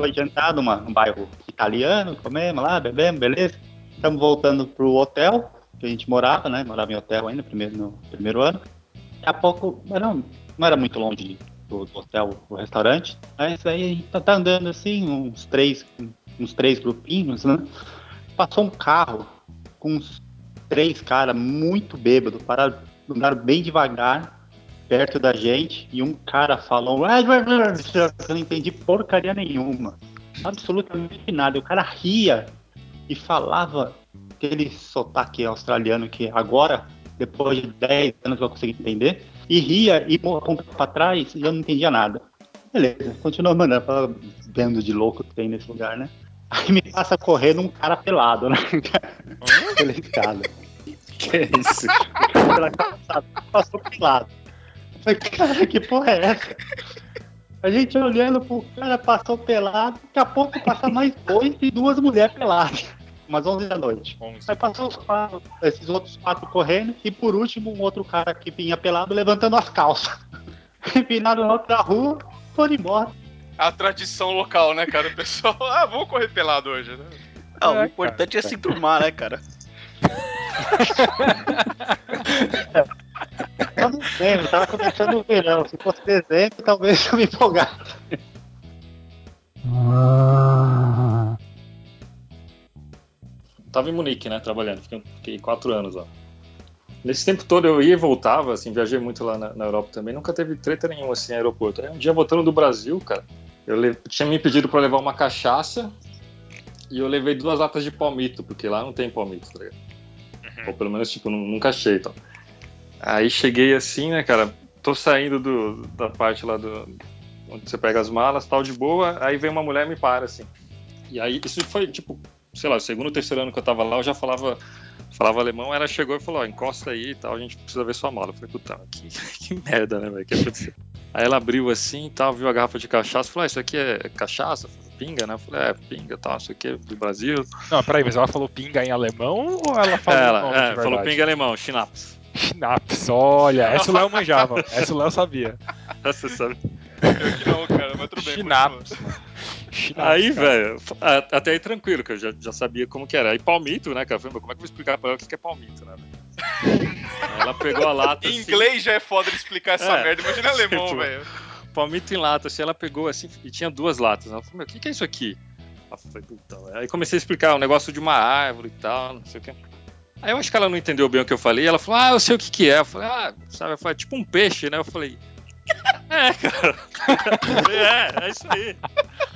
foi jantar num bairro italiano, comemos lá, bebemos, beleza. Estamos voltando pro hotel, que a gente morava, né? Morava em hotel ainda, primeiro, no primeiro ano. Daqui a pouco, não, não era muito longe do, do hotel, o restaurante. Mas aí a gente tá, tá andando assim, uns três, uns três grupinhos, né? Passou um carro com uns três caras muito bêbados, pararam, andaram bem devagar, perto da gente, e um cara falou, eu não entendi porcaria nenhuma. Absolutamente nada. O cara ria e falava aquele sotaque australiano que agora, depois de 10 anos, eu consegui entender, e ria e apontava para trás e eu não entendia nada. Beleza, continua mandando, vendo de louco que tem nesse lugar, né? Aí me passa correndo um cara pelado, né? Pela escada. Que é isso? Pela calçada, passou pelado. Cara, que porra é essa? A gente olhando pro cara, passou pelado, daqui a pouco passa mais dois e duas mulheres peladas. Umas 11 da noite. 11. Aí passou os quatro, esses outros quatro correndo, e por último, um outro cara que vinha pelado levantando as calças. Empinado na outra rua, foram embora. A tradição local, né, cara? O pessoal, ah, vamos correr pelado hoje, né? Ah, o É, importante é se enturmar, né, cara? Eu não lembro, tava começando o verão. Se fosse dezembro, talvez eu me empolgasse. Tava em Munique, né, trabalhando. Fiquei, fiquei quatro anos lá. Nesse tempo todo eu ia e voltava, assim, viajei muito lá na, na Europa também. Nunca teve treta nenhuma, assim, em aeroporto. Aí um dia voltando do Brasil, cara, eu le- tinha me pedido pra levar uma cachaça e eu levei duas latas de palmito, porque lá não tem palmito, tá ligado? Ou pelo menos, tipo, nu- nunca achei tal. Aí cheguei assim, né, cara, tô saindo do, da parte lá do... Onde você pega as malas, tal, de boa, aí vem uma mulher e me para, assim. E aí, isso foi, tipo, sei lá, o segundo ou terceiro ano que eu tava lá, eu já falava, falava alemão, ela chegou e falou, ó, encosta aí e tal, a gente precisa ver sua mala. Eu falei, puta, que, que merda, né, velho, que aconteceu? Aí ela abriu assim e tal, viu a garrafa de cachaça, falou, ah, isso aqui é cachaça? Falei, pinga, né? Eu falei, é, pinga, tal, isso aqui é do Brasil. Não, peraí, mas ela falou pinga em alemão ou ela falou ela, é, falou pinga alemão, Schnaps. Schnaps, olha, essa o Léo manjava, essa o Léo sabia. Você sabe? Pior que não, cara, mas tudo bem. Schnaps, Aí, velho, até aí tranquilo, que eu já, já sabia como que era. Aí palmito, né, cara? Eu falei, "Mas como é que eu vou explicar pra ela o que é palmito, né? velho?" Aí ela pegou a lata Em assim, inglês já é foda de explicar essa É, merda, imagina alemão, tipo, velho. palmito em lata, assim, ela pegou assim, e tinha duas latas. Ela falou, meu, o que, que é isso aqui? Aí comecei a explicar o negócio de uma árvore e tal, não sei o que. Aí eu acho que ela não entendeu bem o que eu falei, ela falou, ah, eu sei o que que é. Eu falei, ah, sabe, eu falei, tipo um peixe, né? Eu falei, é, cara. Eu falei, é, é isso aí.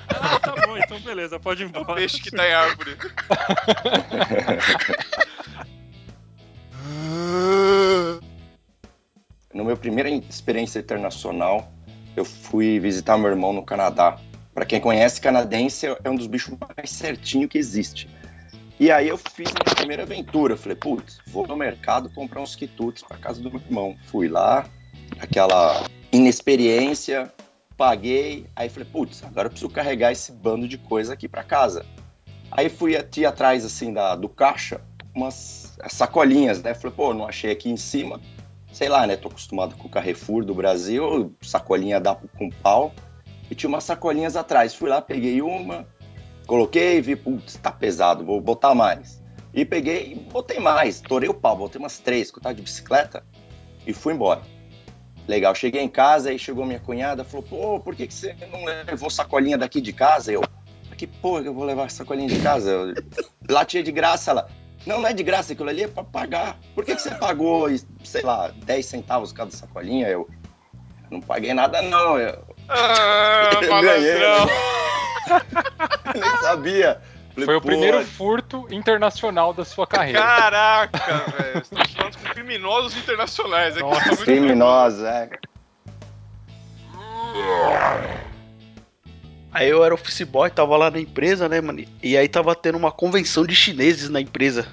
Ah, tá bom, então beleza, pode ir O embora. peixe que tá em árvore. No meu primeira experiência internacional, eu fui visitar meu irmão no Canadá. Pra quem conhece, canadense é um dos bichos mais certinho que existe. E aí eu fiz minha primeira aventura. Falei, putz, vou no mercado comprar uns quitutes pra casa do meu irmão. Fui lá, aquela inexperiência, paguei. Aí falei, putz, agora eu preciso carregar esse bando de coisa aqui pra casa. Aí fui aqui atrás, assim, da, do caixa, umas sacolinhas, né? Falei, pô, não achei aqui em cima sei lá, né? Tô acostumado com o Carrefour do Brasil, sacolinha dá com pau. E tinha umas sacolinhas atrás. Fui lá, peguei uma, coloquei, vi, putz, tá pesado, vou botar mais. E peguei e botei mais, torei o pau, botei umas três, que eu tava de bicicleta e fui embora. Legal, cheguei em casa, aí chegou minha cunhada, falou, pô, por que, que você não levou sacolinha daqui de casa? Eu, "Pra que porra que eu vou levar sacolinha de casa? Eu, lá tinha de graça, ela, não, não é de graça, aquilo ali é pra pagar. Por que, que você pagou, sei lá, 10 centavos cada sacolinha? Eu não paguei nada, não. Eu Ah, Eu ganhei, malandrão. Nem sabia. Falei, Foi o "Pô, primeiro furto internacional da sua carreira. Caraca, velho. Estamos falando com criminosos internacionais aqui. Nossa, Tá muito Criminosa, é. Aí eu era office boy, tava lá na empresa, né, mano? E aí tava tendo uma convenção de chineses na empresa.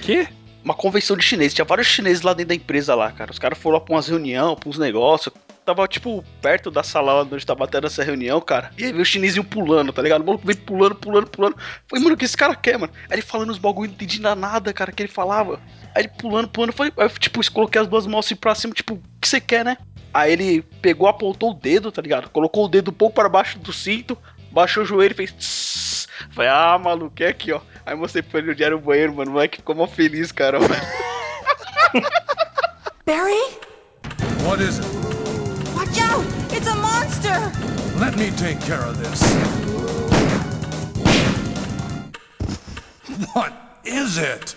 Que? Uma convenção de chineses. Tinha vários chineses lá dentro da empresa lá, cara. Os caras foram lá pra umas reuniões, pra uns negócios. Tava, tipo, perto da sala onde tava tendo essa reunião, cara. E aí veio o chinesinho pulando, tá ligado? O maluco veio pulando, pulando, pulando. Falei, mano, o que esse cara quer, mano? Aí ele falando os bagulho, não entendi nada, cara, que ele falava. Aí ele pulando, pulando. Falei, aí, tipo, coloquei as duas mãos assim pra cima, tipo, o que você quer, né? Aí ele pegou, apontou o dedo, tá ligado? Colocou o dedo um pouco para baixo do cinto, baixou o joelho e fez. tss. Falei, ah, maluco, é aqui, ó. Aí mostrei pra ele onde era o banheiro, mano. O moleque ficou mó feliz, cara. Barry? What is it? Out! It's a monster! Let me take care of this. What is it?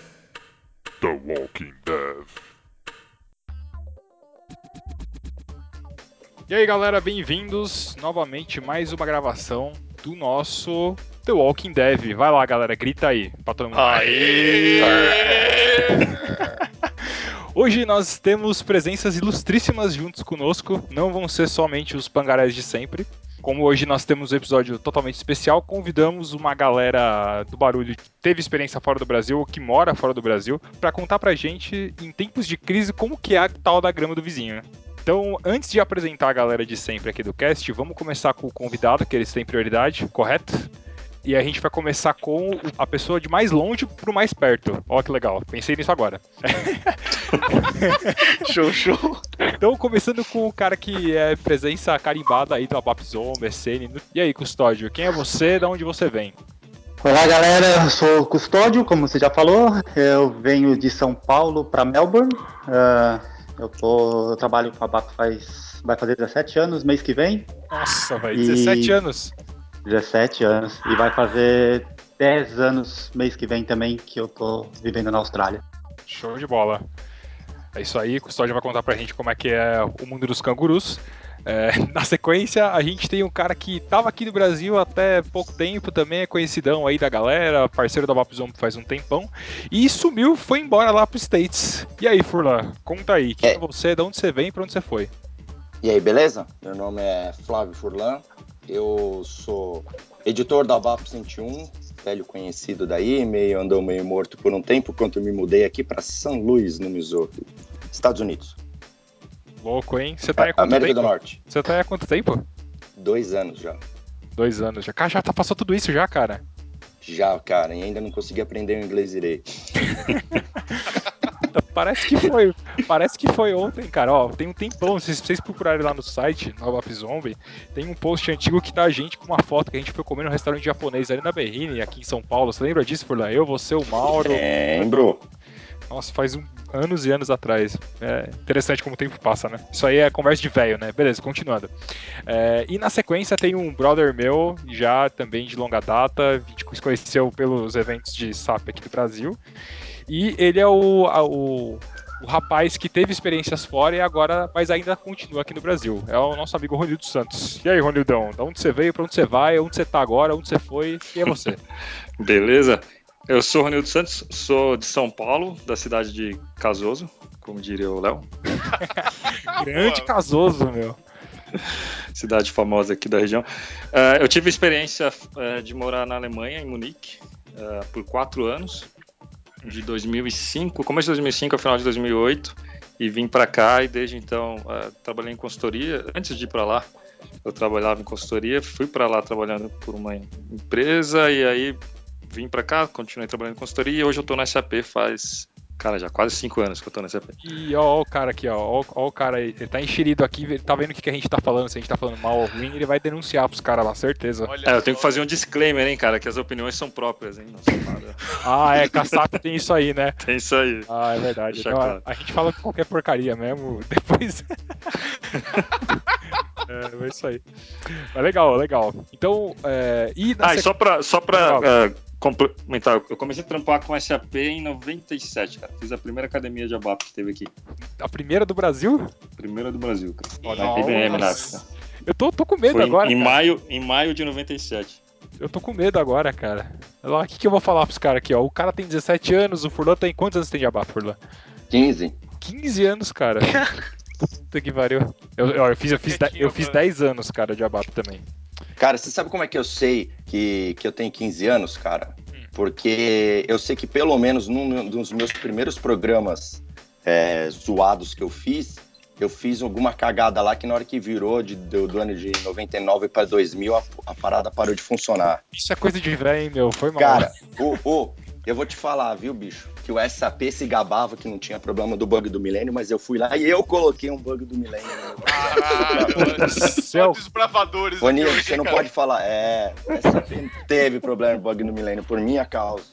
The Walking Dead. E aí galera, bem-vindos novamente mais uma gravação do nosso The Walking Dead. Vai lá galera, grita aí pra todo mundo. Hoje nós temos presenças ilustríssimas juntos conosco, não vão ser somente os pangarés de sempre. Como hoje nós temos um episódio totalmente especial, convidamos uma galera do barulho que teve experiência fora do Brasil ou que mora fora do Brasil para contar pra gente, em tempos de crise, como que é a tal da grama do vizinho. né? Então, antes de apresentar a galera de sempre aqui do cast, vamos começar com o convidado, que eles têm prioridade, correto? E a gente vai começar com a pessoa de mais longe pro mais perto. Ó, que legal. Pensei nisso agora. show, show. Então, começando com o cara que é presença carimbada aí do Abap Zomba, SN. E aí, Custódio, quem é você? De onde você vem? Olá galera, eu sou o Custódio, como você já falou. Eu venho de São Paulo para Melbourne. Ah, eu, tô, eu trabalho com a BAP faz. Vai fazer 17 anos, mês que vem. Nossa, velho, E- 17 anos. 17 anos. E vai fazer 10 anos, mês que vem também, que eu tô vivendo na Austrália. Show de bola. É isso aí, o Custódio vai contar pra gente como é que é o mundo dos cangurus. É, na sequência, a gente tem um cara que tava aqui no Brasil até pouco tempo, também é conhecidão aí da galera, parceiro da Vap Zombie faz um tempão, e sumiu, foi embora lá pros States. E aí, Furlan, conta aí, quem é, É. você, de onde você vem e pra onde você foi? E aí, beleza? Meu nome é Flávio Furlan, eu sou editor da VAP 101, velho conhecido daí, meio andou meio morto por um tempo, quando me mudei aqui para São Luís, no Missouri, Estados Unidos, Louco, hein? Você tá aí há quanto América tempo? do Norte. Você tá aí há quanto tempo? Dois anos já. Dois anos já. Cara, já tá, passou tudo isso já, cara. Já, cara, e ainda não consegui aprender o inglês direito. Parece que foi. Parece que foi ontem, cara. Ó, tem um tempão. Se vocês procurarem lá no site, no Abap Zombie, tem um post antigo que tá a gente com uma foto que a gente foi comer num restaurante japonês ali na Berrine, aqui em São Paulo. Você lembra disso, por lá? Eu, você, o Mauro. Lembro. Nossa, faz um- anos e anos atrás. É interessante como o tempo passa, né? Isso aí é conversa de velho, né? Beleza, continuando. É, e na sequência tem um brother meu, já também de longa data, a gente se conheceu pelos eventos de SAP aqui do Brasil. E ele é o, a- o, o rapaz que teve experiências fora e agora, mas ainda continua aqui no Brasil. É o nosso amigo Ronildo Santos. E aí, Ronildão, de onde você veio, pra onde você vai, onde você tá agora, onde você foi, quem é você? Beleza? Eu sou Ronildo Santos, sou de São Paulo, da cidade de Casoso, como diria o Léo. Grande casoso, meu. cidade famosa aqui da região. Eh, eu tive experiência eh, de morar na Alemanha, em Munique, eh, por quatro anos, de 2005, começo de 2005 ao final de 2008, e vim para cá e desde então trabalhei em consultoria. Antes de ir para lá, eu trabalhava em consultoria, fui para lá trabalhando por uma empresa e aí vim para cá, continuei trabalhando em consultoria e hoje eu tô na SAP faz, cara, já quase cinco anos que eu tô na SAP. E ó, ó o cara aqui, ó. Ó, ó o cara aí. Ele tá enxerido aqui, ele tá vendo o que, que a gente tá falando. Se a gente tá falando mal ou ruim, ele vai denunciar pros caras lá, certeza. Olha É, eu tenho que fazer um disclaimer, hein, cara, que as opiniões são próprias, hein, não são nada. Ah, é, Caçap tem isso aí, né? Tem isso aí. Ah, é verdade. Então, a- claro. a, gente fala qualquer porcaria mesmo, depois. é, é isso aí. Mas legal, legal. Então, é, e Ah, e sequ- só pra, só pra Legal. eh, complementar, eu comecei a trampar com SAP em 97, cara. Fiz a primeira academia de ABAP que teve aqui. a primeira do Brasil? Primeira do Brasil, cara. Olha, Na IBM na época. Eu tô, tô com medo Foi agora. em cara. maio, em maio de 97. Eu tô com medo agora, cara. O que, que eu vou falar pros caras aqui, ó? O cara tem 17 anos, o Furlan tem. Quantos anos tem de abá, Furlan? 15. 15 anos, cara. Puta que pariu. Eu, eu, eu fiz, eu, fiz, eu fiz 10 anos, cara, de abap também. Cara, você sabe como é que eu sei que, que eu tenho 15 anos, cara? Porque eu sei que pelo menos num dos meus primeiros programas é, zoados que eu fiz, eu fiz alguma cagada lá que na hora que virou de, do, do ano de 99 para 2000, a, a parada parou de funcionar. Isso é coisa de velho, hein, meu? Foi mal. Cara, o, o- Eu vou te falar, viu, bicho? Que o SAP se gabava que não tinha problema do bug do milênio, mas eu fui lá e eu coloquei um bug do milênio. Caralho, desbravadores. Aqui, você não cara. pode falar. É, o SAP teve problema de bug no milênio por minha causa.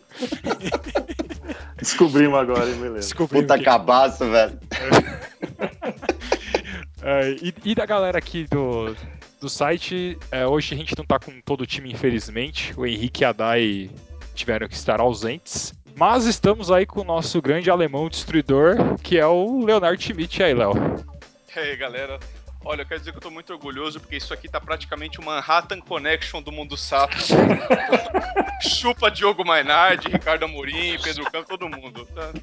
Descobrimos agora, hein, beleza. Descobri Puta que- cabaço, velho. É, e, e da galera aqui do, do site, é, hoje a gente não tá com todo o time, infelizmente. O Henrique e a Dai tiveram que estar ausentes. Mas estamos aí com o nosso grande alemão destruidor, que é o Leonardo Schmidt. E aí, Léo? E aí, galera. Olha, eu quero dizer que eu tô muito orgulhoso, porque isso aqui tá praticamente o Manhattan Connection do mundo sapo. Chupa Diogo Mainardi, Ricardo Amorim, Pedro Campos, todo mundo. Tá,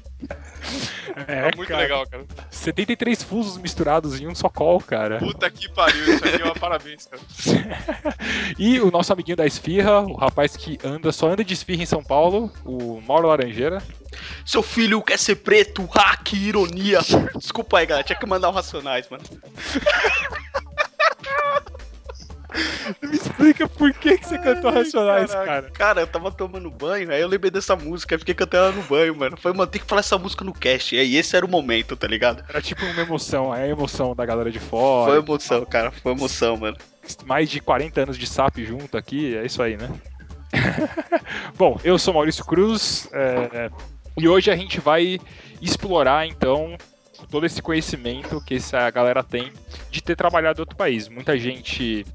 É, tá muito cara, legal, cara. 73 fusos misturados em um só call, cara. Puta que pariu, isso aqui é uma parabéns, cara. E o nosso amiguinho da esfirra, o rapaz que anda, só anda de esfirra em São Paulo, o Mauro Laranjeira. Seu filho quer ser preto, ah, que ironia. Desculpa aí, galera, tinha que mandar um Racionais, mano. Me explica por que, que você cantou Ai, Racionais, caraca. cara. Cara, eu tava tomando banho, aí eu lembrei dessa música, aí fiquei cantando ela no banho, mano. Foi, mano, tem que falar essa música no cast. E aí esse era o momento, tá ligado? Era tipo uma emoção, é a emoção da galera de fora. Foi emoção, cara, foi emoção, mano. mais de 40 anos de SAP junto aqui, é isso aí, né? Bom, eu sou Maurício Cruz é, e hoje a gente vai explorar então todo esse conhecimento que essa galera tem de ter trabalhado em outro país. Muita gente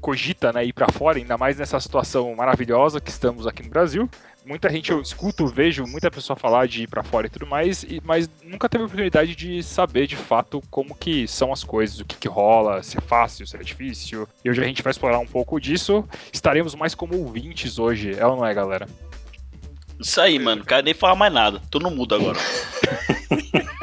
cogita né, ir para fora, ainda mais nessa situação maravilhosa que estamos aqui no Brasil. Muita gente eu escuto, vejo muita pessoa falar de ir para fora e tudo mais, mas nunca teve a oportunidade de saber de fato como que são as coisas, o que, que rola, se é fácil, se é difícil. E hoje a gente vai explorar um pouco disso. Estaremos mais como ouvintes hoje, é ou não é, galera? Isso aí, mano, quero nem falar mais nada. Tô no mudo agora.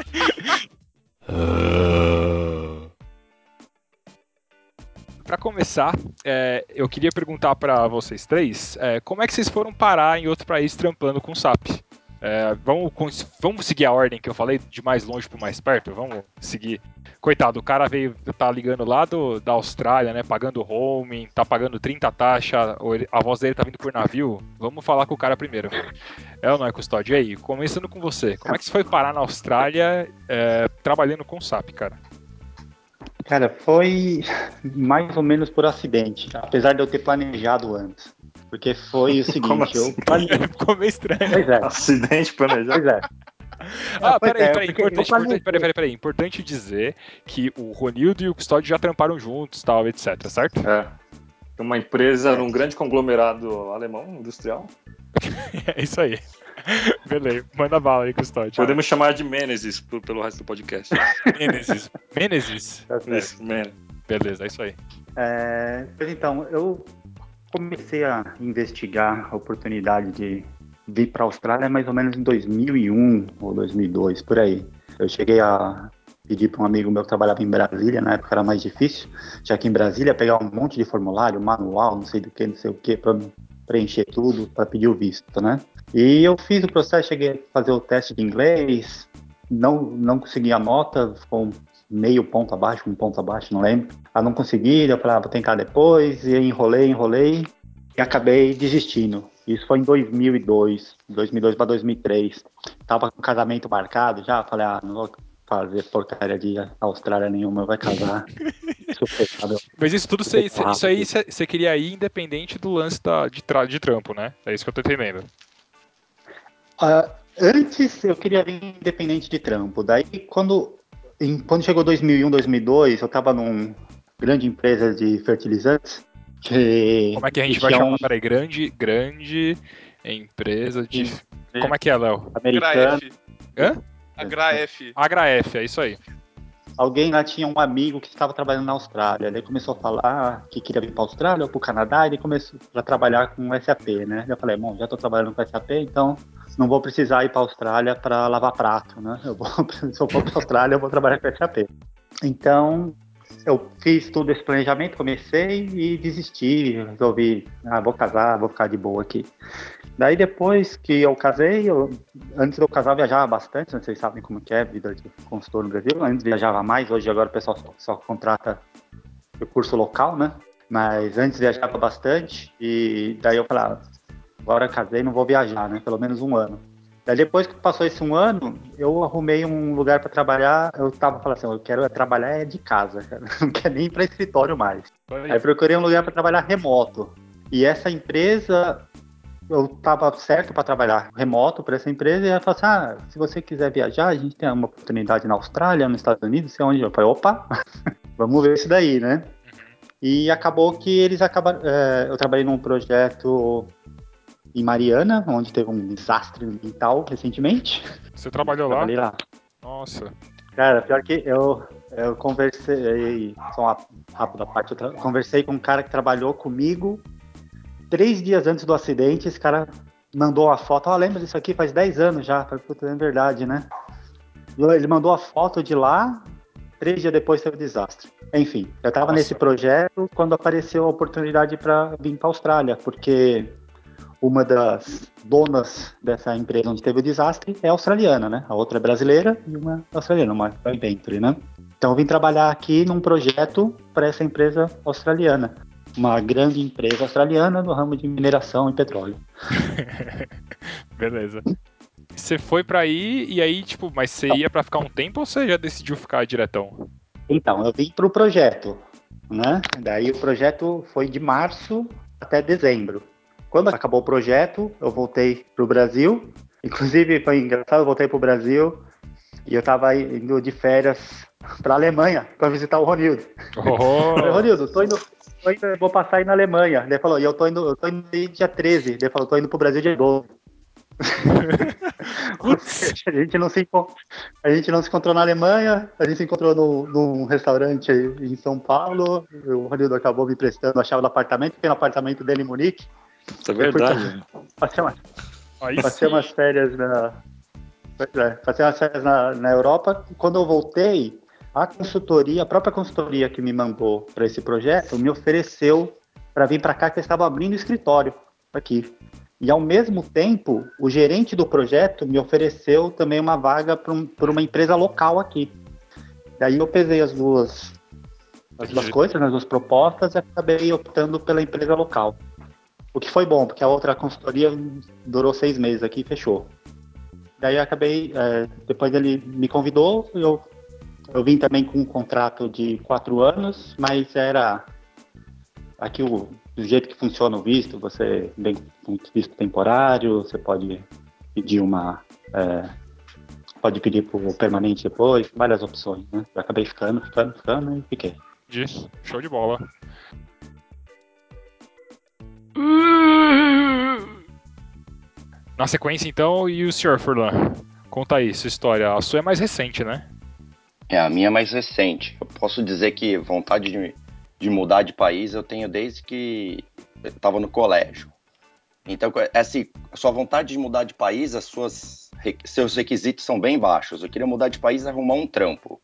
Para começar, é, eu queria perguntar para vocês três, é, como é que vocês foram parar em outro país trampando com SAP? É, vamos, vamos seguir a ordem que eu falei, de mais longe pro mais perto? Vamos seguir. Coitado, o cara veio, tá ligando lá do, da Austrália, né? Pagando roaming, tá pagando 30 taxa, a voz dele tá vindo por navio. Vamos falar com o cara primeiro. É ou não é, Custódio? E aí, começando com você, como é que você foi parar na Austrália é, trabalhando com SAP, cara? Cara, foi mais ou menos por acidente, apesar de eu ter planejado antes. Porque foi o seguinte, Como eu assim? planejei. Ficou meio estranho. Pois é, Acidente planejado. pois é. Ah, peraí, é, peraí, importante, importante, peraí, peraí, peraí, importante dizer que o Ronildo e o Custódio já tramparam juntos, tal, etc, certo? É. Uma empresa num grande conglomerado alemão industrial. É isso aí. Beleza, manda bala aí, Custódio. Podemos chamar de Meneses pelo resto do podcast. Menezes. Menezes. Tá certo. Isso, Men. Beleza, é isso aí. É, pois então, eu comecei a investigar a oportunidade de vir para a Austrália mais ou menos em 2001 ou 2002, por aí. Eu cheguei a pedir para um amigo meu que trabalhava em Brasília, na época era mais difícil, já que em Brasília pegar um monte de formulário, manual, não sei do que, não sei o que, para preencher tudo, para pedir o visto, né? E eu fiz o processo, cheguei a fazer o teste de inglês, não, não consegui a nota, ficou meio ponto abaixo, um ponto abaixo, não lembro. Ah, não consegui, eu falei, ah, vou tentar depois, e enrolei, enrolei, e acabei desistindo. Isso foi em 2002, 2002 para 2003. Tava com casamento marcado já, falei, ah, não vou fazer porcaria de Austrália nenhuma, vai casar. Mas isso tudo, cê, cê- isso aí você queria ir independente do lance da, de, tra- de trampo, né? É isso que eu tô entendendo. Ah, antes eu queria vir independente de trampo. Daí quando, em- quando chegou 2001, 2002, eu tava num grande empresa de fertilizantes. Que, Como é que a gente que vai chamar? um Peraí, grande, grande empresa de... Como é que é, Léo? americano. Graf. Hã? A Graf. Agraf, é isso aí. Alguém lá tinha um amigo que estava trabalhando na Austrália. Ele começou a falar que queria vir para a Austrália ou para o Canadá. E ele começou a trabalhar com SAP, né? Eu falei, bom, já estou trabalhando com SAP, então não vou precisar ir para a Austrália para lavar prato, né? Eu vou, se eu for para a Austrália, eu vou trabalhar com SAP. Então, eu fiz todo esse planejamento, comecei e desisti. Resolvi, ah, vou casar, vou ficar de boa aqui. Daí depois que eu casei, eu, antes de eu casar eu viajava bastante, vocês sabem como é a vida de consultor no Brasil. Antes viajava mais, hoje agora o pessoal só, só contrata recurso local, né? Mas antes viajava bastante e daí eu falava, agora casei, não vou viajar, né? Pelo menos um ano. Daí depois que passou esse um ano, eu arrumei um lugar para trabalhar. Eu tava falando assim, eu quero trabalhar é de casa, cara. Não quero nem ir para escritório mais. Aí procurei um lugar para trabalhar remoto. E essa empresa, eu tava certo para trabalhar remoto para essa empresa e ela falou assim: ah, se você quiser viajar, a gente tem uma oportunidade na Austrália, nos Estados Unidos, sei onde. Eu falei, opa, vamos ver isso daí, né? E acabou que eles acabaram. é, eu trabalhei num projeto em Mariana, onde teve um desastre ambiental recentemente. Você trabalhou lá? Trabalhei lá. Nossa. Cara, pior que eu, eu conversei, só uma rápida parte, eu conversei com um cara que trabalhou comigo três dias antes do acidente, esse cara mandou a foto, ó, lembra disso aqui, faz 10 anos já, falei, puta, é verdade, né? Ele mandou a foto de lá, três dias depois teve o desastre. Enfim, eu tava Nossa. nesse projeto quando apareceu a oportunidade para vir para Austrália, porque uma das donas dessa empresa onde teve o desastre é australiana, né? A outra é brasileira e uma australiana, uma joint venture, né? Então eu vim trabalhar aqui num projeto para essa empresa australiana, uma grande empresa australiana no ramo de mineração e petróleo. Beleza. Você foi pra aí e aí, tipo, mas você ia pra ficar um tempo ou você já decidiu ficar diretão? Então, eu vim para o projeto, né? Daí o projeto foi de março até dezembro. Quando acabou o projeto, eu voltei para o Brasil. Inclusive, foi engraçado, eu voltei para o Brasil e eu estava indo de férias para a Alemanha para visitar o Ronildo. Falei, Oh, Ronildo, tô indo, tô indo, vou passar aí na Alemanha. Ele falou, e eu tô indo, eu tô indo dia 13. Ele falou, tô indo pro Brasil dia 12. Ou seja, a gente não se a gente não se encontrou na Alemanha, a gente se encontrou no, num restaurante em São Paulo. O Ronildo acabou me emprestando a chave do apartamento, fiquei no apartamento dele em Munique. É verdade. Passei, uma- aí passei umas férias na. é, passei umas férias na, na Europa. E quando eu voltei, a consultoria, a própria consultoria que me mandou para esse projeto, me ofereceu para vir para cá que eu estava abrindo escritório aqui. E ao mesmo tempo, o gerente do projeto me ofereceu também uma vaga para um, uma empresa local aqui. Daí eu pesei as duas, as duas coisas, né, as duas propostas, e acabei optando pela empresa local. O que foi bom, porque a outra consultoria durou seis meses aqui e fechou. Daí eu acabei, é, depois ele me convidou, eu, eu vim também com um contrato de quatro anos, mas era aqui o do jeito que funciona o visto, você um visto temporário, você pode pedir uma. é, pode pedir pro permanente depois, várias opções, né? Eu acabei ficando, ficando, ficando e fiquei. Show de bola. Na sequência, então, e o senhor, Furlan? Conta aí sua história. A sua é mais recente, né? É, a minha é mais recente. Eu posso dizer que vontade de, de mudar de país eu tenho desde que estava no colégio. Então, assim, a sua vontade de mudar de país, as suas, seus requisitos são bem baixos. Eu queria mudar de país e arrumar um trampo.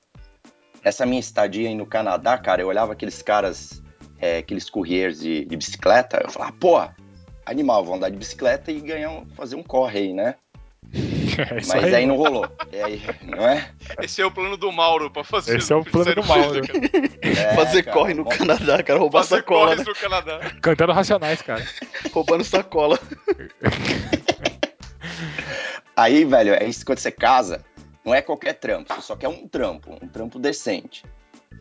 Essa minha estadia aí no Canadá, cara, eu olhava aqueles caras, é, aqueles couriers de, de bicicleta, eu falava, pô, animal, vou andar de bicicleta e ganhar um, fazer um corre aí, né? É Mas aí. aí não rolou. E aí, não é? Esse é o plano do Mauro pra fazer. Esse é o plano do Mauro. É, Fazer cara, corre no bom. Canadá, cara, roubar Fazer sacola, né? no Canadá. Cantando Racionais, cara. Roubando sacola. Aí, velho, é isso quando você casa, não é qualquer trampo, você só quer um trampo, um trampo decente.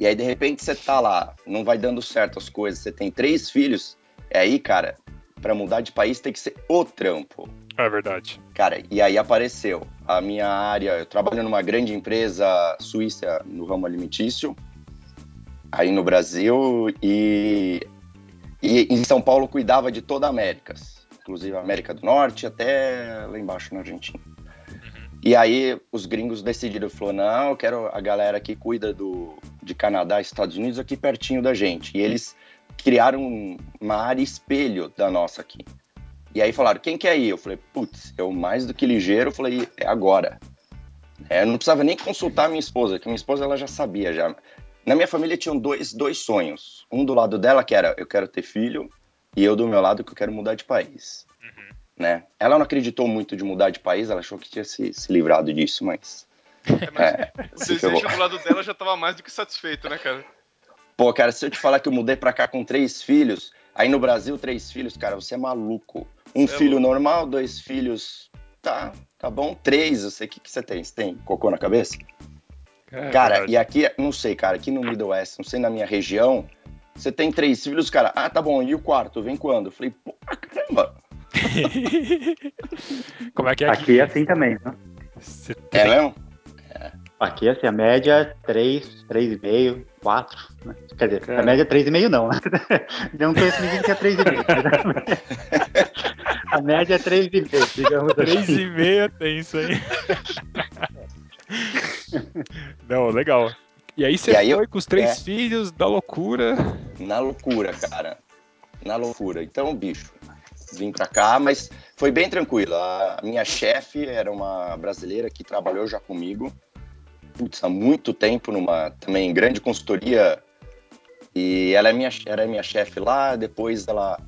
E aí, de repente, você tá lá, não vai dando certo as coisas, você tem três filhos, é aí, cara, pra mudar de país tem que ser o trampo. É verdade. Cara, e aí apareceu a minha área, eu trabalho numa grande empresa suíça no ramo alimentício, aí no Brasil, e, e em São Paulo cuidava de toda a América, inclusive a América do Norte até lá embaixo na Argentina. E aí os gringos decidiram, falou, não, eu quero a galera que cuida do, de Canadá Estados Unidos aqui pertinho da gente. E eles criaram uma área espelho da nossa aqui. E aí falaram, quem quer ir? Eu falei, putz, eu mais do que ligeiro, falei, é agora. É, eu não precisava nem consultar minha esposa, que minha esposa ela já sabia já. Na minha família tinham dois, dois sonhos. Um do lado dela que era, eu quero ter filho, e eu do meu lado que eu quero mudar de país. Né? Ela não acreditou muito de mudar de país, ela achou que tinha se, se livrado disso, mas... É, mas É, o se desejo do lado dela já tava mais do que satisfeito, né, cara? Pô, cara, se eu te falar que eu mudei pra cá com três filhos, aí no Brasil, três filhos, cara, você é maluco. Um é filho normal, dois filhos. Tá, tá bom. Três, eu sei o que, que você tem. Você tem cocô na cabeça? É, cara, verdade. e aqui, não sei, cara, aqui no Middle West, não sei na minha região, você tem três filhos, cara, ah, tá bom, e o quarto, vem quando? Eu falei, pô, caramba, Como é que é aqui? Aqui é assim também, né? Você é tem- mesmo? Aqui, assim, a média é 3, 3,5, 4. Né? Quer dizer, Cara. a média é 3,5 não, né? Não conheço ninguém que é 3,5. A média é 3,5, digamos Três assim. e meia tem isso aí. Não, legal. E aí você E aí eu- foi com os três é. filhos, da loucura. Na loucura, cara. Na loucura. Então, bicho, vim pra cá, mas foi bem tranquilo. A minha chefe era uma brasileira que trabalhou já comigo, putz, há muito tempo, numa também grande consultoria. E ela é minha, era minha chefe lá, depois ela.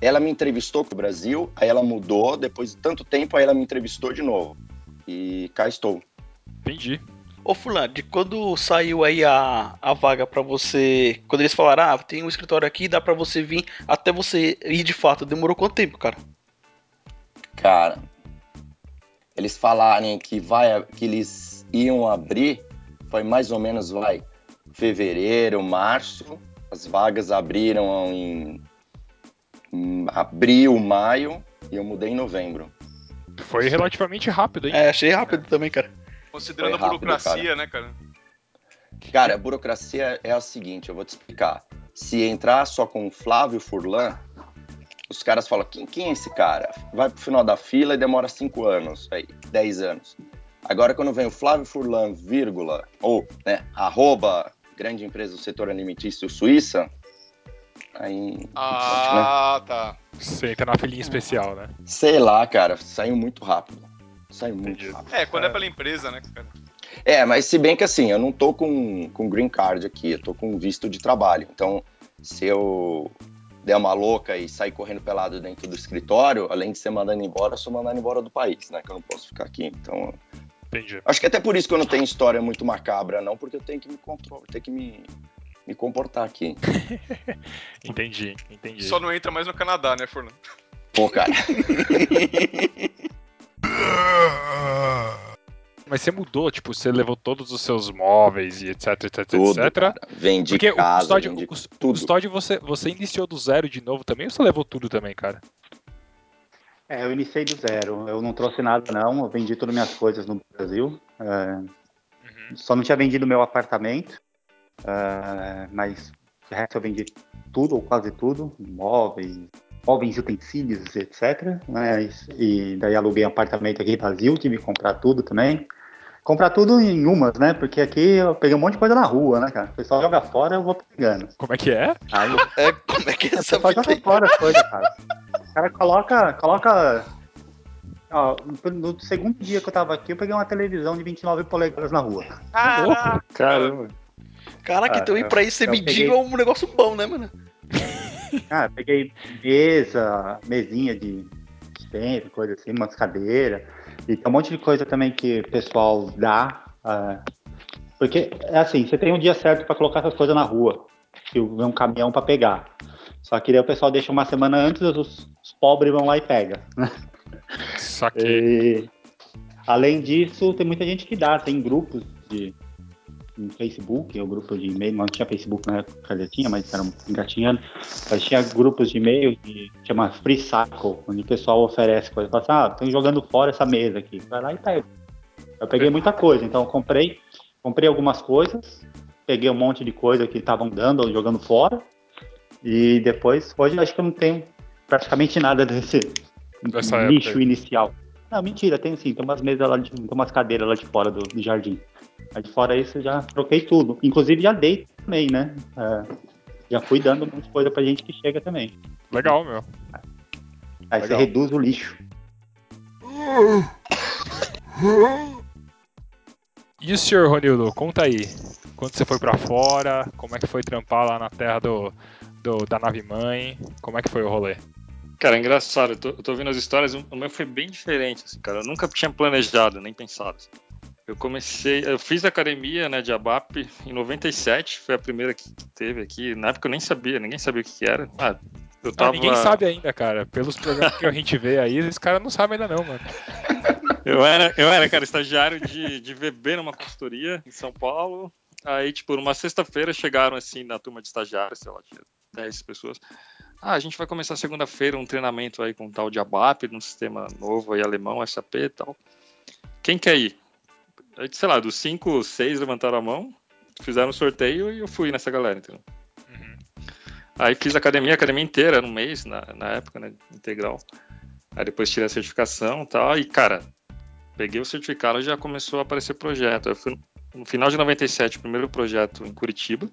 Ela me entrevistou com o Brasil, aí ela mudou, depois de tanto tempo, aí ela me entrevistou de novo. E cá estou. Entendi. Ô fulano, de quando saiu aí a, a vaga pra você. Quando eles falaram, ah, tem um escritório aqui, dá pra você vir até você ir de fato, demorou quanto tempo, cara? Cara, eles falarem que vai que eles iam abrir, foi mais ou menos vai fevereiro, março. As vagas abriram em, em abril, maio e eu mudei em novembro. Foi relativamente rápido, hein? É, achei rápido também, cara. Considerando a rápido, burocracia, né, cara? Cara, a burocracia é a seguinte, eu vou te explicar. Se entrar só com o Flávio Furlan, os caras falam, quem, quem é esse cara? Vai pro final da fila e demora cinco anos, aí, 10 anos. Agora, quando vem o Flávio Furlan, vírgula, ou, né, arroba, grande empresa do setor alimentício Suíça, aí, Ah, tá. Você entra na filinha especial, né? sei lá, cara, saiu muito rápido. Saiu muito Entendi. rápido. É, quando é pela empresa, né, cara? É, mas se bem que assim, eu não tô com, com green card aqui, eu tô com visto de trabalho. Então, se eu der uma louca e sair correndo pelado dentro do escritório, além de ser mandando embora, eu sou mandando embora do país, né? Que eu não posso ficar aqui. Então, Entendi. acho que até por isso que eu não tenho história muito macabra, não, porque eu tenho que me controlar, tenho que me, me comportar aqui. Entendi, entendi. Só não entra mais no Canadá, né, Fernando? Pô, cara, Mas você mudou, tipo, você levou todos os seus móveis e etc, etc, tudo, etc. cara. Vendi Porque o casa, custódio, vendi o cus- o tudo. custódio você, você iniciou do zero de novo também ou você levou tudo também, cara? É, eu iniciei do zero. Eu não trouxe nada, não. Eu vendi todas as minhas coisas no Brasil. É, Só não tinha vendido meu apartamento. é, mas o resto eu vendi tudo, ou quase tudo. Móveis, móveis, utensílios, etc. Mas, e daí aluguei um apartamento aqui em Brasil. Tive que comprar tudo também. Comprar tudo em umas, né? Porque aqui eu peguei um monte de coisa na rua, né, cara? O pessoal joga fora, eu vou pegando. Como é que é? Aí É, como é que é o essa pessoal fita joga aí? fora as coisas, cara. O cara coloca. coloca ó, no no segundo dia que eu tava aqui, eu peguei uma televisão de 29 polegadas na rua. Caraca! Caramba. Caraca, Ah, então ir pra isso mendigo peguei- é um negócio bom, né, mano? Ah, peguei mesa, mesinha de centro, coisa assim, umas cadeiras. E tem um monte de coisa também que o pessoal dá. ah, porque, é assim, você tem um dia certo para colocar essas coisas na rua. Que vem um caminhão para pegar. Só que daí o pessoal deixa uma semana antes, os, os pobres vão lá e pegam. Saquei. E, além disso, tem muita gente que dá, tem grupos de no Facebook, o grupo de e-mail, não tinha Facebook na época, tinha, mas era engatinhando. Mas tinha grupos de e-mail que chama Free Cycle, onde o pessoal oferece coisas. Fala assim, ah, tô jogando fora essa mesa aqui. Vai lá e pega. Eu peguei muita coisa, então eu comprei, comprei algumas coisas, peguei um monte de coisa que estavam dando ou jogando fora. E depois, hoje acho que eu não tenho praticamente nada desse Dessa lixo inicial. Não, mentira, tem sim, tem umas mesas lá, de, tem umas cadeiras lá de fora do, do jardim. Mas de fora isso eu já troquei tudo. Inclusive já dei também, né? É, já fui dando de coisa pra gente que chega também. Legal, meu. Aí você Legal. reduz o lixo. E o senhor, Ronildo, conta aí. Quando você foi pra fora, como é que foi trampar lá na terra do, do- da nave mãe? Como é que foi o rolê? Cara, é engraçado, eu tô, eu tô ouvindo as histórias, o meu foi bem diferente, assim, cara. Eu nunca tinha planejado, nem pensado. assim. Eu comecei, eu fiz academia, né, de ABAP em 97, foi a primeira que teve aqui. Na época eu nem sabia, ninguém sabia o que era. Ah, Eu Ah, tava, ninguém sabe ainda, cara. Pelos programas que a gente vê aí, esse cara não sabe ainda não, mano. Eu era, eu era, cara, estagiário de, de VB numa consultoria em São Paulo. Aí, tipo, numa sexta-feira chegaram assim na turma de estagiários, sei lá, tinha 10 pessoas. Ah, a gente vai começar segunda-feira um treinamento aí com um tal de ABAP, num sistema novo aí, alemão, SAP e tal. Quem quer ir? Sei lá, dos cinco, seis levantaram a mão, fizeram um sorteio e eu fui nessa galera, entendeu? Aí fiz academia, academia inteira, no mês, na, na época, né, integral. Aí depois tirei a certificação e tal, e cara, peguei o certificado e já começou a aparecer projeto. Eu fui no final de 97, o primeiro projeto em Curitiba.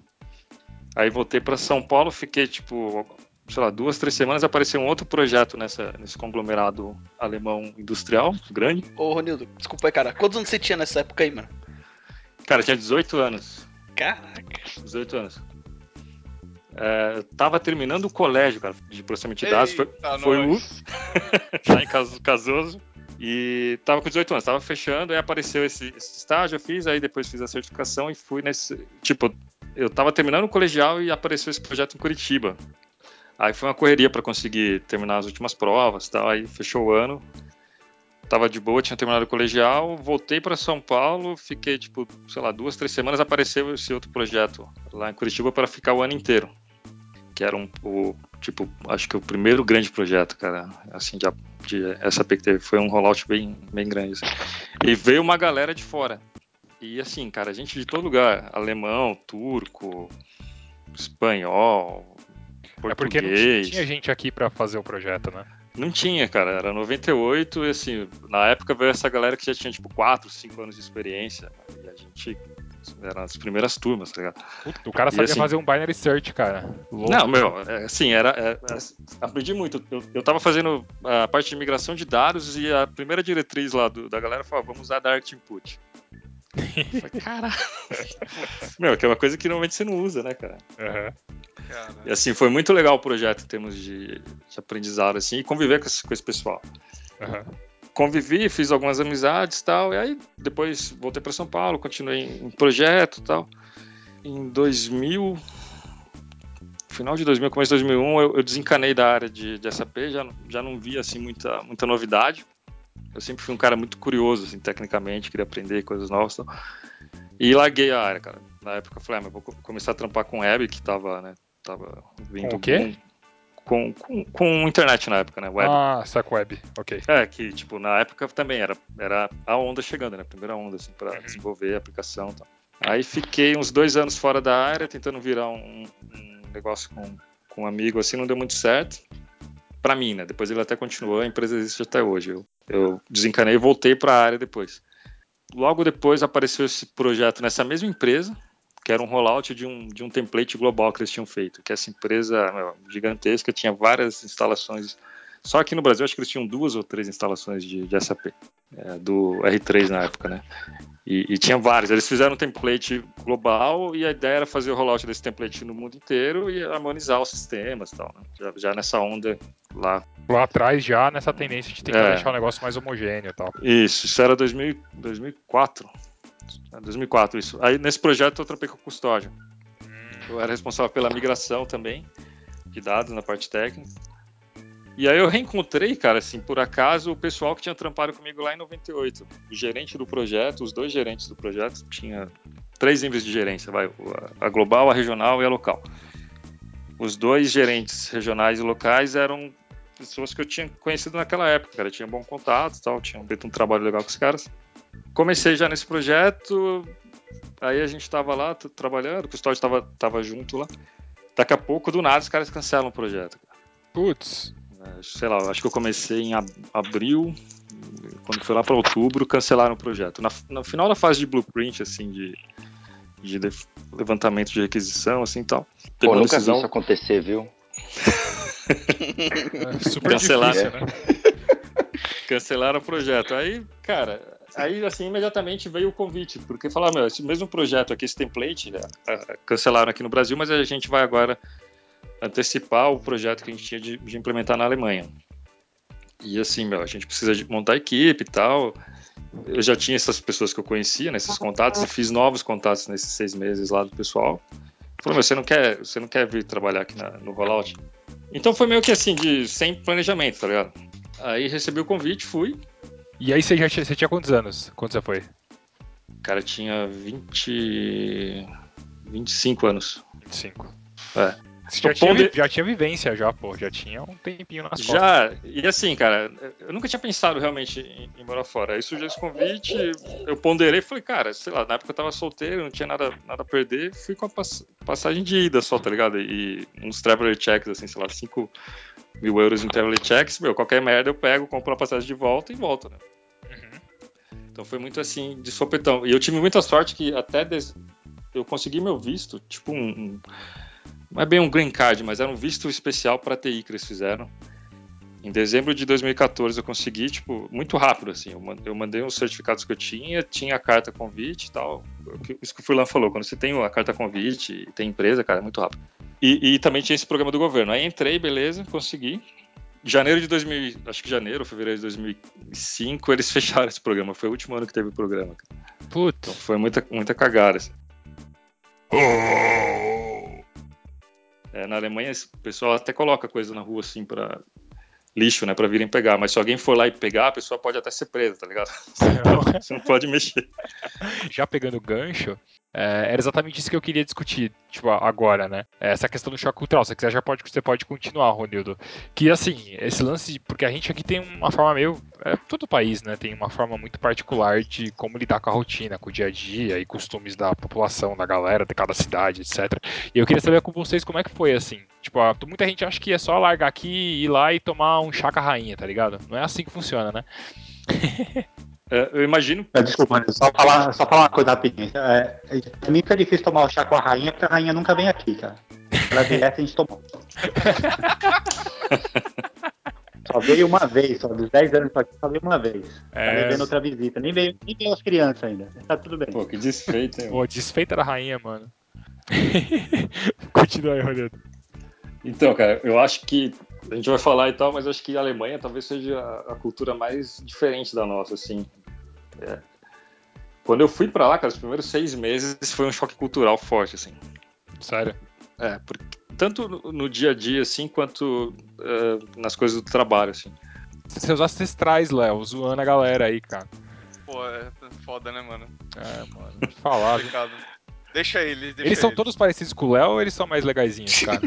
Aí voltei para São Paulo, fiquei tipo, sei lá, duas, três semanas, apareceu um outro projeto nessa, nesse conglomerado alemão industrial, grande. Ô, Ronildo, desculpa aí, cara. Quantos anos você tinha nessa época aí, mano? Cara, tinha 18 anos. Caraca. 18 anos. É, tava terminando o colégio, cara, de processamento de dados. Foi, foi o lá em Cas- Casoso. E tava com 18 anos, tava fechando, aí apareceu esse, esse estágio, eu fiz, aí depois fiz a certificação e fui nesse. Tipo, eu tava terminando o colegial e apareceu esse projeto em Curitiba. Aí foi uma correria para conseguir terminar as últimas provas tal, aí fechou o ano. Tava de boa, tinha terminado o colegial, voltei para São Paulo, fiquei, tipo, sei lá, duas, três semanas, apareceu esse outro projeto lá em Curitiba para ficar o ano inteiro. Que era um, o, tipo, acho que o primeiro grande projeto, cara, assim, de, de SAP que teve. Foi um rollout bem, bem grande. assim. E veio uma galera de fora. E assim, cara, gente de todo lugar. Alemão, turco, espanhol, É porque não português. tinha gente aqui pra fazer o projeto, né? Não tinha, cara. Era 98 e assim, na época veio essa galera que já tinha tipo 4, 5 anos de experiência. E a gente era as primeiras turmas, tá ligado? O cara E sabia assim- fazer um binary search, cara. Louco. Não, meu, é, assim, era, é, é, aprendi muito. Eu, eu tava fazendo a parte de migração de dados e a primeira diretriz lá do- da galera falou, vamos usar Direct Input. Caralho. meu, que é uma coisa que normalmente você não usa, né, cara? Cara, E assim, foi muito legal o projeto em termos de, de aprendizado, assim, e conviver com esse, com esse pessoal. Aham. Convivi, fiz algumas amizades e tal, e aí depois voltei para São Paulo, continuei em projeto e tal. Em 2000, final de 2000, começo de 2001, eu, eu desencanei da área de, de SAP, já, já não via assim muita, muita novidade. Eu sempre fui um cara muito curioso, assim, tecnicamente, queria aprender coisas novas e tal. E larguei a área, cara. Na época eu falei, ah, mas vou co- começar a trampar com web, que tava, né, tava vindo... Com o quê? Com, com, com internet na época, né, web. Ah, saco web. Ok. É, que, tipo, na época também era, era a onda chegando, né? A primeira onda, assim, pra desenvolver a aplicação e tal. Aí fiquei uns dois anos fora da área, tentando virar um, um negócio com, com um amigo, assim, não deu muito certo. Pra mim, né? Depois ele até continuou, a empresa existe até hoje. Eu, eu desencanei e voltei pra área depois. Logo depois apareceu esse projeto nessa mesma empresa, que era um rollout de um, de um template global que eles tinham feito. Que essa empresa meu, gigantesca tinha várias instalações. Só aqui no Brasil, acho que eles tinham duas ou três instalações de, de SAP, é, do R3 na época, né? E, e tinha vários. Eles fizeram um template global e a ideia era fazer o rollout desse template no mundo inteiro e harmonizar os sistemas e tal. Né? Já, já nessa onda lá. Lá atrás já nessa tendência de tentar É. deixar o negócio mais homogêneo e tal. Isso, isso era 2000, 2004. É, 2004, isso. Aí nesse projeto eu tropei com o custódio. Eu era responsável pela migração também de dados na parte técnica. E aí eu reencontrei, cara, assim, por acaso, o pessoal que tinha trampado comigo lá em 98. O gerente do projeto, os dois gerentes do projeto, tinha três níveis de gerência, vai, a global, a regional e a local. Os dois gerentes regionais e locais eram pessoas que eu tinha conhecido naquela época, cara, tinha bom contato, tal, tinha feito um trabalho legal com os caras. Comecei já nesse projeto, aí a gente estava lá trabalhando, o custódio estava tava junto lá. Daqui a pouco, do nada, os caras cancelam o projeto. Putz. Sei lá, acho que eu comecei em ab- abril, quando foi lá para outubro, cancelaram o projeto. Na, no final da fase de blueprint, assim, de, de levantamento de requisição, assim, e tal. Pô, Teve uma nunca vi decisão- isso acontecer, viu? É super Cancelar, difícil, né? cancelaram o projeto. Aí, cara, aí assim, imediatamente veio o convite, porque falaram, meu, esse mesmo projeto aqui, esse template, né, cancelaram aqui no Brasil, mas a gente vai agora antecipar o projeto que a gente tinha de, de implementar na Alemanha. E assim, meu, a gente precisa de montar equipe e tal. Eu já tinha essas pessoas que eu conhecia, né, esses contatos, e fiz novos contatos nesses seis meses lá do pessoal. Falou, meu, você não quer, você não quer vir trabalhar aqui na- no rollout? Então foi meio que assim, de sem planejamento, tá ligado? Aí recebi o convite, fui. E aí você já tinha, você tinha quantos anos quando você foi? Cara tinha 20. 25 anos. 25. É. Já tinha, já tinha vivência, já, pô. Já tinha um tempinho nas costas. Já, e assim, cara, eu nunca tinha pensado realmente em, em morar fora. Aí surgiu esse convite, eu ponderei e falei, cara, sei lá, na época eu tava solteiro, não tinha nada, nada a perder, fui com a pass- passagem de ida só, tá ligado? E uns traveler checks, assim, sei lá, 5 mil euros em traveler checks, meu, qualquer merda eu pego, compro a passagem de volta e volto, né? Então foi muito assim, de sopetão. E eu tive muita sorte que até des- eu consegui meu visto, tipo um, um- Não é bem um green card, mas era um visto especial para TI que eles fizeram. Em dezembro de 2014 eu consegui, tipo, muito rápido, assim. Eu man- eu mandei os certificados que eu tinha, tinha a carta convite e tal. O que- Isso que o Furlan falou, quando você tem a carta convite e tem empresa, cara, é muito rápido. E, e também tinha esse programa do governo. Aí entrei, beleza, consegui. Janeiro de 2000, acho que janeiro ou fevereiro de 2005, eles fecharam esse programa. Foi o último ano que teve o programa. cara. Então foi muita, muita cagada. assim. É, na Alemanha, o pessoal até coloca coisa na rua assim para lixo, né, para virem pegar. Mas se alguém for lá e pegar, a pessoa pode até ser presa, tá ligado? Você não pode mexer. já pegando o gancho, é, era exatamente isso que eu queria discutir, tipo, agora, né? Essa questão do choque cultural. Se você quiser, já pode, você pode continuar, Ronildo. Que, assim, esse lance, porque a gente aqui tem uma forma meio, é, todo país, né, tem uma forma muito particular de como lidar com a rotina, com o dia a dia e costumes da população, da galera, de cada cidade, etc. E eu queria saber com vocês como é que foi, assim. Tipo, muita gente acha que é só largar aqui, ir lá e tomar um chá com a rainha, tá ligado? Não é assim que funciona, né? É, eu imagino. É, Desculpa, só falar, só falar uma coisa rapidinho. É, é, pra mim fica difícil tomar o chá com a rainha, porque a rainha nunca vem aqui, cara. Ela vier, a gente tomou. Só veio uma vez, só dos 10 anos pra aqui, só veio uma vez. Tá É. devendo outra visita. Nem veio, nem veio as crianças ainda. Tá tudo bem. Pô, que desfeito, hein? Pô, desfeita da rainha, mano. Continua aí, Ronildo. Então, cara, eu acho que a gente vai falar e tal, mas acho que a Alemanha talvez seja a cultura mais diferente da nossa, assim. É. Quando eu fui pra lá, cara, os primeiros seis meses foi um choque cultural forte, assim. Sério? É, porque, tanto no, dia a dia, assim, quanto é, nas coisas do trabalho, assim. Seus ancestrais, Léo, zoando a galera aí, cara. Pô, é foda, né, mano? É, mano, falar. Deixa eles, deixa Eles são todos parecidos com o Léo ou eles são mais legaisinhos, cara?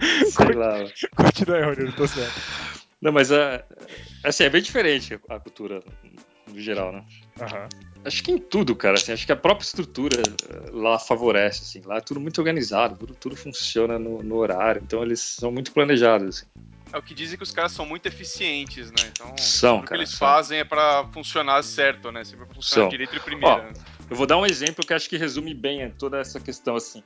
Sei lá. Continua aí, Ronildo, tô certo. Não, mas é, assim, é bem diferente a cultura no geral, né? Aham. Acho que em tudo, cara, assim, acho que a própria estrutura eh, lá favorece, assim, lá é tudo muito organizado, tudo, tudo funciona no, no horário, então eles são muito planejados, assim. É o que dizem que os caras são muito eficientes, né? Então, São, tudo que cara, eles são. fazem é pra funcionar certo, né? Sempre pra funcionar São. direito de primeira. Ó, Eu vou dar um exemplo que acho que resume bem eh, toda essa questão, assim.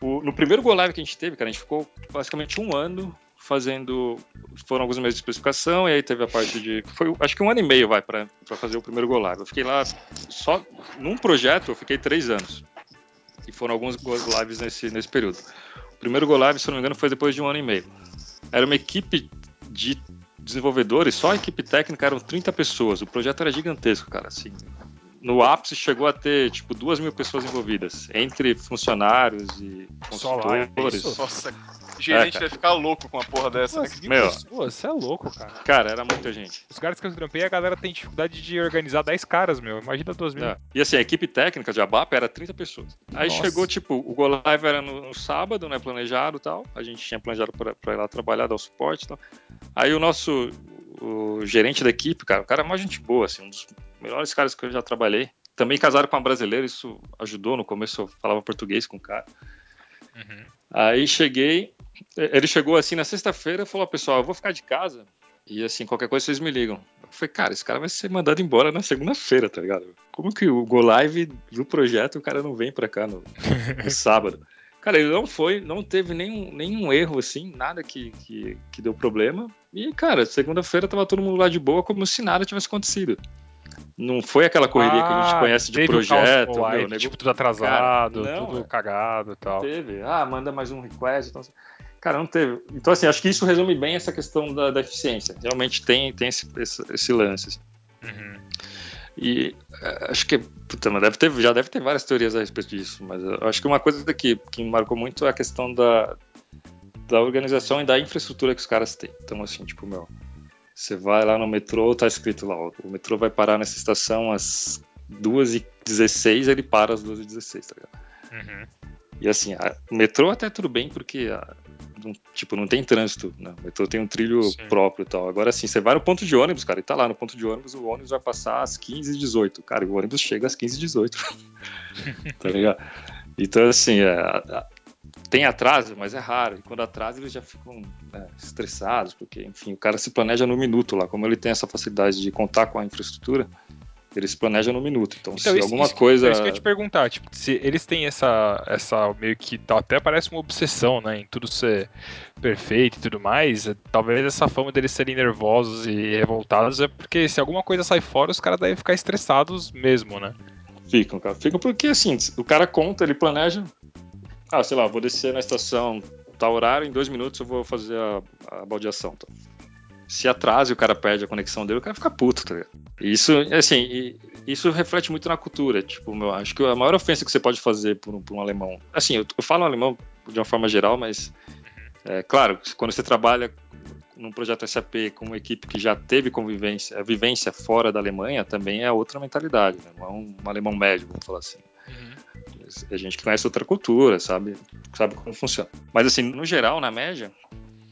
O- no primeiro Go Live que a gente teve, cara, a gente ficou basicamente um ano fazendo. Foram alguns meses de especificação, e aí teve a parte de. Foi, acho que um ano e meio, vai, pra pra fazer o primeiro Go Live. Eu fiquei lá só. Num projeto, eu fiquei três anos. E foram alguns Go Lives nesse, nesse período. O primeiro Go Live, se eu não me engano, foi depois de um ano e meio. Era uma equipe de desenvolvedores, só a equipe técnica eram 30 pessoas. O projeto era gigantesco, cara. Assim, no ápice chegou a ter tipo duas mil pessoas envolvidas, entre funcionários e Só lá, é consultores. isso? Nossa, gerente É, deve ficar louco com uma porra dessa. né? Nossa, Meu. Pô, você é louco, cara. Cara, era muita gente. Os caras que eu trampei, a galera tem dificuldade de organizar 10 caras, meu. Imagina duas mil. É. E assim, a equipe técnica de ABAP era 30 pessoas. Aí Nossa. chegou, tipo, o Go Live era no, no sábado, né, planejado e tal. A gente tinha planejado pra, pra ir lá trabalhar, dar o suporte e tal. Aí o nosso o gerente da equipe, cara, o cara é uma gente boa, assim, um dos melhores caras que eu já trabalhei. Também casaram com uma brasileira, isso ajudou. No começo eu falava português com o cara. Uhum. Aí cheguei, ele chegou assim na sexta-feira e falou: pessoal, eu vou ficar de casa e assim, qualquer coisa vocês me ligam. Eu falei, cara, esse cara vai ser mandado embora na segunda-feira, tá ligado? Como que o Go Live do projeto o cara não vem pra cá no, no sábado? Cara, ele não foi, não teve nenhum, nenhum erro assim, nada que, que, que deu problema. E, cara, segunda-feira tava todo mundo lá de boa, como se nada tivesse acontecido. Não foi aquela correria que a gente Ah, conhece de projeto, live, meu, nego- tipo, tudo atrasado, Cara, não, tudo é. cagado e tal. Teve. Ah, manda mais um request. Então, cara, não teve. Então, assim, acho que isso resume bem essa questão da, da eficiência. Realmente tem, tem esse, esse, esse lance. assim. Uhum. E é, acho que puta, mas deve ter, já deve ter várias teorias a respeito disso, mas eu acho que uma coisa que, que me marcou muito é a questão da, da organização e da infraestrutura que os caras têm. Então, assim, tipo, meu, você vai lá no metrô, tá escrito lá, ó, o metrô vai parar nessa estação às 2h16, ele para às 2h16, tá ligado? Uhum. E assim, a- o metrô até tudo bem, porque a- tipo, não tem trânsito, né? O metrô tem um trilho Sim. próprio e tal. Agora, assim, você vai no ponto de ônibus, cara, e tá lá no ponto de ônibus, o ônibus vai passar às 15h18. Cara, e o ônibus chega às 15h18. tá ligado? Então, assim, é, tem atraso, mas é raro. E quando atrasa, eles já ficam né, estressados, porque, enfim, o cara se planeja no minuto lá. Como ele tem essa facilidade de contar com a infraestrutura, ele se planeja no minuto. Então, Então, se isso, alguma isso coisa. é isso que eu ia te perguntar, tipo, se eles têm essa, essa meio que tá- até parece uma obsessão, né, em tudo ser perfeito e tudo mais, é, talvez essa fama deles serem nervosos e revoltados é porque se alguma coisa sai fora, os caras devem ficar estressados mesmo, né? Ficam, cara. Ficam porque, assim, o cara conta, ele planeja. Ah, sei lá, vou descer na estação tal horário, em dois minutos eu vou fazer a, a baldeação. Tá? Se atrasa e o cara perde a conexão dele, o cara fica puto, tá ligado? Isso, assim, isso reflete muito na cultura. Tipo, meu, acho que a maior ofensa que você pode fazer por um, por um alemão. Assim, eu, eu falo alemão de uma forma geral, mas. É claro, quando você trabalha num projeto SAP com uma equipe que já teve convivência, vivência fora da Alemanha, também é outra mentalidade, né? não é um, um alemão médio, vamos falar assim. É gente que conhece outra cultura, sabe, sabe como funciona. Mas assim, no geral, na média,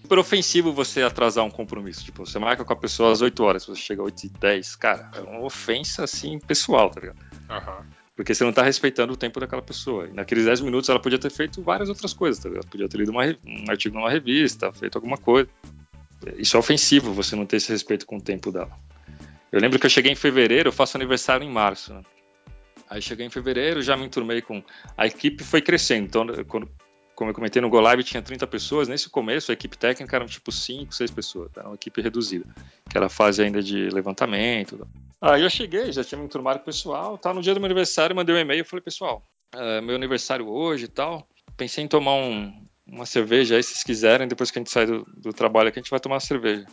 super ofensivo você atrasar um compromisso. Tipo, você marca com a pessoa às 8 horas, você chega às 8 e 10, cara, é uma ofensa assim pessoal, tá ligado? Aham. Porque você não tá respeitando o tempo daquela pessoa. E naqueles 10 minutos ela podia ter feito várias outras coisas, tá ligado? Podia ter lido uma um artigo numa revista, feito alguma coisa. Isso é ofensivo, você não ter esse respeito com o tempo dela. Eu lembro que eu cheguei em fevereiro, eu faço aniversário em março. Né? Aí cheguei em fevereiro, já me enturmei com. A equipe foi crescendo. Então, quando, como eu comentei no Go Live, tinha 30 pessoas. Nesse começo, a equipe técnica eram tipo 5, 6 pessoas. Era uma equipe reduzida. Que era a fase ainda de levantamento. Aí eu cheguei, já tinha me enturmado com o pessoal. Tá, no dia do meu aniversário, mandei um e-mail. Falei, pessoal, é meu aniversário hoje e tal. Pensei em tomar um, uma cerveja aí, se vocês quiserem. Depois que a gente sai do, do trabalho aqui, a gente vai tomar uma cerveja.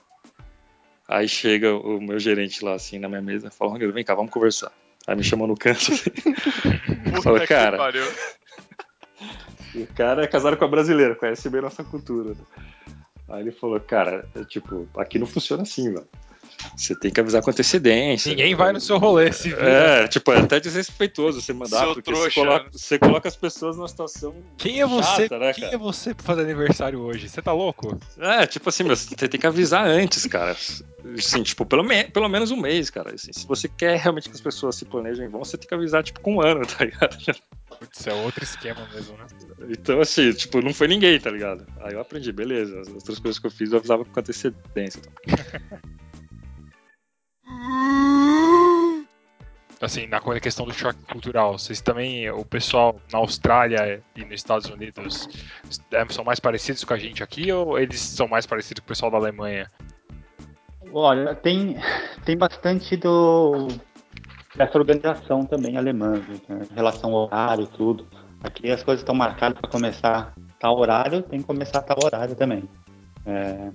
Aí chega o meu gerente lá, assim, na minha mesa, e fala, Rogério, vem cá, vamos conversar. Aí me chamou no canto. Puta Fala, cara, pariu. o cara é casado com a brasileira, conhece bem nossa cultura. né? Aí ele falou, cara, é, tipo, aqui não funciona assim, mano. Você tem que avisar com antecedência. Ninguém vai no seu rolê, se. É, tipo, é até desrespeitoso você mandar, Seu porque você, coloca, né? você coloca as pessoas numa situação Quem é você? chata, né, Quem cara? é você pra fazer aniversário hoje? Você tá louco? É, tipo assim, meu, você tem que avisar antes, cara. Assim, tipo, pelo, me pelo menos um mês, cara. Assim, se você quer realmente que as pessoas se planejem vão, você tem que avisar, tipo, com um ano, tá ligado? Putz, é outro esquema mesmo, né? Então, assim, tipo, não foi ninguém, tá ligado? Aí eu aprendi, beleza. As outras coisas que eu fiz eu avisava com antecedência. Então. Assim, na questão do choque cultural, vocês também, o pessoal na Austrália e nos Estados Unidos é, são mais parecidos com a gente aqui ou eles são mais parecidos com o pessoal da Alemanha? Olha, tem, tem bastante do dessa organização também alemã, né? em relação ao horário e tudo. Aqui as coisas estão marcadas para começar tal horário, tem que começar tal horário também. É,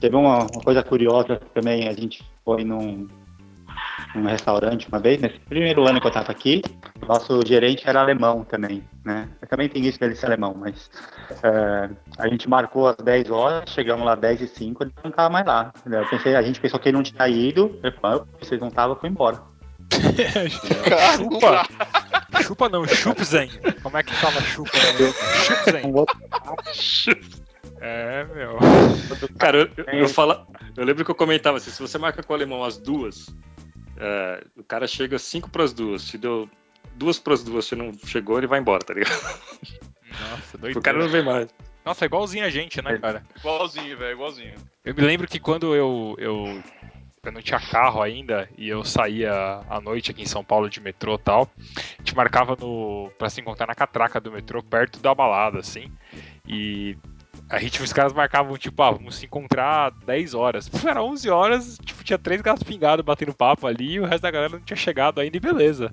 teve uma, uma coisa curiosa também, a gente foi num, num restaurante uma vez, nesse primeiro ano que eu estava aqui, nosso gerente era alemão também, né? Eu também tem isso dele ser alemão, mas é, a gente marcou às 10 horas, chegamos lá às 10 e 5, ele não estava mais lá. Eu pensei, a gente pensou que ele não tinha ido, ele falou, "Ah, vocês não estavam, fui embora. chupa! chupa não, Chupzen. Como é que fala chupa? Né? Chupzen. É, meu. Cara, eu, eu, eu, fala, eu lembro que eu comentava assim: se você marca com o alemão às duas, é, o cara chega às cinco pras duas. Se deu duas pras duas, você não chegou, ele vai embora, tá ligado? Nossa, doido. O cara não vem mais. Nossa, é igualzinho a gente, né, cara? Igualzinho, velho, igualzinho. Eu me lembro que quando eu, eu, eu não tinha carro ainda e eu saía à noite aqui em São Paulo de metrô e tal, a gente marcava no para se encontrar na catraca do metrô, perto da balada, assim. E a gente, os caras marcavam, tipo, ah, vamos se encontrar 10 horas. Pô, Era 11 horas, tipo, tinha três gatos pingados batendo papo ali e o resto da galera não tinha chegado ainda e beleza.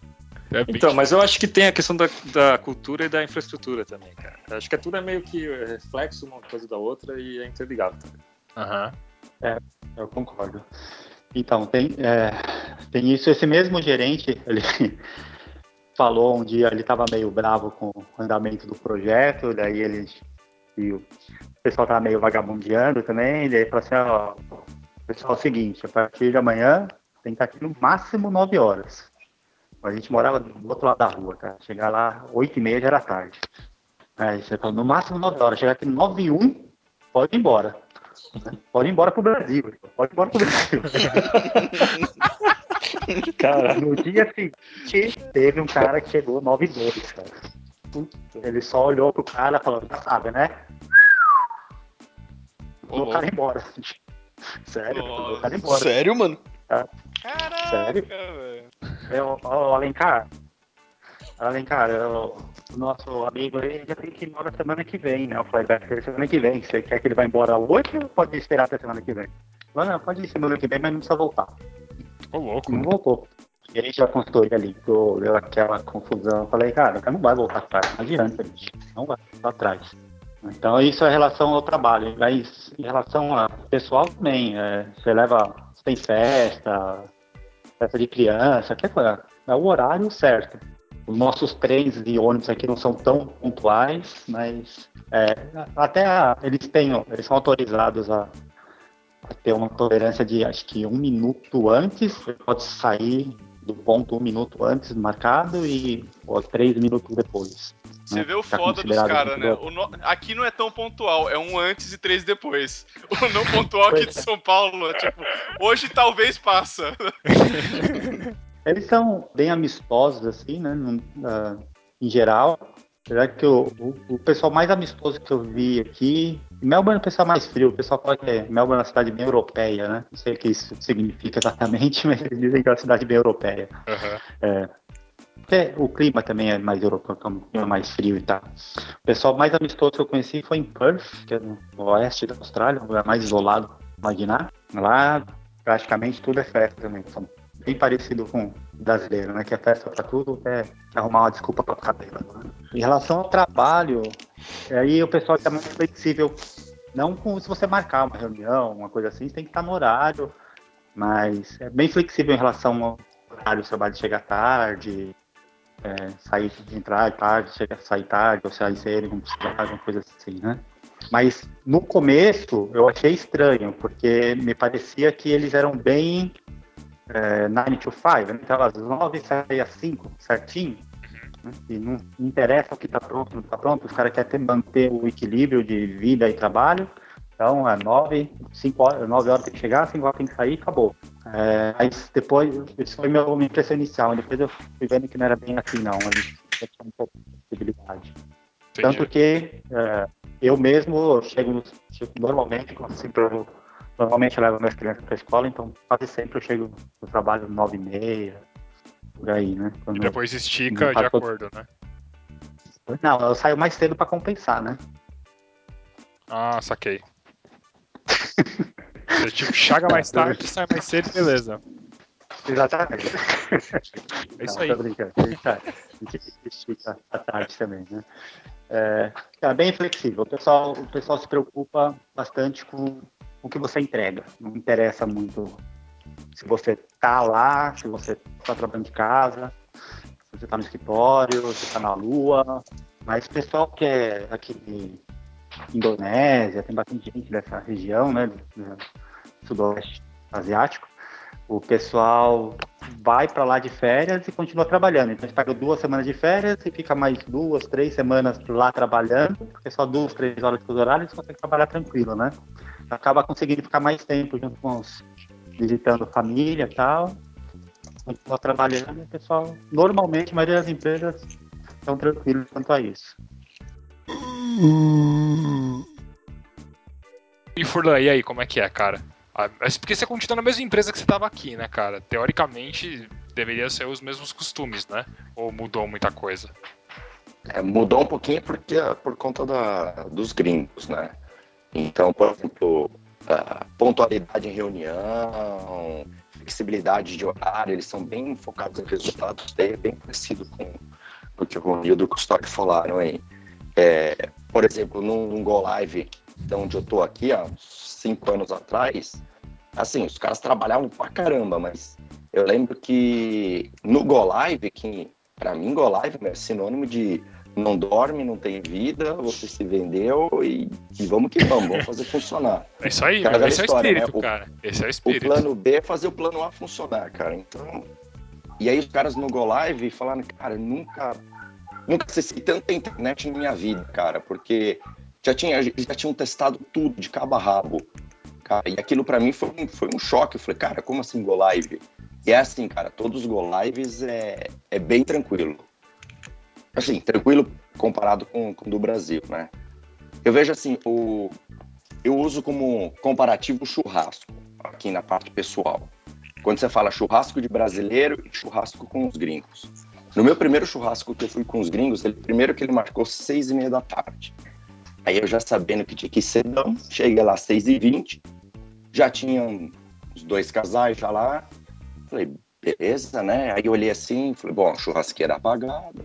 É bem Então, mas eu acho que tem a questão da, da cultura e da infraestrutura também, cara. Eu acho que é tudo é meio que reflexo uma coisa da outra e é interligado também. Aham. Eu concordo. Então, tem, é, tem isso. Esse mesmo gerente, ele falou um dia, ele estava meio bravo com o andamento do projeto, daí ele e o pessoal estava meio vagabundeando também, daí falou assim, ó, pessoal, é o seguinte, a partir de amanhã tem que estar aqui no máximo 9 horas. A gente morava do outro lado da rua, cara. Chegar lá, 8 e meia já era tarde. Aí você falou, no máximo 9 horas. Chegar aqui 9 e 1, pode ir embora. Pode ir embora pro Brasil. Pode ir embora pro Brasil. Cara, No dia seguinte, teve um cara que chegou 9 e 2, cara. Ele só olhou pro cara e falou, já sabe, né? Mandou o cara embora. Sério, mandou o cara embora. Sério, mano? Caraca, Sério? velho. Eu, ó, Alencar, Alencar, eu- o nosso amigo aí já tem que ir embora semana que vem, né? Eu falei, vai ser semana que vem. Você quer que ele vá embora hoje ou pode esperar até semana que vem? Falei, não, pode ir semana que vem, mas não precisa voltar. Ô, louco. Não voltou. E aí já consultoria ali, deu, aquela confusão. Eu falei, cara, não vai voltar atrás, não adianta, gente. Não vai voltar atrás. Então isso é em relação ao trabalho. Mas em relação ao pessoal também, é, você leva. Você tem festa, festa de criança, coisa. É o horário certo. Os nossos trens e ônibus aqui não são tão pontuais, mas é, até a- eles têm, eles são autorizados a, a ter uma tolerância de acho que um minuto antes, você pode sair do ponto um minuto antes do marcado e ou, três minutos depois. Você né? vê o Tá foda dos caras, né? no- Aqui não é tão pontual, é um antes e três depois. O não pontual aqui de é. São Paulo é tipo, hoje talvez passa. Eles são bem amistosos, assim, né? ah, em geral. Apesar que o, o, o pessoal mais amistoso que eu vi aqui. Melbourne é o pessoal mais frio. O pessoal fala que é- Melbourne é uma cidade bem europeia, né? Não sei o que isso significa exatamente, mas eles dizem que é uma cidade bem europeia. Aham. Porque o clima também é mais europeu, é um clima mais frio e tal. O pessoal mais amistoso que eu conheci foi em Perth, que é no oeste da Austrália, um lugar mais isolado, imaginar. Lá praticamente tudo é festa também. São bem parecido com o brasileiro, né? Que é festa pra tudo, quer arrumar uma desculpa pra cabelo. Né? Em relação ao trabalho, aí o pessoal está muito flexível. Não com se você marcar uma reunião, uma coisa assim, você tem que estar no horário, mas é bem flexível em relação ao horário, o trabalho chega tarde, é, sair, entrar tarde, chegar, sair tarde, ou sair cedo, precisar, alguma coisa assim, né? Mas no começo eu achei estranho, porque me parecia que eles eram bem é, 9 to 5, né? então às 9 saía às 5, certinho. né? E não interessa o que está pronto, não está pronto, os caras querem ter- manter o equilíbrio de vida e trabalho. Então, é 9, 5 horas, 9 horas tem que chegar, 5 horas tem que sair acabou. É, mas depois, isso foi meu, minha impressão inicial. Depois eu fui vendo que não era bem assim, não. Eles tinham um pouco de flexibilidade. Tanto que é, eu mesmo chego, chego normalmente, sempre eu, normalmente eu levo minhas crianças para a escola, então quase sempre eu chego no trabalho nove e meia, por aí, né? E Quando- depois estica de tá todo- acordo, né? Não, eu saio mais cedo para compensar, né? Ah, saquei. Você tipo, chega mais tarde, sai mais cedo, beleza. Exatamente. É isso Não, aí. tô brincando. A gente estica à tarde também, né? É, é bem flexível. O pessoal, o pessoal se preocupa bastante com o que você entrega. Não interessa muito se você tá lá, se você tá trabalhando de casa, se você tá no escritório, se tá na lua. Mas o pessoal que é aqui de Indonésia, tem bastante gente dessa região, né? Do, do sudoeste asiático. O pessoal vai para lá de férias e continua trabalhando. Então, a gente pega duas semanas de férias e fica mais duas, três semanas lá trabalhando, porque só duas, três horas de fuso horário você consegue trabalhar tranquilo, né? Acaba conseguindo ficar mais tempo junto com os visitando família e tal. Continua trabalhando e o pessoal, normalmente, a maioria das empresas estão tranquilos quanto a isso. E Furlan, e aí, como é que é, cara? Mas porque você continua na mesma empresa que você tava aqui, né, cara? Teoricamente, deveria ser os mesmos costumes, né? Ou mudou muita coisa? É, mudou um pouquinho porque, por conta da, dos gringos, né? Então, por exemplo, a pontualidade em reunião, flexibilidade de horário, eles são bem focados em resultados, é bem parecido com o que o Ronildo e o Custódio falaram aí. É, por exemplo, num, num Go Live, de onde eu tô aqui, há cinco anos atrás, assim, os caras trabalhavam pra caramba, mas eu lembro que no Go Live, que pra mim Go Live é sinônimo de não dorme, não tem vida, você se vendeu e, e vamos que vamos, vamos fazer funcionar. É isso aí, Cara, esse é o história, né? espírito, O- cara. Esse é o O espírito. plano B é fazer o plano A funcionar, cara. Então. E aí os caras no Go Live falaram, cara, nunca. Nunca acessei tanta internet na minha vida, cara, porque já, tinha, já tinham testado tudo de cabo a rabo. Cara, e aquilo pra mim foi, um- foi um choque. Eu falei, cara, como assim Go Live? E é assim, cara, todos os Go Lives é, é bem tranquilo. Assim, tranquilo comparado com, com do Brasil, né? Eu vejo assim, o, eu uso como comparativo churrasco, aqui na parte pessoal. Quando você fala churrasco de brasileiro e churrasco com os gringos. No meu primeiro churrasco que eu fui com os gringos, ele, primeiro que ele marcou seis e meia da tarde. Aí eu já sabendo que tinha que ir cedão, cheguei lá seis e vinte, já tinham os dois casais já lá. Falei, beleza, né? Aí eu olhei assim, falei, bom, churrasqueira apagada,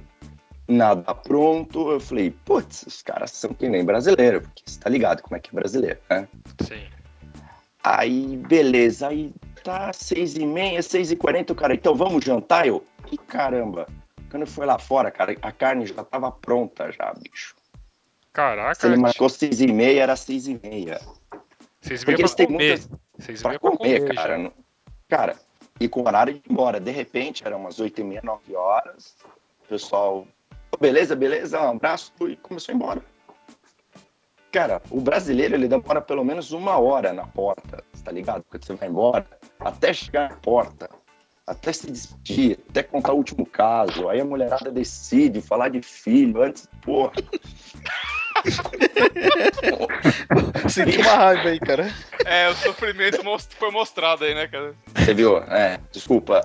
nada pronto. Eu falei, putz, os caras são que nem brasileiro, porque você tá ligado como é que é brasileiro, né? Sim. Aí, beleza, aí tá seis e meia, seis e quarenta, o cara, então vamos jantar? Eu, e caramba, quando eu fui lá fora, cara, a carne já tava pronta já, bicho. Caraca, Se ele marcou seis e meia, era seis e meia. vocês Porque veio eles pra têm comer. muitas Vocês pra veio pra comer, comer, cara. já. Cara, e com horário de ir embora. De repente, eram umas oito e meia, nove horas, o pessoal, "Ô, beleza, beleza, um abraço, e começou a ir embora. Cara, o brasileiro, ele demora pelo menos uma hora na porta, tá ligado? Quando você vai embora, até chegar na porta, até se despedir, até contar o último caso. Aí a mulherada decide falar de filho antes, porra. Senti uma raiva aí, cara. É, o sofrimento most- foi mostrado aí, né, cara? Você viu? É, desculpa.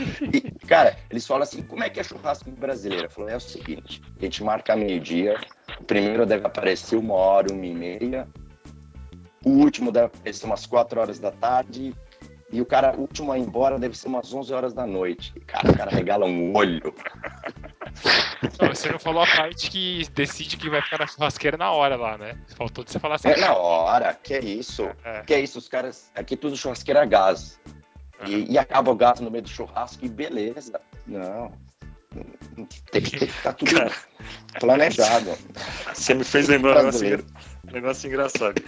E, cara, eles falam assim, como é que é churrasco brasileiro? Eu falo, é o seguinte, a gente marca meio-dia, o primeiro deve aparecer uma hora, uma e meia, o último deve aparecer umas quatro horas da tarde, e o cara o último a ir embora deve ser umas 11 horas da noite. Cara, o cara regala um olho. Não, você não falou a parte que decide que vai ficar na churrasqueira na hora lá, né? Faltou de você falar assim. É na hora, que é isso. É. Que é isso, os caras. Aqui tudo churrasqueira a gás. E, e acaba o gás no meio do churrasco e beleza. Não. Tem que, tem que ficar tudo Cara. planejado. Você me fez lembrar um negócio, Brasileiro. engra- um negócio engraçado.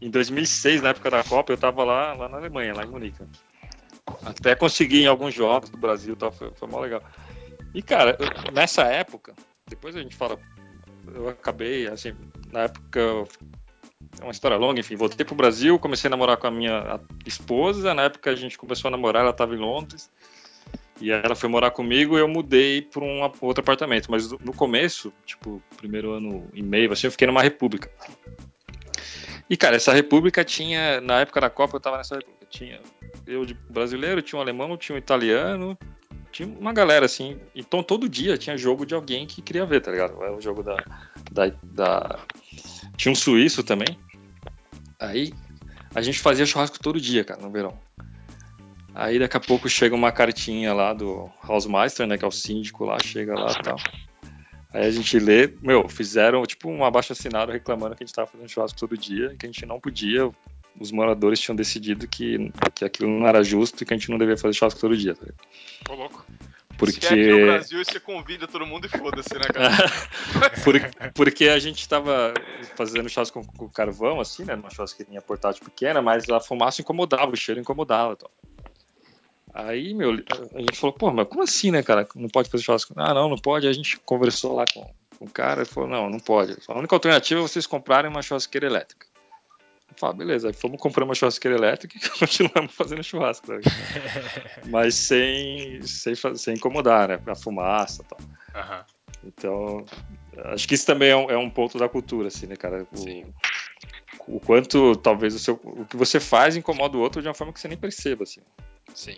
Em 2006, na época da Copa, eu tava lá, lá na Alemanha, lá em Munique. Até consegui em alguns jogos do Brasil, tal, foi, foi mó legal. E, cara, eu- nessa época, depois a gente fala, eu acabei, assim, na época, eu- é uma história longa, enfim, voltei pro Brasil, comecei a namorar com a minha esposa, na época a gente começou a namorar, ela tava em Londres, e ela foi morar comigo e eu mudei para um outro apartamento. Mas no começo, tipo, primeiro ano e meio, assim, eu fiquei numa república. E, cara, essa república tinha, na época da Copa, eu tava nessa república. Tinha eu de brasileiro, tinha um alemão, tinha um italiano, tinha uma galera assim. Então todo dia tinha jogo de alguém que queria ver, tá ligado? Era o jogo da. da, da- Tinha um suíço também. Aí a gente fazia churrasco todo dia, cara, no verão. Aí daqui a pouco chega uma cartinha lá do Hausmeister, né, que é o síndico lá, chega lá e tal. Aí a gente lê, meu, fizeram tipo um abaixo assinado reclamando que a gente tava fazendo churrasco todo dia, que a gente não podia, os moradores tinham decidido que, que aquilo não era justo e que a gente não devia fazer churrasco todo dia. tá ligado? Ô, louco. Porque Se aqui no Brasil, você convida todo mundo e foda-se, né, cara? Por- porque a gente tava fazendo churrasco com, com carvão, assim, né? Numa churrasqueirinha portátil pequena, mas a fumaça incomodava, o cheiro incomodava. e tal. Aí, meu, a gente falou, pô, mas como assim, né, cara? Não pode fazer churrasco? Ah, não, não pode. A gente conversou lá com, com o cara e falou, não, não pode. A única alternativa é vocês comprarem uma churrasqueira elétrica. Ah, beleza, aí fomos comprar uma churrasqueira elétrica e continuamos fazendo churrasco. tá ligado? Mas sem, sem, sem incomodar, né? A fumaça e tal. Aham. Então, acho que isso também é um, é um ponto da cultura, assim, né, cara? O, Sim. o quanto talvez o, seu, o que você faz incomoda o outro de uma forma que você nem perceba, assim. Sim.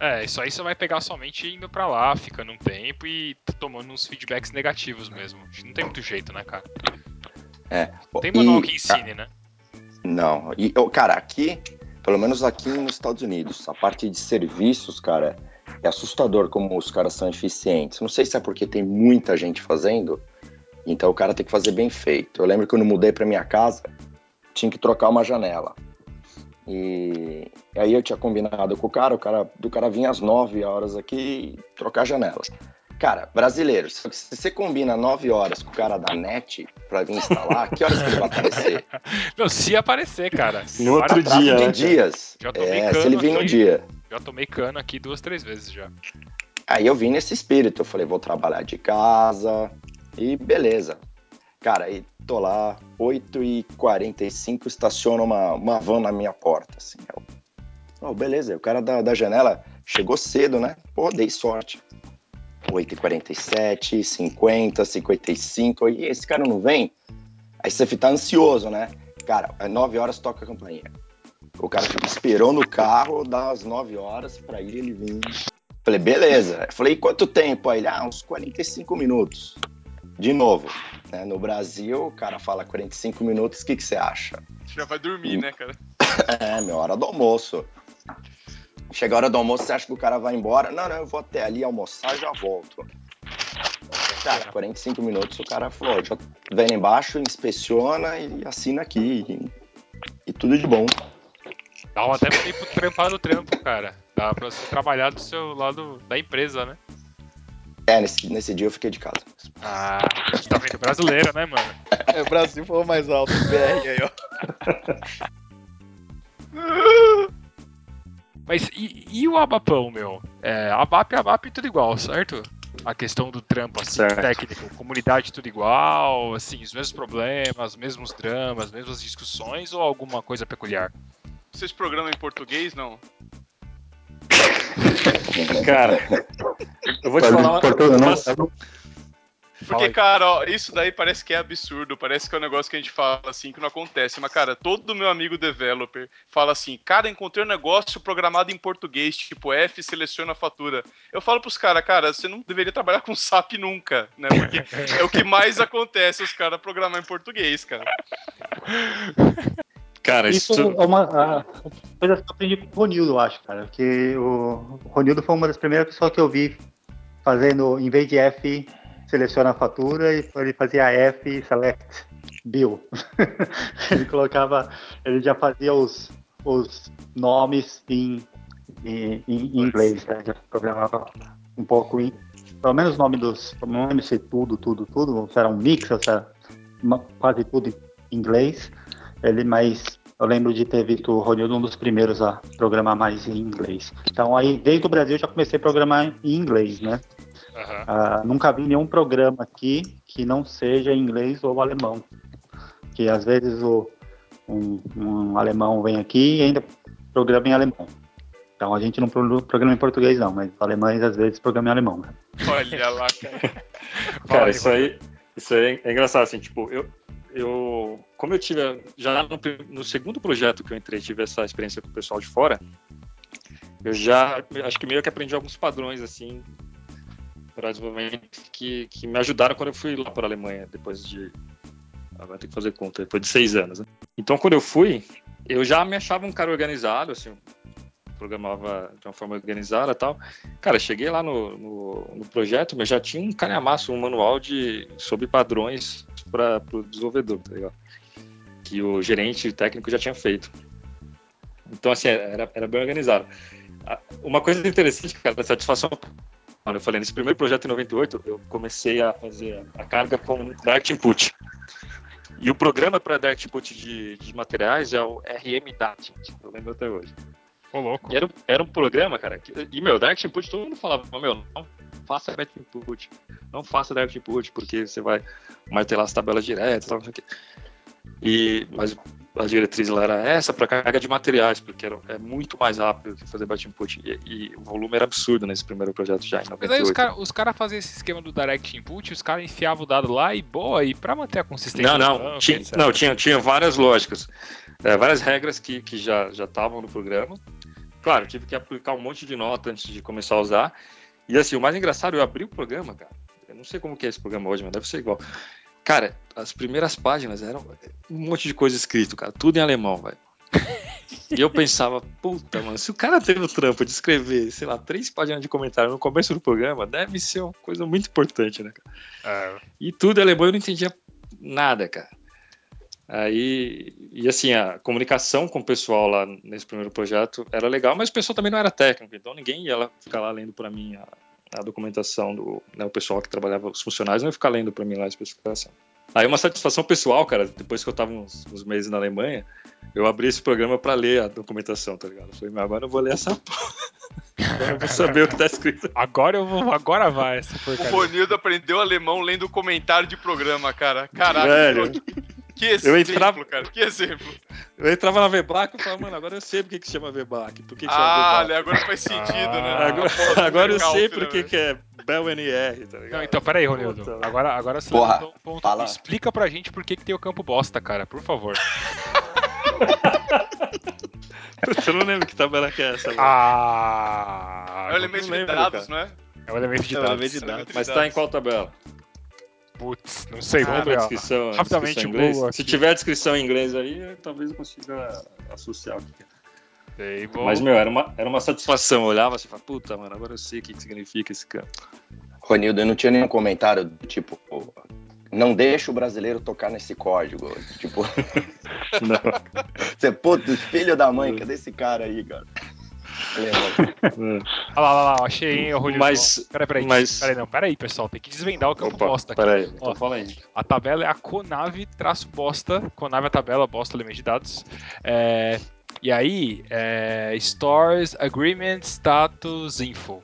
É, isso aí você vai pegar somente indo pra lá, ficando um tempo e tomando uns feedbacks negativos mesmo. Acho que Não tem muito jeito, né, cara? É. Tem manual E- que ensine, né? Não. E, ô, cara, aqui, pelo menos aqui nos Estados Unidos, a parte de serviços, cara, é assustador como os caras são eficientes. Não sei se é porque tem muita gente fazendo, então o cara tem que fazer bem feito. Eu lembro que quando mudei pra minha casa, tinha que trocar uma janela. E aí eu tinha combinado com o cara, o cara do cara vinha às 9 horas aqui trocar a janela. Cara, brasileiro, se se você combina 9 horas com o cara da net pra vir instalar, que horas que ele vai aparecer? Não, se aparecer, cara. No outro dia, de né? dias. Já tomei É, cano se ele vir no aqui. dia. Já tomei cano aqui duas, três vezes já. Aí eu vim nesse espírito, eu falei, vou trabalhar de casa e beleza. Cara, aí tô lá, 8h45, estaciona uma, uma van na minha porta, assim. Eu, oh, beleza, o cara da, da janela chegou cedo, né? Pô, dei sorte. 8h47, 50, 55, aí esse cara não vem? Aí você fica ansioso, né? Cara, às 9 horas toca a campainha. O cara fica esperou no carro, dá as 9 horas pra ir ele vir. Falei, beleza. Falei, quanto tempo? Aí ele, ah, uns 45 minutos. De novo, né? No Brasil, o cara fala 45 minutos, o que, que você acha? Já vai dormir, né, cara? É, meu, hora do almoço. Chega a hora do almoço, você acha que o cara vai embora? Não, não, eu vou até ali almoçar e já volto. Cara, 45 minutos, o cara falou, já vem lá embaixo, inspeciona e assina aqui. E, e tudo de bom. Dá um até tempo trampar no trampo, cara. Dá pra você trabalhar do seu lado da empresa, né? É, nesse, nesse dia eu fiquei de casa. Ah, tá vendo brasileiro, né, mano? É, o Brasil foi o mais alto, o BR aí, ó. Mas e, e o Abapão, meu? É, ABAP é ABAP tudo igual, certo? A questão do trampo, assim, Certo. técnico, comunidade tudo igual, assim, os mesmos problemas, mesmos dramas, mesmas discussões ou alguma coisa peculiar? Vocês programam em português, não? Cara, eu vou te falar uma, umas- Fala Porque, cara, ó, isso daí parece que é absurdo, parece que é um negócio que a gente fala assim que não acontece. Mas, cara, todo meu amigo developer fala assim: cara, encontrei um negócio programado em português, tipo F, seleciona a fatura. Eu falo pros caras, cara, você não deveria trabalhar com SAP nunca, né? Porque é o que mais acontece, os caras programar em português, cara. Cara, Isso isso. é uma a, coisa que eu aprendi com o Ronildo, eu acho, cara. Que o, o Ronildo foi uma das primeiras pessoas que eu vi fazendo, em vez de F, seleciona a fatura, e ele fazia F, select bill. ele colocava, ele já fazia os, os nomes em, em, em inglês, né? Já programava um pouco em. Pelo menos o nome dos. Não lembro se é tudo, tudo, tudo, se era um mix, ou se era uma- quase tudo em inglês. Ele, mas eu lembro de ter visto o Ronildo um dos primeiros a programar mais em inglês. Então aí, desde o Brasil, eu já comecei a programar em inglês, né? Ah, nunca vi nenhum programa aqui que não seja em inglês ou alemão. Que às vezes o, um, um alemão vem aqui e ainda programa em alemão. Então a gente não pro- programa em português não, mas os alemães às vezes programam em alemão. né? Olha lá, cara. Cara, isso aí, isso aí é engraçado, assim, tipo, eu, eu como eu tive, já no, no segundo projeto que eu entrei, tive essa experiência com o pessoal de fora, eu já, acho que meio que aprendi alguns padrões, assim, desenvolvimento que, que me ajudaram quando eu fui lá para a Alemanha, depois de, agora tem que fazer conta, depois de seis anos, né? Então, quando eu fui, eu já me achava um cara organizado, assim, programava de uma forma organizada tal. Cara, cheguei lá no, no, no projeto, mas já tinha um calhamaço, um manual de, sobre padrões para o desenvolvedor, tá ligado? Que o gerente técnico já tinha feito. Então, assim, era, era bem organizado. Uma coisa interessante, cara, da satisfação. Quando eu falei, nesse primeiro projeto em 98, eu comecei a fazer a carga com Direct Input. E o programa para Direct Input de, de materiais é o RMDAT, eu lembro até hoje. Ô, louco. E era, era um programa, cara, que, e meu, Direct Input, todo mundo falava, meu, não faça Direct Input, não faça Direct Input, porque você vai martelar as tabelas diretas, tal, não sei o quê. E, mas a diretriz lá era essa para carga de materiais, porque era, é muito mais rápido que fazer Batch Input. E, e o volume era absurdo nesse primeiro projeto já, em Mas aí os 98. caras cara faziam esse esquema do Direct Input, os caras enfiavam o dado lá e boa, e pra manter a consistência Não, não, banco, tinha, não tinha, tinha várias lógicas, é, várias regras que, que já já estavam no programa. Claro, tive que aplicar um monte de nota antes de começar a usar. E assim, o mais engraçado, eu abri o programa, cara. Eu não sei como que é esse programa hoje, mas deve ser igual. Cara, as primeiras páginas eram um monte de coisa escrito, cara, tudo em alemão, velho. E eu pensava, puta, mano, se o cara teve o trampo de escrever, sei lá, três páginas de comentário no começo do programa, deve ser uma coisa muito importante, né, cara? É, E tudo em alemão eu não entendia nada, cara. Aí, e assim, a comunicação com o pessoal lá nesse primeiro projeto era legal, mas o pessoal também não era técnico, então ninguém ia lá ficar lá lendo para mim a, a documentação do né, o pessoal que trabalhava, os funcionários não ia ficar lendo para mim lá a especificação. Aí uma satisfação pessoal, cara, depois que eu tava uns, uns meses na Alemanha, eu abri esse programa para ler a documentação, tá ligado? Eu falei, mas agora eu vou ler essa porra. Agora eu vou saber o que tá escrito. Agora eu vou. Agora vai essa O porcaria. Ronildo aprendeu alemão lendo comentário de programa, cara. Caraca, Velho. Que exemplo, entrava- cara. Que exemplo. Eu entrava na VBAC e falava, mano, agora eu sei por que, que chama VBAC. Por que, que Ah, chama né, agora faz sentido, né? Ah, Agora, Porra, do agora eu sei né, por que, velho? que é Bell NR, tá ligado? Não, então, peraí, Ronildo. Puta, Agora, agora você Porra, um ponto. fala. Explica pra gente por que, que tem o campo bosta, cara, por favor. Você não lembra que tabela que é essa, velho? Ah! É o elemento não de dados, cara. né? É o elemento de É o dados. elemento de dados. Mas tá dados. em qual tabela? Putz, não sei, Você vamos lembra ver. a ó. descrição, Rapidamente descrição Se tiver a descrição em inglês aí, eu- talvez eu consiga associar o que é. Mas, meu, era uma, era uma satisfação. Eu olhava assim e falava, puta, mano, agora eu sei o que, que significa esse campo. Ronildo, eu não tinha nenhum comentário do tipo, não deixa o brasileiro tocar nesse código. Tipo, Não. você, putz, filho da mãe, cadê esse cara aí, cara? Olha lá, olha lá, achei, hein, o Ronildo. Mas- Peraí, peraí. mas- Peraí, não, peraí, pessoal. Tem que desvendar o campo Opa, bosta aqui. peraí, Ó. então fala aí. A tabela é a Conave traço bosta. Conave é a tabela, bosta elemento de dados. É, e aí, é, stores, agreement, status, info.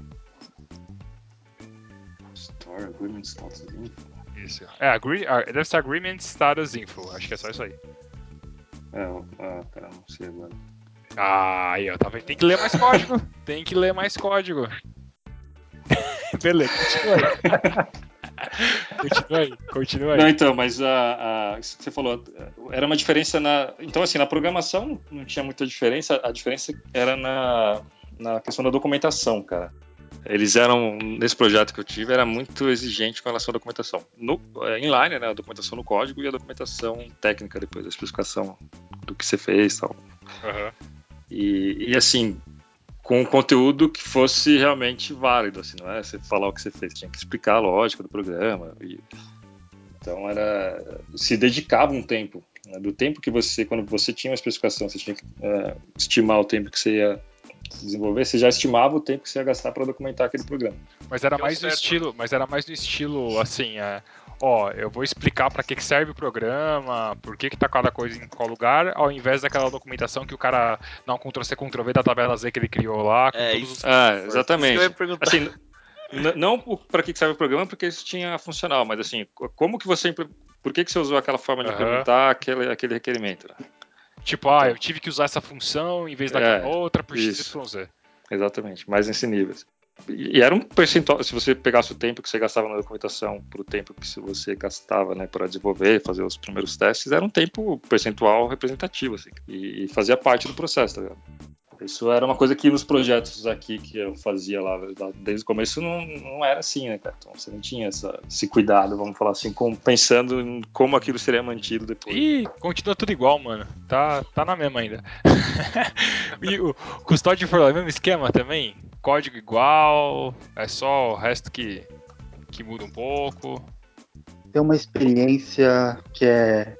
Store, agreement, status, info. Isso. É, agree, ah, deve ser agreement, status, info. Acho que é só isso aí. É, ah, cara, não sei agora. Ah, aí, ó, tá vendo? Tem que ler mais código. Tem que ler mais código. Beleza, continua aí. continua aí, continua aí. Não, então, mas a, a- isso que você falou, era uma diferença na. Então, assim, na programação não tinha muita diferença, a diferença era na, na questão da documentação, cara. Eles eram, nesse projeto que eu tive, era muito exigente com relação à documentação. No, é, inline, né, a documentação no código e a documentação técnica depois, a especificação do que você fez e tal. Aham. E, e, assim, com um conteúdo que fosse realmente válido, assim, não é você falar o que você fez, tinha que explicar a lógica do programa. e- então era se dedicava um tempo, né, do tempo que você, quando você tinha uma especificação, você tinha que é, estimar o tempo que você ia desenvolver, você já estimava o tempo que você ia gastar para documentar aquele programa. Mas era mais no estilo, mas era mais no estilo assim, é, ó, eu vou explicar pra que que serve o programa, por que que tá cada coisa em qual lugar, ao invés daquela documentação que o cara dá um Ctrl C, Ctrl V da tabela Z que ele criou lá, com É, todos isso- os... Ah, Isso que eu exatamente. ia. Assim, não para que que serve o programa, porque isso tinha funcional, mas assim, co- como que você por que, que você usou aquela forma de Aham. implementar aquele, aquele requerimento? né? Tipo, ah, eu tive que usar essa função em vez daquela É, outra por isso. XYZ. Exatamente, mais nesse nível. E era um percentual, se você pegasse o tempo que você gastava na documentação para o tempo que você gastava né, para desenvolver, fazer os primeiros testes, era um tempo percentual representativo, assim, e, e fazia parte do processo, tá ligado? Isso era uma coisa que nos projetos aqui que eu fazia lá lá desde o começo não, não era assim, né, cara? Então você não tinha essa, esse cuidado, vamos falar assim, com, pensando em como aquilo seria mantido depois. Ih, continua tudo igual, mano. Tá, tá na mesma ainda. e o custódio for lá, mesmo esquema também? Código igual, é só o resto que, que muda um pouco. Tem uma experiência que é.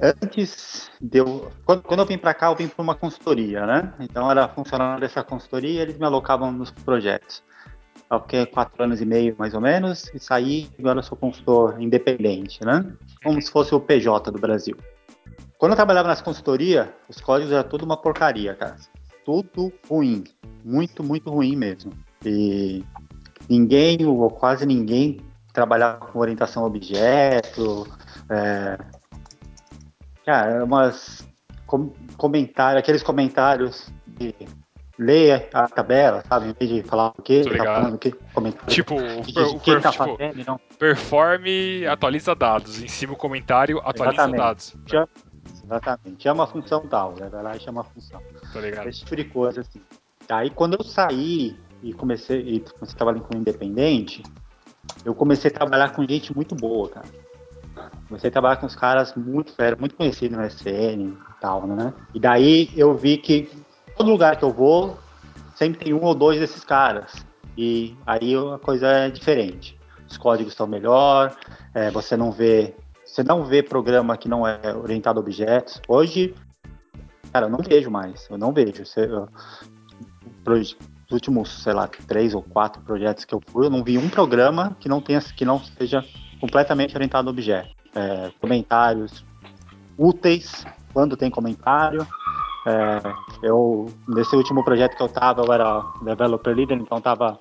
Antes de eu. Quando, quando eu vim para cá, eu vim para uma consultoria, né? Então, era funcionário dessa consultoria eles me alocavam nos projetos. Eu fiquei quatro anos e meio, mais ou menos, e saí, agora sou consultor independente, né? Como se fosse o PJ do Brasil. Quando eu trabalhava nessa consultoria, os códigos eram tudo uma porcaria, cara. Tudo ruim. Muito, muito ruim mesmo. E ninguém, ou quase ninguém, trabalhava com orientação a objeto. É... Cara, umas com, comentários, aqueles comentários de ler a tabela, sabe? Em vez de falar o que, Tô tá falando o que, comentário. Tipo, de, de o per- tá tipo, fazendo, performe atualiza dados. Em cima o comentário atualiza Exatamente. dados. Chama- Exatamente. Chama a função tal, né? vai lá e chama a função. Tá ligado? Esse tipo de coisa, assim. Aí quando eu saí e comecei, e comecei trabalhando com independente, eu comecei a trabalhar com gente muito boa, cara. Comecei a trabalhar com os caras muito fera, muito conhecidos no SN e tal, né? E daí eu vi que todo lugar que eu vou, sempre tem um ou dois desses caras. E aí a coisa é diferente. Os códigos estão melhor, é, você não vê você não vê programa que não é orientado a objetos. Hoje, cara, eu não vejo mais. Eu não vejo. Você, eu, os últimos, sei lá, três ou quatro projetos que eu fui, eu não vi um programa que não tenha, que não seja completamente orientado a objeto. É, comentários úteis, quando tem comentário. É, eu, nesse último projeto que eu tava, eu era developer leader, então tava,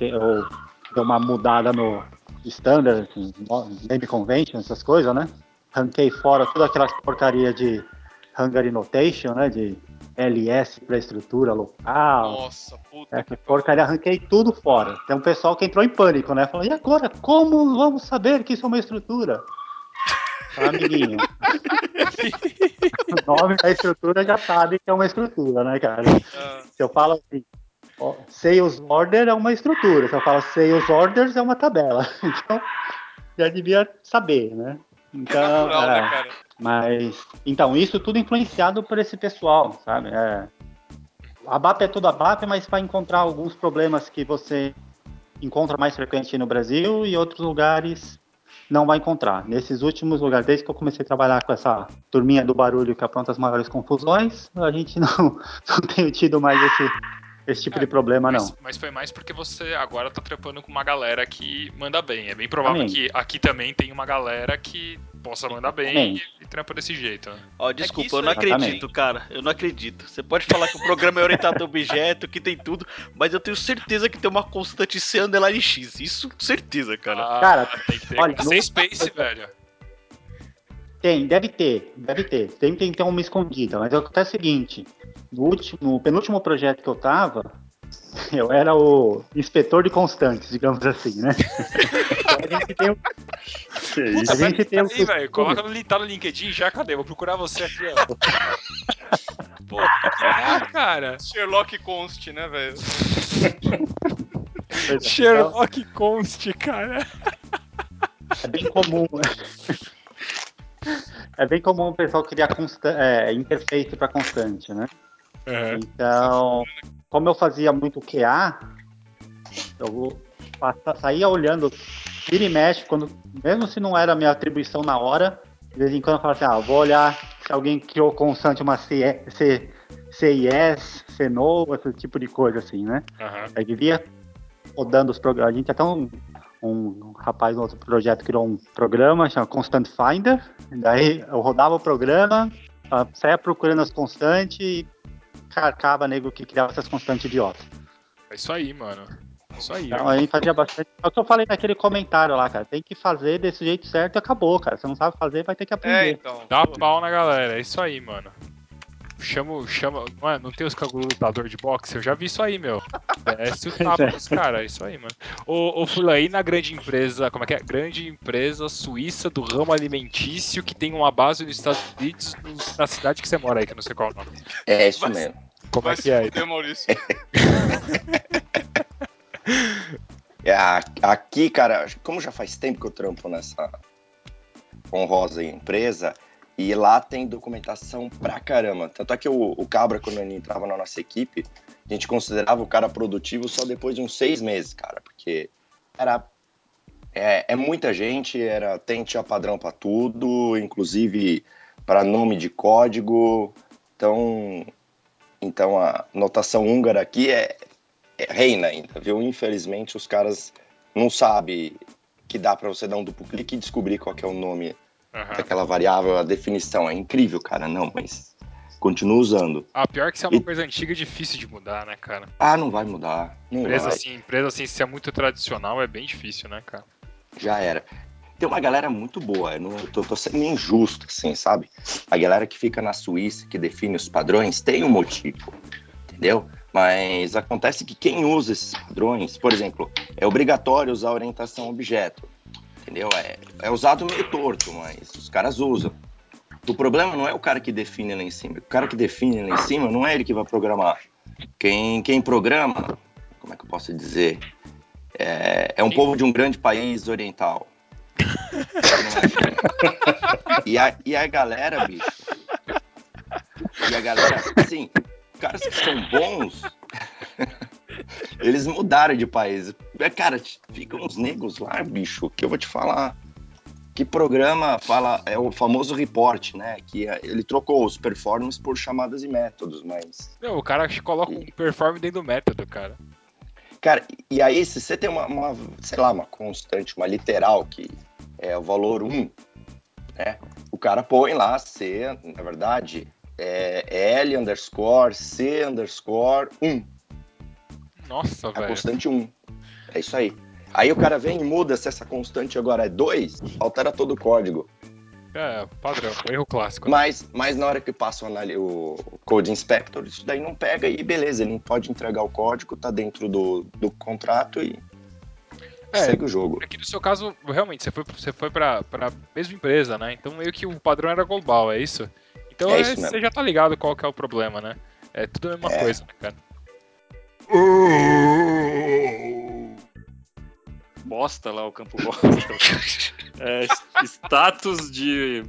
eu dei uma mudada no standard, assim, name convention, essas coisas, né? Ranquei fora todas aquelas porcaria de Hungary Notation, né? De LS para estrutura local. Nossa, puta. É, que porcaria, arranquei tudo fora. Tem um pessoal que entrou em pânico, né? Falou, e agora, como vamos saber que isso é uma estrutura? Ah, amiguinho. o nome da estrutura já sabe que é uma estrutura, né, cara? Ah, Se eu falo assim, ó, sales order é uma estrutura. Se eu falo sales orders é uma tabela. Então, já devia saber, né? é Então, natural, é, né, cara? Mas, então, isso tudo influenciado por esse pessoal, sabe? É, a BAP é tudo a BAP, mas vai encontrar alguns problemas que você encontra mais frequente no Brasil e outros lugares não vai encontrar. Nesses últimos lugares, desde que eu comecei a trabalhar com essa turminha do barulho que apronta as maiores confusões, a gente não, não tem tido mais esse, esse tipo É, de problema, Mas, não. mas foi mais porque você agora tá trepando com uma galera que manda bem. É bem provável que aqui também tem uma galera que possa mandar bem e, e trampa desse jeito. Né? Ó, que desculpa, isso eu não é- acredito, cara. Eu não acredito. Você pode falar que o programa é orientado a objeto, que tem tudo, mas eu tenho certeza que tem uma constante C underline X. Isso, certeza, cara. Ah, Cara, tem que ter. olha, Sem space, velho. Tem, deve ter, deve ter. Tem que ter uma escondida, mas acontece o seguinte: no, último, no penúltimo projeto que eu tava, eu era o inspetor de constantes, digamos assim, né? Então a gente tem, o- Que isso? a gente tem o Peraí, velho. Coloca no, tá no LinkedIn já, cadê? Vou procurar você aqui, ó. Pô, que tá, cara. Sherlock Const, né, velho? Sherlock Const, cara. É bem comum. É bem comum o pessoal criar é, interface para constante, né? Uhum. Então, como eu fazia muito QA, eu passa- saía olhando, vira e mexe, quando, mesmo se não era a minha atribuição na hora, de vez em quando eu falava assim, ah, vou olhar se alguém criou constante uma C, CIS, CNO, esse tipo de coisa assim, né? Aham. Aí vivia rodando os programas. A gente até um, um rapaz no outro projeto criou um programa chama Constant Finder. Daí eu rodava o programa, ah, saía procurando as constantes e carcava nego que criava essas constantes idiotas. É isso aí, mano. É Isso aí. Então ó. a gente fazia bastante. É o que eu falei naquele comentário lá, cara. Tem que fazer desse jeito certo e acabou, cara. Se não sabe fazer, vai ter que É, aprender. então. Dá pau na galera, é isso aí, mano. Chama, chama. Mano, não tem os canguru lutador de boxe? Eu já vi isso aí, meu. Desce o tapa dos caras, é isso aí, mano. Ô, ô Fula, aí na grande empresa, como é que é? Grande empresa suíça do ramo alimentício que tem uma base nos Estados Unidos, nos- na cidade que você mora aí, que eu não sei qual é o nome. É isso Mas- mesmo. Como Vai é que é aí? fuder, Maurício. É, aqui, cara, como já faz tempo que eu trampo nessa honrosa empresa, e lá tem documentação pra caramba. Tanto é que o, o Cabra, quando ele entrava na nossa equipe, a gente considerava o cara produtivo só depois de uns seis meses, cara, porque era. É, é muita gente, era tem tinha padrão pra tudo, inclusive para nome de código. Então, então a notação húngara aqui é, é reina ainda, viu? Infelizmente os caras não sabem que dá para você dar um duplo clique e descobrir qual é o nome Aham. daquela variável, a definição. É incrível, cara. Não, mas continua usando. Ah, pior que isso é uma E- coisa antiga e difícil de mudar, né, cara? Ah, não vai mudar. Não Empresa vai. assim, empresa assim, se é muito tradicional, é bem difícil, né, cara? Já era. Tem uma galera muito boa, eu não eu tô, tô sendo injusto, assim, sabe? A galera que fica na Suíça, que define os padrões, tem um motivo, entendeu? Mas acontece que quem usa esses padrões, por exemplo, é obrigatório usar orientação objeto, entendeu? É, é usado meio torto, mas os caras usam. O problema não é o cara que define lá em cima. O cara que define lá em cima não é ele que vai programar. Quem, quem programa, como é que eu posso dizer? É, é um povo de um grande país oriental. E a, e a galera, bicho. E a galera, assim, caras que são bons, eles mudaram de país. É, Cara, ficam uns negros lá, bicho, que eu vou te falar. que programa fala, é o famoso report, né? Que é- ele trocou os performances por chamadas e métodos, mas. Não, o cara coloca um perform dentro do método, cara. Cara, e aí, se você tem uma, uma, sei lá, uma constante, uma literal, que é o valor 1, né? O cara põe lá C, na verdade, é L underscore C underscore 1. Nossa, A velho. constante 1. É isso aí. Aí o cara vem e muda se essa constante agora é 2, altera todo o código. É, padrão, erro clássico. Mas, mas na hora que passa o, o Code Inspector, isso daí não pega e beleza, ele não pode entregar o código, tá dentro do, do contrato e É, segue o jogo. Aqui no seu caso, realmente, você foi, você foi pra, pra mesma empresa, né? Então meio que o padrão era global, é isso? Então É é- isso mesmo. você já tá ligado qual que é o problema, né? É tudo a mesma É. coisa, né, cara? Bosta lá, o campo bosta. É, status de,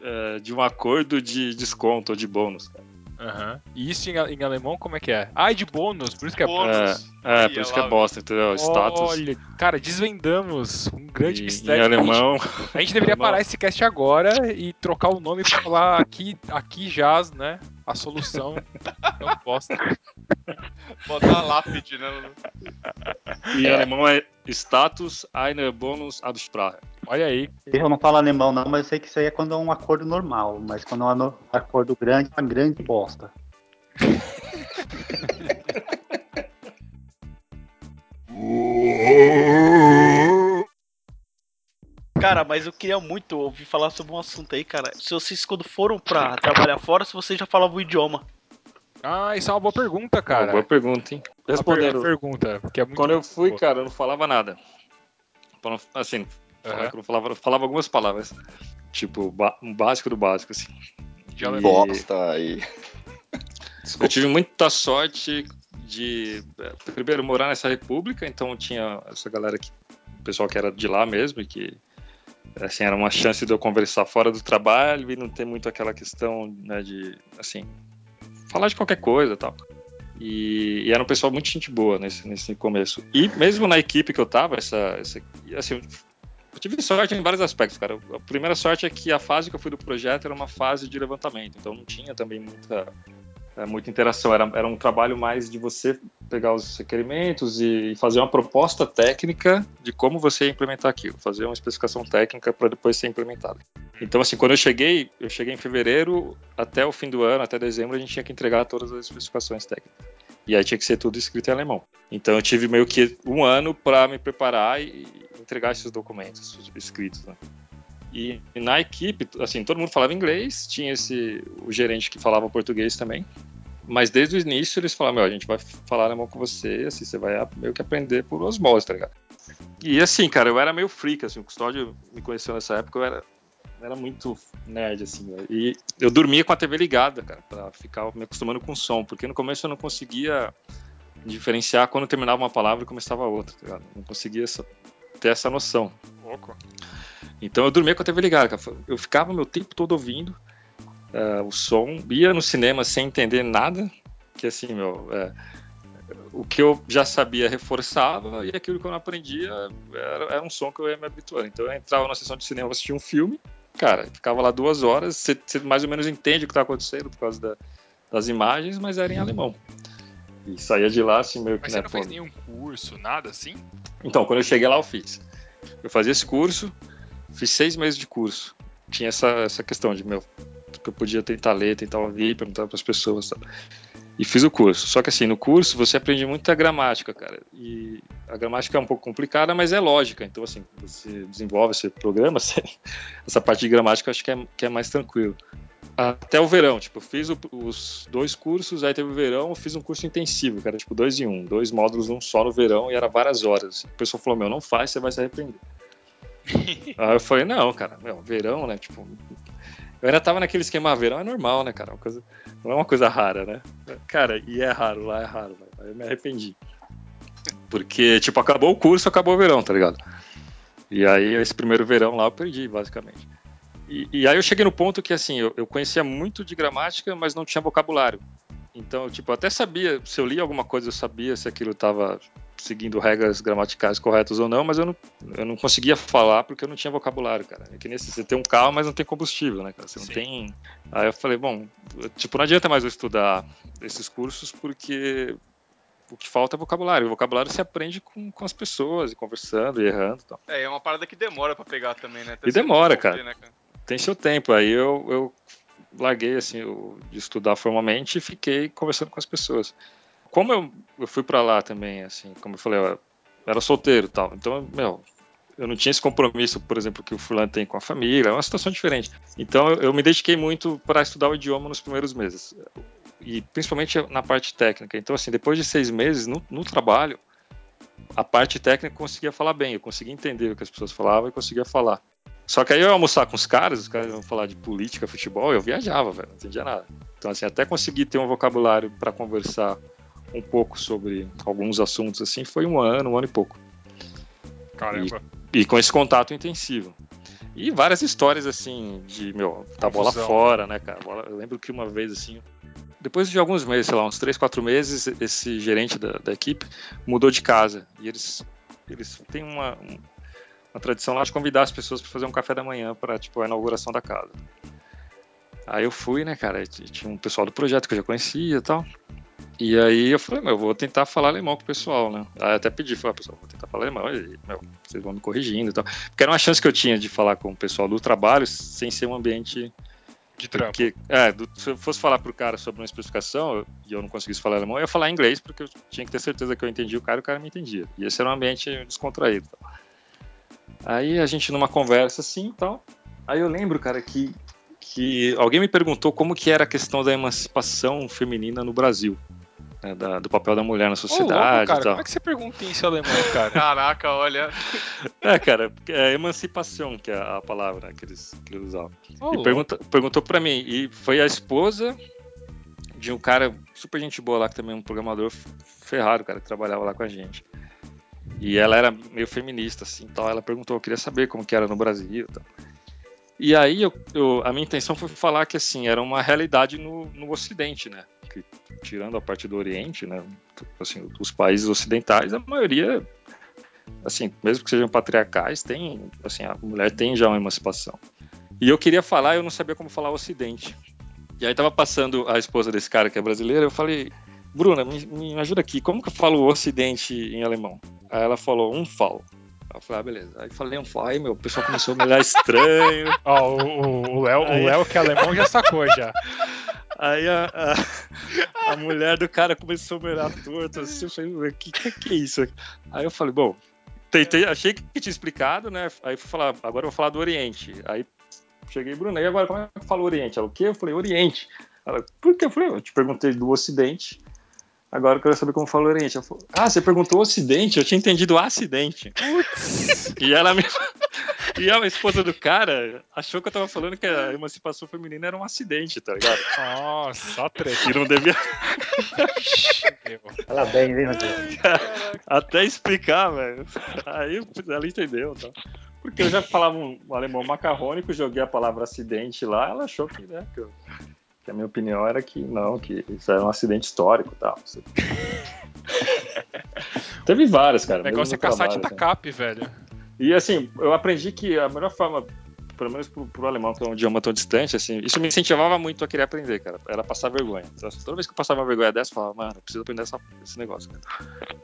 é, de um acordo de desconto ou de bônus. cara. Aham. E isso em, em alemão, como é que é? Ah, é de bônus, por isso que é Bônus. É, Aí, por isso que é bosta, entendeu? Status Olha, cara, desvendamos um grande em, em mistério. alemão. A gente, a gente deveria Alemão. parar esse cast agora e trocar o nome pra falar aqui, aqui jaz, né? A solução. Não posso. Botar a lápide, né? Em alemão é Status eine Bonus Absprache. Olha aí. Eu não falo alemão não, mas eu sei que isso aí é quando é um acordo normal. Mas quando é um acordo grande, é uma grande bosta. Cara, mas eu queria muito ouvir falar sobre um assunto aí, cara. Se vocês, quando foram pra trabalhar fora, se vocês já falavam o idioma. Ah, isso é uma boa pergunta, Uma cara. boa pergunta, hein? Uma per- Respondendo. pergunta, que é muito Quando eu fui, boa. cara, eu não falava nada. Assim, que eu falava, eu falava algumas palavras. Tipo, um básico do básico, assim. De E-. Bosta e. Eu tive muita sorte de, eh, primeiro, morar nessa república, então tinha essa galera que, o pessoal que era de lá mesmo, e que, assim, era uma chance de eu conversar fora do trabalho e não ter muito aquela questão, né, de, assim, falar de qualquer coisa tal. E, e era um pessoal muito gente boa nesse, nesse começo. E mesmo na equipe que eu tava, essa, essa assim, eu tive sorte em vários aspectos, cara. A primeira sorte é que a fase que eu fui do projeto era uma fase de levantamento, então não tinha também muita é, muita interação. Era, era um trabalho mais de você pegar os requerimentos e fazer uma proposta técnica de como você ia implementar aquilo, fazer uma especificação técnica para depois ser implementado. Então, assim, quando eu cheguei, eu cheguei em fevereiro, até o fim do ano, até dezembro, a gente tinha que entregar todas as especificações técnicas. E aí tinha que ser tudo escrito em alemão. Então eu tive meio que um ano para me preparar e entregar esses documentos escritos. Né? E na equipe, assim, todo mundo falava inglês, tinha esse o gerente que falava português também. Mas desde o início eles falaram, meu, a gente vai falar alemão com você, assim, você vai meio que aprender por osmose, tá ligado? E assim, cara, eu era meio freak, assim, o Custódio me conheceu nessa época, eu era, era muito nerd, assim, né? e eu dormia com a TV ligada, cara, pra ficar me acostumando com o som, porque no começo eu não conseguia diferenciar quando terminava uma palavra e começava outra, tá ligado? Não conseguia essa- ter essa noção. Louco. Então eu dormia com a TV ligada, cara. Eu ficava meu tempo todo ouvindo eh, o som, ia no cinema sem entender nada, que assim, meu, é, o que eu já sabia reforçava e aquilo que eu não aprendia era, era um som que eu ia me habituando. Então eu entrava na sessão de cinema, assistia um filme, cara, ficava lá duas horas, você, você mais ou menos entende o que está acontecendo por causa da- das imagens, mas era em alemão. E saía de lá assim meio que Mas né, você não fez pô, nenhum curso, nada assim? então, quando eu cheguei lá, eu fiz. Eu fazia esse curso, fiz seis meses de curso. Tinha essa, essa questão de, meu, que eu podia tentar ler, tentar ouvir, perguntar para as pessoas. Sabe? E fiz o curso. Só que assim, no curso você aprende muita gramática, cara. E a gramática é um pouco complicada, mas é lógica. Então, assim, você desenvolve, você programa, você- essa parte de gramática eu acho que é, que é mais tranquilo. Até o verão, tipo, eu fiz o- os dois cursos, aí teve o verão, eu fiz um curso intensivo, cara, tipo, dois em um, dois módulos num só no verão, e era várias horas. O pessoal falou, meu, não faz, você vai se arrepender. aí eu falei, não, cara, meu, verão, né, tipo... Eu ainda tava naquele esquema, verão é normal, né, cara, uma coisa, não é uma coisa rara, né? Cara, e é raro, lá é raro, aí eu me arrependi. Porque, tipo, acabou o curso, acabou o verão, tá ligado? E aí, esse primeiro verão lá eu perdi, basicamente. E, e aí eu cheguei no ponto que, assim, eu, eu conhecia muito de gramática, mas não tinha vocabulário. Então, tipo, eu até sabia, se eu lia alguma coisa, eu sabia se aquilo tava seguindo regras gramaticais corretas ou não, mas eu não, eu não conseguia falar porque eu não tinha vocabulário, cara. É que nem assim, você tem um carro, mas não tem combustível, né, cara? Você não Sim. tem. Aí eu falei, bom, tipo, não adianta mais eu estudar esses cursos porque o que falta é vocabulário. O vocabulário se aprende com, com as pessoas, e conversando e errando e tal. É, é uma parada que demora pra pegar também, né? Até E demora, cara. né, cara? Tem seu tempo. Aí eu, eu larguei, assim, o- de estudar formalmente e fiquei conversando com as pessoas. Como eu, eu fui pra lá também, assim, como eu falei, eu era solteiro e tal. Então, meu, eu não tinha esse compromisso, por exemplo, que o fulano tem com a família, é uma situação diferente. Então, eu, eu me dediquei muito para estudar o idioma nos primeiros meses. E principalmente na parte técnica. Então, assim, depois de seis meses no, no trabalho, a parte técnica eu conseguia falar bem, eu conseguia entender o que as pessoas falavam e conseguia falar. Só que aí eu ia almoçar com os caras, os caras iam falar de política, futebol, eu viajava, velho, não entendia nada. Então, assim, até conseguir ter um vocabulário para conversar um pouco sobre alguns assuntos, assim, foi um ano, um ano e pouco. Caramba. E com esse contato intensivo. E várias histórias, assim, de, meu, da bola fora, né, cara? Bola- Eu lembro que uma vez, assim, depois de alguns meses, sei lá, uns três, quatro meses, esse gerente da, da equipe mudou de casa. E eles, eles têm uma, uma tradição lá de convidar as pessoas para fazer um café da manhã para, tipo, a inauguração da casa. Aí eu fui, né, cara? Tinha um pessoal do projeto que eu já conhecia e tal. E aí eu falei, meu, eu vou tentar falar alemão com o pessoal, né? Aí até pedi, falei, ah, pessoal, vou tentar falar alemão, e, meu, vocês vão me corrigindo e tal. Porque era uma chance que eu tinha de falar com o pessoal do trabalho sem ser um ambiente De trampo. porque, é, do- se eu fosse falar pro cara sobre uma especificação e eu não conseguisse falar alemão, eu ia falar inglês, porque eu tinha que ter certeza que eu entendia o cara e o cara me entendia. E esse era um ambiente descontraído. e tal. Aí a gente numa conversa assim e tal. Aí eu lembro, cara, que, que alguém me perguntou como que era a questão da emancipação feminina no Brasil. né, da- do papel da mulher na Ô, sociedade louco, e cara, tal. como é que você pergunta isso em alemão, cara? Caraca, olha. É, cara, é emancipação que é a palavra né, que, eles, que eles usavam. Ô, e louco. pergunta, perguntou pra mim. E foi a esposa de um cara super gente boa lá, que também é um programador ferrado, cara, que trabalhava lá com a gente. E ela era meio feminista, assim, tal. Ela perguntou, eu queria saber como que era no Brasil e tal. E aí eu, eu- a minha intenção foi falar que, assim, era uma realidade no, no Ocidente, né? Que, tirando a parte do Oriente, né? Assim, os países ocidentais, a maioria assim, mesmo que sejam patriarcais, tem, assim, a mulher tem já uma emancipação. E eu queria falar, eu não sabia como falar Ocidente. E aí tava passando a esposa desse cara que é brasileira, eu falei, Bruna, me, me ajuda aqui, como que eu falo Ocidente em alemão? Aí ela falou, um fal. Eu falei, ah, beleza. Aí falei um fal, aí meu, o pessoal começou a me olhar estranho. Ó, o- o o Léo, Aí- o Léo que é alemão já sacou já. Aí a, a, a mulher do cara começou a me olhar torto, assim, eu falei, o que, que que é isso? Aí eu falei, bom, tentei, achei que tinha explicado, né? Aí fui falar, agora eu vou falar do Oriente. Aí cheguei, Bruno, e agora como é que eu falo Oriente? Ela, o quê? Eu falei, Oriente. Ela, por que? Eu falei, eu te perguntei do Ocidente, agora eu quero saber como fala Oriente. Ela falou, ah, você perguntou Ocidente? Eu tinha entendido acidente. e ela me. E a esposa do cara achou que eu tava falando que a emancipação feminina era um acidente, tá ligado? Nossa, só treta. Que não devia meu. Parabéns, hein, Rodrigo? até explicar, velho. Aí ela entendeu, tá? Porque eu já falava um, um alemão macarrônico, joguei a palavra acidente lá, ela achou que, né, que, eu- que a minha opinião era que não, que isso era um acidente histórico e tal. Teve várias, cara. O negócio é caçar de trabalho, assim. tacape, velho. E assim, eu aprendi que a melhor forma, pelo menos pro, pro alemão, que é um idioma tão distante, assim, isso me incentivava muito a querer aprender, cara. Era passar vergonha. Então, assim, toda vez que eu passava uma vergonha dessa, eu falava, mano, eu preciso aprender essa, esse negócio, cara.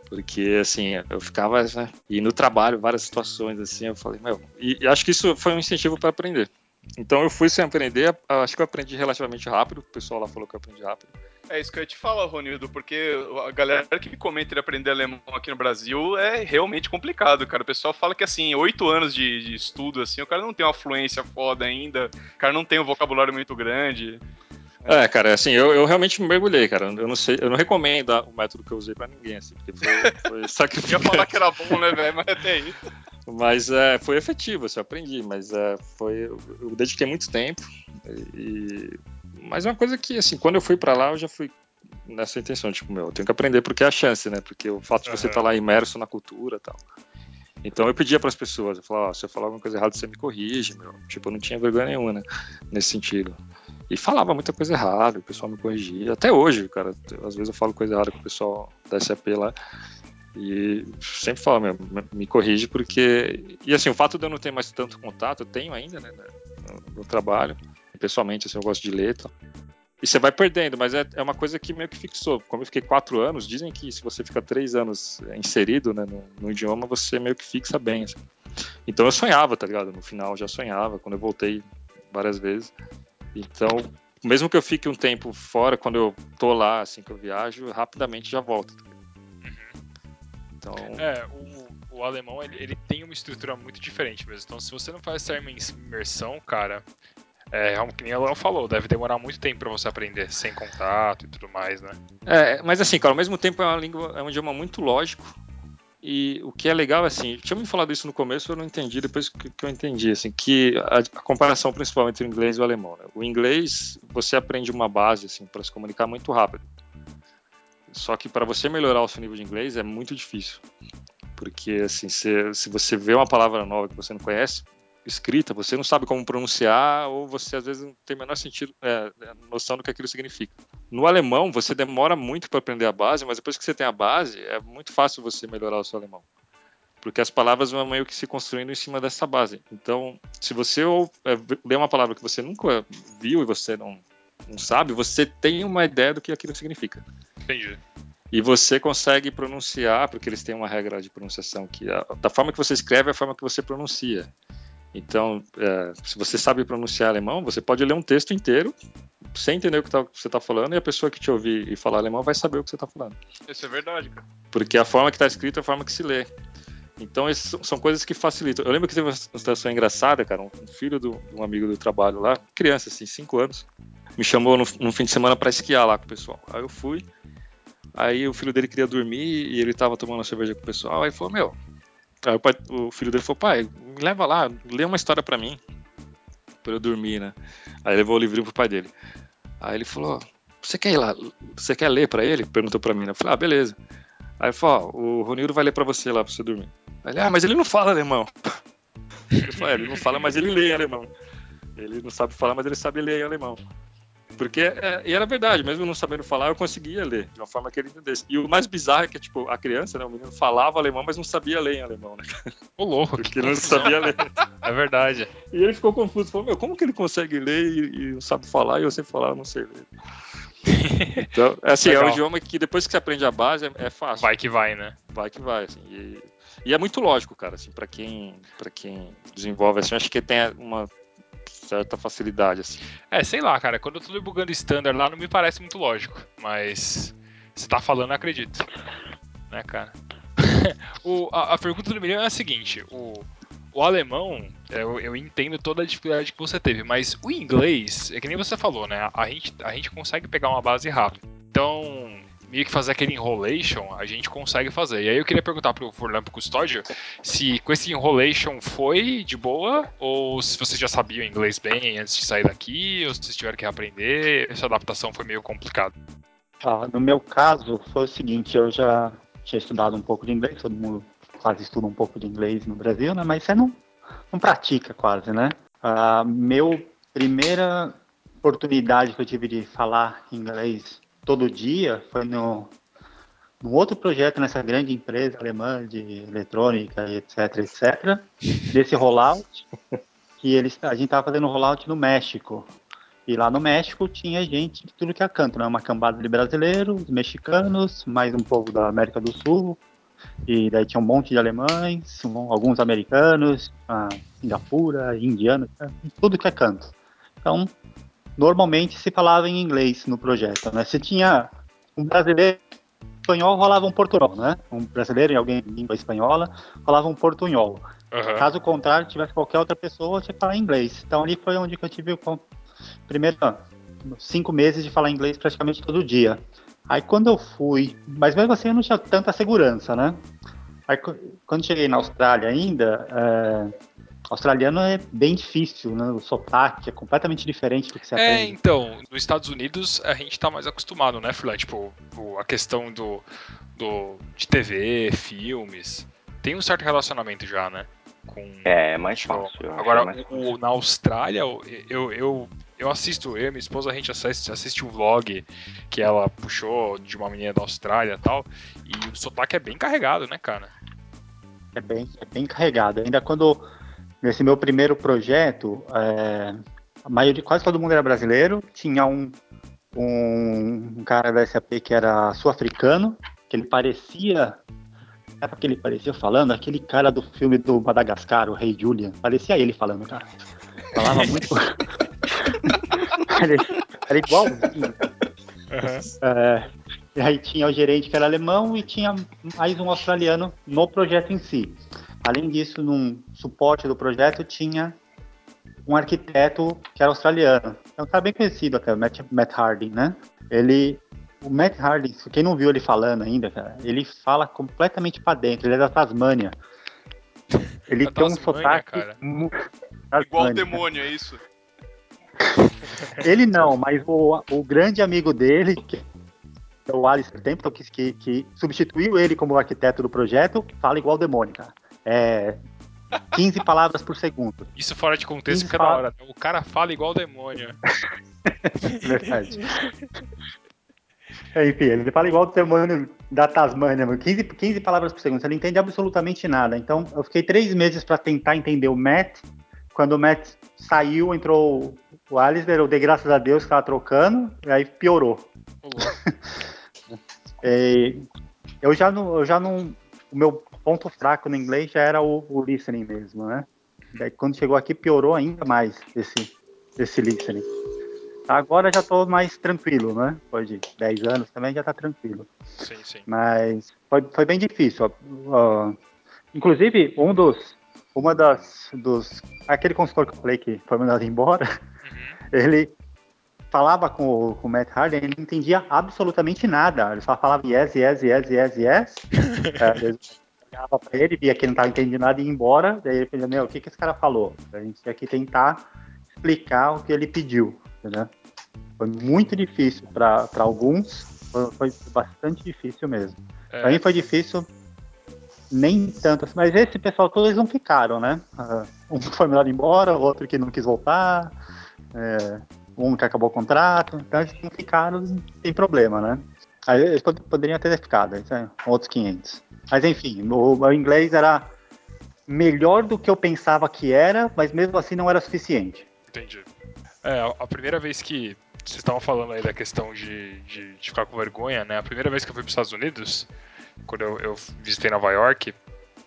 Porque, assim, eu ficava, né, e no trabalho, várias situações, assim, eu falei, meu, e, e acho que isso foi um incentivo para aprender. Então eu fui sem aprender, acho que eu aprendi relativamente rápido, o pessoal lá falou que eu aprendi rápido. É isso que eu ia te falar, Ronildo, porque a galera que comenta em aprender alemão aqui no Brasil é realmente complicado, cara. O pessoal fala que, assim, oito anos de, de estudo, assim, o cara não tem uma fluência foda ainda, o cara não tem um vocabulário muito grande. É, cara, assim, eu, eu realmente me mergulhei, cara. Eu não sei, eu não recomendo o método que eu usei pra ninguém, assim, porque foi, foi Eu ia falar que era bom, né, velho? Mas até aí. Mas é, foi efetivo, assim, eu aprendi, mas é, foi, eu, dediquei muito tempo. E, mas é uma coisa que, assim, quando eu fui pra lá, eu já fui nessa intenção, tipo, meu, eu tenho que aprender porque é a chance, né? Porque o fato de você estar lá imerso na cultura e tal. Então eu pedia para as pessoas, eu falava, ó, se eu falar alguma coisa errada, você me corrige, meu. Tipo, eu não tinha vergonha nenhuma, né? Nesse sentido. E falava muita coisa errada, o pessoal me corrigia. Até hoje, cara, às vezes eu falo coisa errada com o pessoal da SAP lá. E sempre falo, meu, me corrige, porque. E assim, o fato de eu não ter mais tanto contato, eu tenho ainda, né, no, trabalho. Pessoalmente, assim, eu gosto de ler e. E você vai perdendo, mas é, é uma coisa que meio que fixou. Como eu fiquei quatro anos, dizem que se você fica três anos inserido né, no, no idioma, você meio que fixa bem. Assim. Então eu sonhava, tá ligado? No final já sonhava, quando eu voltei várias vezes. Então, mesmo que eu fique um tempo fora, quando eu tô lá, assim que eu viajo, rapidamente já volto. Tá então. É, o, o alemão ele, ele tem uma estrutura muito diferente mesmo. Então, se você não faz essa imersão, cara, é, é que nem ela falou, deve demorar muito tempo para você aprender sem contato e tudo mais, né? É, mas assim, cara, ao mesmo tempo é uma língua, é um idioma muito lógico. E o que é legal, assim, tinha me falado isso no começo, eu não entendi, depois que, que eu entendi, assim, que a, a, comparação principal entre o inglês e o alemão, né? O inglês, você aprende uma base, assim, para se comunicar muito rápido. Só que para você melhorar o seu nível de inglês é muito difícil. Porque, assim, se, se você vê uma palavra nova que você não conhece, escrita, você não sabe como pronunciar ou você às vezes não tem o menor sentido, é, é, noção do que aquilo significa. No alemão, você demora muito para aprender a base, mas depois que você tem a base, é muito fácil você melhorar o seu alemão. Porque as palavras vão meio que se construindo em cima dessa base. Então, se você ou, é, lê uma palavra que você nunca viu e você não, não sabe, você tem uma ideia do que aquilo significa. Entendi. E você consegue pronunciar, porque eles têm uma regra de pronunciação que a, da forma que você escreve é a forma que você pronuncia. Então, é, se você sabe pronunciar alemão, você pode ler um texto inteiro sem entender o que, tá, você está falando e a pessoa que te ouvir e falar alemão vai saber o que você está falando. Isso é verdade, cara. Porque a forma que está escrito é a forma que se lê. Então, essas são coisas que facilitam. Eu lembro que teve uma situação engraçada, cara. Um filho de um amigo do trabalho lá, criança, assim, 5 anos, me chamou no, no fim de semana para esquiar lá com o pessoal. Aí eu fui. Aí o filho dele queria dormir e ele estava tomando cerveja com o pessoal. Aí falou: Meu, Aí o, pai, o, filho dele falou, pai, me leva lá, lê uma história para mim, para eu dormir, né? Aí levou o livrinho pro pai dele. Aí ele falou, você quer ir lá, você quer ler para ele? Perguntou para mim, né? Eu falei, ah, beleza. Aí ele falou, ó, o Ronildo vai ler para você lá, pra você dormir. Ele, ah, mas ele não fala alemão. Eu falei, é, ele não fala, mas ele lê alemão. Ele não sabe falar, mas ele sabe ler alemão. Porque, é, e era verdade, mesmo não sabendo falar, eu conseguia ler de uma forma que ele entendesse. E o mais bizarro é que, tipo, a criança, né, o menino falava alemão, mas não sabia ler em alemão, né? Ô, louco. Porque ele não sabia ler. É verdade. E ele ficou confuso, falou, meu, como que ele consegue ler e, e não sabe falar? E eu sempre falava, não sei ler. Então, é assim, Legal. é um idioma que depois que você aprende a base, é, é, fácil. Vai que vai, né? Vai que vai, assim. E, e é muito lógico, cara, assim, para quem, pra quem desenvolve, assim, acho que tem uma certa facilidade, assim. É, sei lá, cara, quando eu tô debugando standard lá não me parece muito lógico, mas você tá falando, eu acredito. Né, cara? o, a, a, pergunta do milhão é a seguinte: o, o alemão, eu, eu, entendo toda a dificuldade que você teve, mas o inglês, é que nem você falou, né? A gente, a gente consegue pegar uma base rápida. Então, meio que fazer aquele enrolation, a gente consegue fazer. E aí eu queria perguntar pro Furlan pro Custódio se com esse enrolation foi de boa, ou se vocês já sabiam inglês bem antes de sair daqui, ou se vocês tiveram que aprender, essa adaptação foi meio complicada. Ah, no meu caso, foi o seguinte, eu já tinha estudado um pouco de inglês, todo mundo quase estuda um pouco de inglês no Brasil, né? Mas você não, não pratica quase, né? Ah, meu primeira oportunidade que eu tive de falar inglês todo dia foi no, no outro projeto nessa grande empresa alemã de eletrônica e etc, etc, desse rollout, que eles, a gente estava fazendo rollout no México. E lá no México tinha gente de tudo que é canto, né? Uma cambada de brasileiros, mexicanos, mais um povo da América do Sul. E daí tinha um monte de alemães, um, alguns americanos, a Singapura, indianos, tudo que é canto. Então, normalmente se falava em inglês no projeto, né? Se tinha um brasileiro espanhol, rolava um portunhol, né? Um brasileiro e alguém de língua espanhola, rolava um portunhol. Uhum. Caso contrário, tivesse qualquer outra pessoa, tinha que falar inglês. Então ali foi onde eu tive o primeiro cinco meses de falar inglês praticamente todo dia. Aí quando eu fui, mas mesmo assim eu não tinha tanta segurança, né? Aí quando cheguei na Austrália ainda, é, australiano é bem difícil, né? O sotaque é completamente diferente do que você é, aprende. É, então, nos Estados Unidos a gente tá mais acostumado, né, Flan? Tipo, a questão do, do, de TV, filmes, tem um certo relacionamento já, né? Com, é, é mais fácil. Agora, é mais fácil. O, na Austrália, eu, eu Eu assisto, eu e minha esposa, a gente assiste, assiste um vlog que ela puxou de uma menina da Austrália e tal, e o sotaque é bem carregado, né, cara? É bem, é bem carregado. Ainda quando, nesse meu primeiro projeto, é, a maioria, quase todo mundo era brasileiro, tinha um, um, um cara da SAP que era sul-africano, que ele parecia Sabe porque ele parecia falando? Aquele cara do filme do Madagascar, o Rei Julian. Parecia ele falando, cara. Falava muito. era, era igualzinho. É, e aí tinha o gerente que era alemão e tinha mais um australiano no projeto em si. Além disso, num suporte do projeto tinha um arquiteto que era australiano. É um cara bem conhecido até, o Matt, Matt Harding, né? Ele o Matt Hardy, quem não viu ele falando ainda, cara, ele fala completamente pra dentro, ele é da Tasmânia. Ele Da tem um Tasmânia, sotaque. cara. Igual o demônio, é isso? Ele não, mas o, o grande amigo dele, que é o Alistair Templeton, que, que, que substituiu ele como arquiteto do projeto, fala igual o demônio, cara. É 15 palavras por segundo. Isso fora de contexto fica da fala- hora. né? O cara fala igual o demônio. Verdade. É, Enfim, ele fala igual o demônio da Tasmânia, meu, 15, 15 palavras por segundo, você não entende absolutamente nada. Então, eu fiquei três meses para tentar entender o Matt. Quando o Matt saiu, entrou o Alistair, eu dei graças a Deus que estava trocando, e aí piorou. É, eu já não, eu já não, o meu ponto fraco no inglês já era o, o listening mesmo, né? Daí quando chegou aqui piorou ainda mais esse, esse listening. Agora já tô mais tranquilo, né? Depois de 10 anos também já tá tranquilo. Sim, sim. Mas foi, foi bem difícil. Ó, inclusive, um dos. Uma das. Dos, aquele consultor que eu falei que foi mandado embora, ele falava com, o- com o Matt Harden, ele não entendia absolutamente nada. Ele só falava yes, yes, yes, yes, yes. Olhava pra ele, via que ele não estava entendendo nada e ia embora. Daí ele falou, meu, o que, que esse cara falou? A gente tinha que tentar explicar o que ele pediu, entendeu? Foi muito difícil para alguns, foi, foi bastante difícil mesmo. É, Pra mim foi difícil, nem tanto, assim, mas esse pessoal todos eles não ficaram, né? Ah, Um foi mandado embora, outro que não quis voltar, é, um que acabou o contrato, então eles não ficaram sem problema, né? Aí eles pod- poderiam ter ficado, outros 500. Mas enfim, o meu inglês era melhor do que eu pensava que era, mas mesmo assim não era suficiente. Entendi. É, a- primeira vez que vocês estavam falando aí da questão de, de, de ficar com vergonha, né? A primeira vez que eu fui para os Estados Unidos, quando eu, eu visitei Nova York,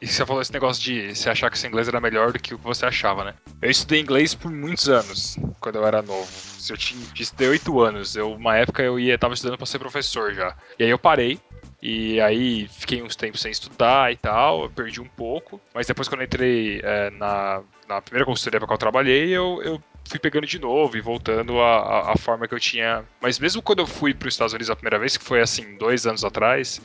e você falou esse negócio de você achar que seu inglês era melhor do que o que você achava, né? Eu estudei inglês por muitos anos, quando eu era novo. Eu tinha, estudei oito anos. Eu, uma época eu ia, tava estudando para ser professor já. E aí eu parei, e aí fiquei uns tempos sem estudar e tal, perdi um pouco. Mas depois quando entrei é, na, na primeira consultoria para qual eu trabalhei, eu, eu fui pegando de novo e voltando à, à forma que eu tinha. Mas mesmo quando eu fui para os Estados Unidos a primeira vez, que foi assim, dois anos atrás,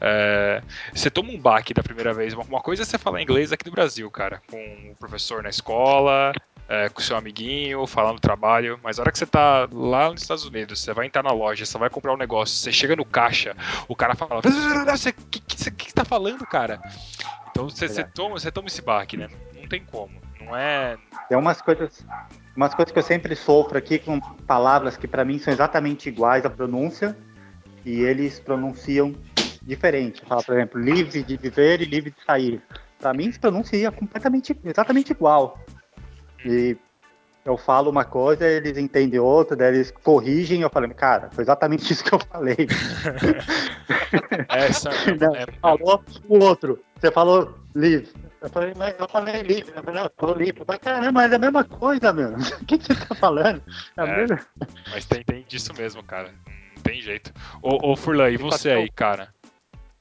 é, você toma um baque da primeira vez. Uma coisa é você falar inglês aqui do Brasil, cara, com o professor na escola. É, com seu amiguinho, falando no trabalho, mas a hora que você tá lá nos Estados Unidos, você vai entrar na loja, você vai comprar um negócio, você chega no caixa, o cara fala: Você que, que, você- que você tá falando, cara? Então você, você, toma, você toma esse baque, né? Não tem como. Não é. Tem umas coisas, umas coisas que eu sempre sofro aqui com palavras que para mim são exatamente iguais à pronúncia e eles pronunciam diferente. Fala, por exemplo, livre de viver e livre de sair. Para mim se pronuncia completamente, exatamente igual. E eu falo uma coisa, eles entendem outra, daí eles corrigem, eu falo, cara, foi exatamente isso que eu falei. Essa é, é- falou o outro, você falou livre. Eu falei, mas eu falei livre, eu falei, não, eu falei livre. Eu falei, caramba, mas é a mesma coisa, meu. O que, que você tá falando? É a É. mesma- Mas tem, tem disso mesmo, cara. Não tem jeito. Ô, ô Furlan, e você aí, cara?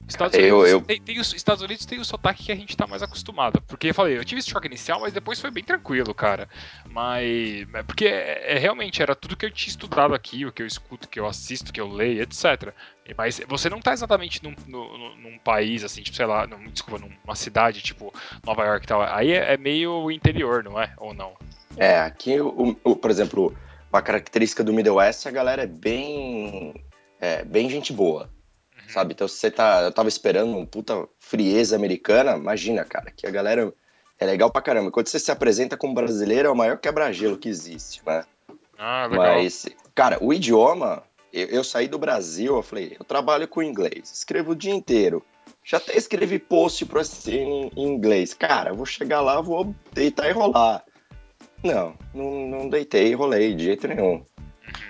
Estados Eu- Unidos, eu- Tem, tem os Estados Unidos tem o sotaque que a gente tá mais acostumado. Porque eu falei, eu tive esse choque inicial, mas depois foi bem tranquilo, cara. Mas. é Porque é, é, realmente era tudo que eu tinha estudado aqui, o que eu escuto, que eu assisto, que eu leio, etc. Mas você não tá exatamente num, no- num país, assim, tipo, sei lá, num, desculpa, numa cidade, tipo, Nova York e tal. Aí é, é meio interior, não é? Ou não? É, aqui, o, o- por exemplo, uma característica do Middle West, a galera é bem, é, bem gente boa, sabe? Então, se você tá, eu tava esperando um puta frieza americana, imagina, cara, que a galera é legal pra caramba. Quando você se apresenta como brasileiro, é o maior quebra-gelo que existe, né? Ah, legal. Mas, cara, o idioma, eu, eu saí do Brasil, eu falei, eu trabalho com inglês, escrevo o dia inteiro. Já até escrevi post pra você em, inglês. Cara, eu vou chegar lá, vou deitar e rolar. Não, não, não deitei e rolei de jeito nenhum.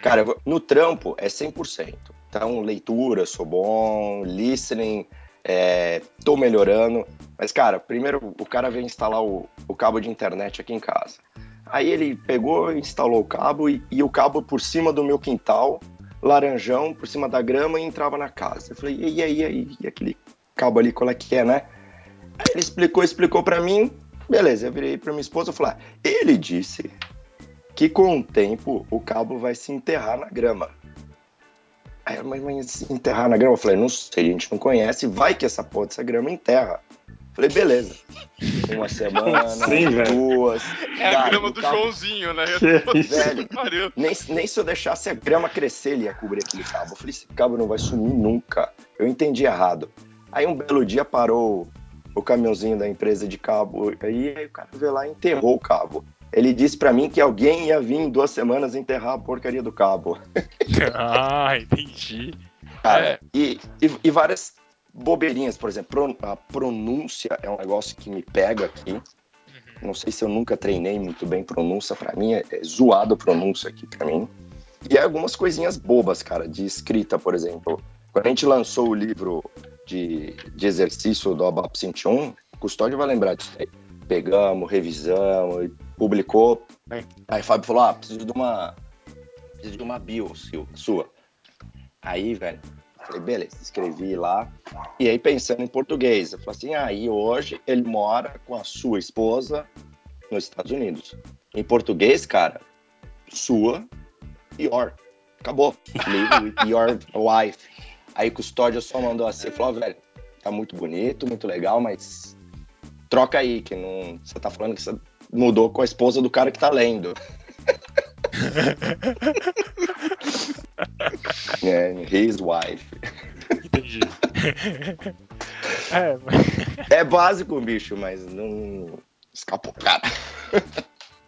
Cara, eu vou- no trampo é 100%. Então, leitura, sou bom, listening, é, tô melhorando. Mas, cara, primeiro o cara veio instalar o, o cabo de internet aqui em casa. Aí ele pegou, instalou o cabo e, e o cabo por cima do meu quintal, laranjão, por cima da grama e entrava na casa. Eu falei, e aí, e aí, e aquele cabo ali, qual é que é, né? Aí ele explicou, explicou pra mim, beleza, eu virei pra minha esposa e falei, ah, ele disse que com o tempo o cabo vai se enterrar na grama. Aí ela, mas, mas se enterrar na grama? Eu falei, não sei, a gente não conhece, vai que essa porra dessa grama enterra. Falei, beleza. Uma semana, assim, duas. É a grama do cabo- Joãozinho, né? Velho, nem, nem se eu deixasse a grama crescer, ele ia cobrir aquele cabo. Eu falei, esse cabo não vai sumir nunca. Eu entendi errado. Aí um belo dia parou o caminhãozinho da empresa de cabo, aí, aí o cara veio lá e enterrou o cabo. Ele disse pra mim que alguém ia vir em duas semanas enterrar a porcaria do cabo. ah, entendi. Cara, É. e, e, e várias bobeirinhas, por exemplo, a pronúncia é um negócio que me pega aqui. Não sei se eu nunca treinei muito bem pronúncia, pra mim é, é zoado pronúncia aqui pra mim. E algumas coisinhas bobas, cara, de escrita, por exemplo. Quando a gente lançou o livro de, de exercício do ABAP 101, o Custódio vai lembrar disso aí. Pegamos, revisamos, publicou. Bem. Aí o Fábio falou: ah, preciso de uma. Preciso de uma bio sua. Aí, velho, falei, beleza, escrevi lá. E aí, pensando em português, eu falei assim: aí hoje ele mora com a sua esposa nos Estados Unidos. Em português, cara, sua, your. Acabou. Live with your wife. Aí Custódio só mandou assim, falou, ó, velho, tá muito bonito, muito legal, mas troca aí, que não. Você tá falando que você mudou com a esposa do cara que tá lendo. é, his wife. Entendi. é, mas- É básico, bicho, mas não escapou, cara.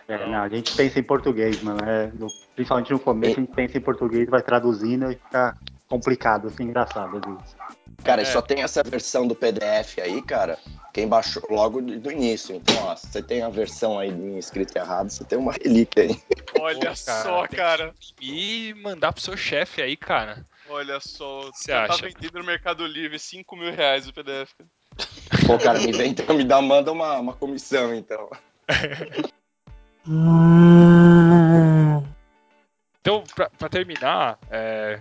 É, não, a gente pensa em português, mano. É, no- principalmente no começo, a gente pensa em português, vai traduzindo e fica complicado, assim, engraçado às vezes. Cara, É. só tem essa versão do PDF aí, cara. Quem baixou logo do início. Então, ó, se você tem a versão aí escrita errado, você tem uma relíquia aí. Olha Pô, cara, só, cara. E mandar pro seu chefe aí, cara. Olha só. Cê já tá acha? vendido no Mercado Livre 5 mil reais o PDF. Pô, cara, me vem, então, me dá, manda uma, uma comissão, então. Então, pra, pra terminar, é,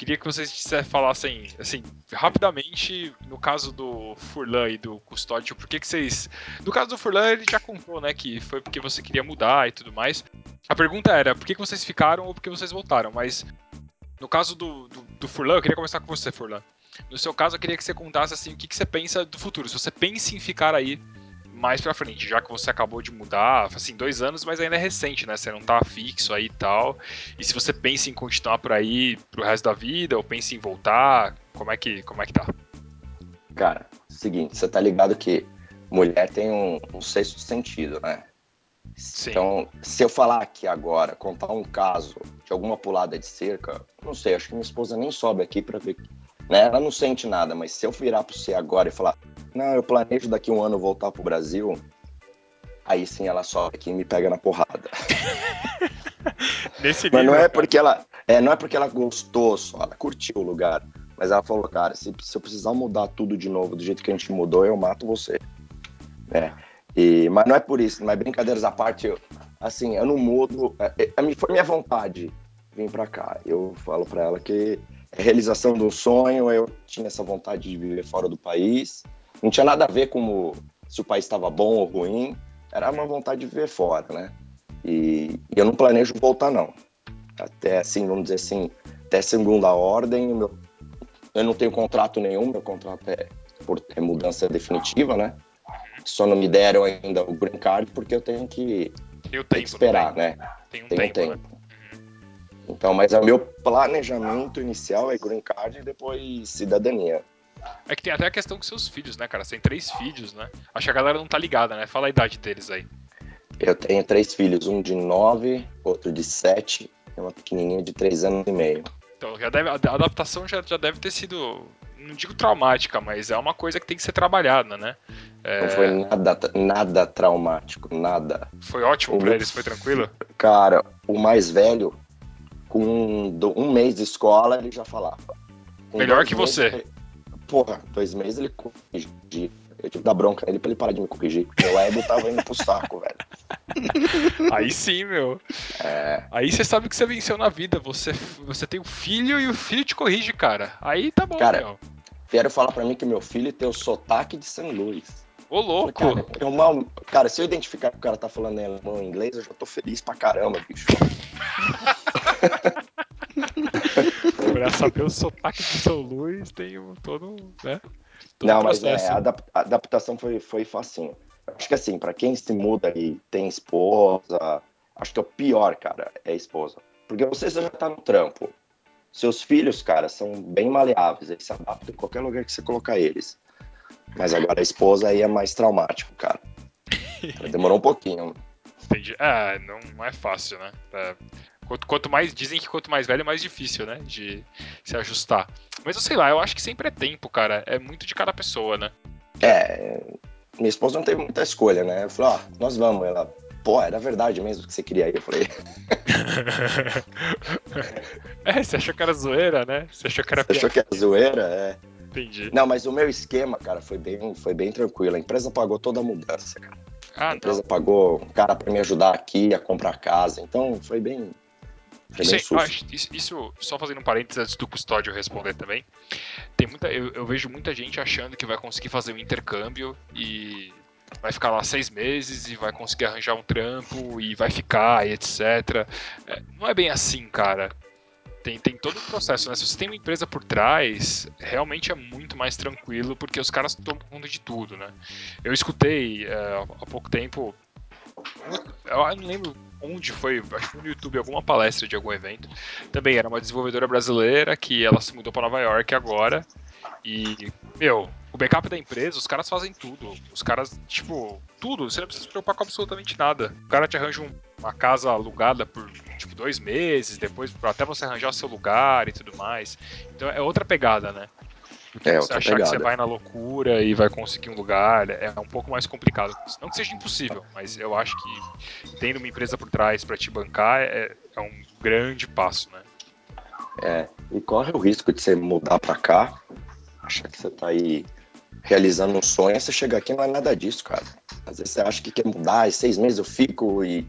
queria que vocês dissessem- falassem, assim, rapidamente, no caso do Furlan e do Custódio, por que que vocês... No caso do Furlan, ele já contou, né, que foi porque você queria mudar e tudo mais. A pergunta era, por que que vocês ficaram ou por que vocês voltaram? Mas, no caso do, do, do Furlan, eu queria começar com você, Furlan. No seu caso, eu queria que você contasse, assim, o que que você pensa do futuro. Se você pensa em ficar aí mais pra frente, já que você acabou de mudar, assim, dois anos, mas ainda é recente, né? Você não tá fixo aí e tal. E se você pensa em continuar por aí pro resto da vida, ou pensa em voltar, como é que, como é que tá? Cara, seguinte, você tá ligado que mulher tem um, um sexto sentido, né? Sim. Então, se eu falar aqui agora, contar um caso de alguma pulada de cerca, não sei, acho que minha esposa nem sobe aqui pra ver. Né? Ela não sente nada, mas se eu virar pra você agora e falar, não, eu planejo daqui um ano voltar pro Brasil, aí sim ela sobe aqui e me pega na porrada. Nesse Mas não nível, é porque ela. É, não é porque ela gostou só, ela curtiu o lugar. Mas ela falou, cara, se, se eu precisar mudar tudo de novo do jeito que a gente mudou, eu mato você. É. E, mas não é por isso, mas brincadeiras à parte, eu, assim, eu não mudo. É, é, mim- foi minha vontade vir pra cá. Eu falo pra ela que é realização do sonho, eu tinha essa vontade de viver fora do país. Não tinha nada a ver com se o país estava bom ou ruim, era uma vontade de viver fora, né? E, e eu não planejo voltar, não. Até assim, vamos dizer assim, até segunda ordem, meu, eu não tenho contrato nenhum, meu contrato é por é mudança definitiva, né? Só não me deram ainda o green card porque eu tenho que, tem que tempo, esperar, tem? né? Tem um Tem um tempo, né? Então, mas o meu planejamento inicial é green card e depois cidadania. É que tem até a questão com seus filhos, né, cara? Você tem três filhos, né? Acho que a galera não tá ligada, né? Fala a idade deles aí. Eu tenho três filhos, um de nove, outro de sete e uma pequenininha de três anos e meio. Então, já deve, a adaptação já, já deve ter sido, não digo traumática, mas é uma coisa que tem que ser trabalhada, né? É, Não foi nada, nada traumático, nada. foi ótimo pra eles, foi tranquilo? Cara, o mais velho, com do- um mês de escola, ele já falava. Com Melhor que meses, você. ele- Porra, dois meses ele corrigia. Eu tive que dar bronca nele pra ele parar de me corrigir. Meu ego tava indo pro saco, velho. Aí sim, meu. É, Aí você sabe que você venceu na vida. Você, você tem um filho e o filho te corrige, cara. Aí tá bom, Cara, meu. vieram falar pra mim que meu filho tem o sotaque de São Luís. Ô, louco. Cara, eu mal, cara, se eu identificar que o cara tá falando em alemão ou inglês, eu já tô feliz pra caramba, bicho. Pra saber o sotaque de São Luís, tem um, todo, um, né? Todo Não, um mas é, processo. a adap- a adaptação foi, foi facinho. Acho que assim, pra quem se muda e tem esposa, acho que é o pior, cara, é a esposa. Porque você já tá no trampo. Seus filhos, cara, são bem maleáveis, eles se adaptam em qualquer lugar que você colocar eles. Mas agora a esposa aí é mais traumático, cara. Demorou um pouquinho. Entendi. É, não, não é fácil, né? Quanto, quanto mais. Dizem que quanto mais velho, mais difícil, né? De se ajustar. Mas eu sei lá, eu acho que sempre é tempo, cara. É muito de cada pessoa, né? É, minha esposa não teve muita escolha, né? Eu falei, ó, nós vamos. Ela, pô, era verdade mesmo que você queria ir. Eu falei, é, você achou que era zoeira, né? Você achou que era você achou que era zoeira? É. Entendi. Não, mas o meu esquema, cara, foi bem, foi bem tranquilo. A empresa pagou toda a mudança, cara. Ah, A empresa pagou um cara pra me ajudar aqui a comprar casa. Então foi bem. Isso, é- susto. acho- isso, isso- só fazendo um parênteses antes do custódio responder também. Tem muita, eu, eu vejo muita gente achando que vai conseguir fazer um intercâmbio e vai ficar lá seis meses e vai conseguir arranjar um trampo e vai ficar e etc. É, não é bem assim, cara. Tem, tem todo um processo, né? Se você tem uma empresa por trás, realmente é muito mais tranquilo, porque os caras tomam conta de tudo, né? Eu escutei é, há pouco tempo. Eu não lembro onde foi, acho que no YouTube, alguma palestra de algum evento. Também era uma desenvolvedora brasileira que ela se mudou para Nova York agora. E, meu, o backup da empresa, os caras fazem tudo. Os caras, tipo, tudo. Você não precisa se preocupar com absolutamente nada. O cara te arranja um- uma casa alugada por, tipo, dois meses, depois até você arranjar seu lugar e tudo mais. Então é outra pegada, né? É, você achar que você pegada. vai na loucura e vai conseguir um lugar é um pouco mais complicado. Não que seja impossível, mas eu acho que tendo uma empresa por trás para te bancar é, é um grande passo, né? É, e corre o risco de você mudar pra cá, achar que você tá aí realizando um sonho, você chega aqui não é nada disso, cara. Às vezes você acha que quer mudar, e seis meses eu fico e,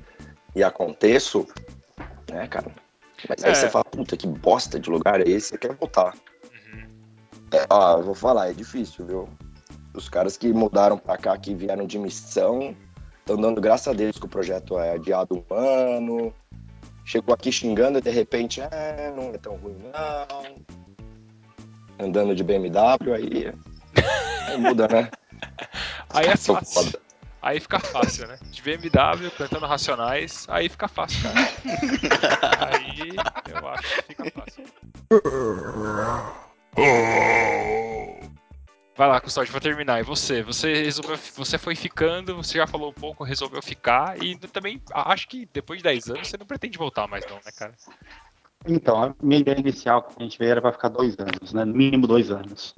e aconteço, né, cara? Mas aí É. você fala, puta, que bosta de lugar é esse, você quer voltar. É, ó, eu vou falar, é difícil, viu? Os caras que mudaram pra cá, que vieram de missão, estão dando graças a Deus que o projeto é adiado um ano. Chegou aqui xingando e de repente, ah, não é tão ruim não. Andando de BMW, aí, aí muda, né? Aí é fácil. foda. Aí fica fácil, né? De BMW, cantando Racionais, aí fica fácil, cara. aí eu acho que fica fácil. Vai lá, Custódio, pra terminar. E você? Você resolveu, você foi ficando, você já falou um pouco, resolveu ficar, e também acho que depois de 10 anos você não pretende voltar mais, não, né, cara? Então, a minha ideia inicial que a gente veio era para ficar dois anos, né? No mínimo dois anos.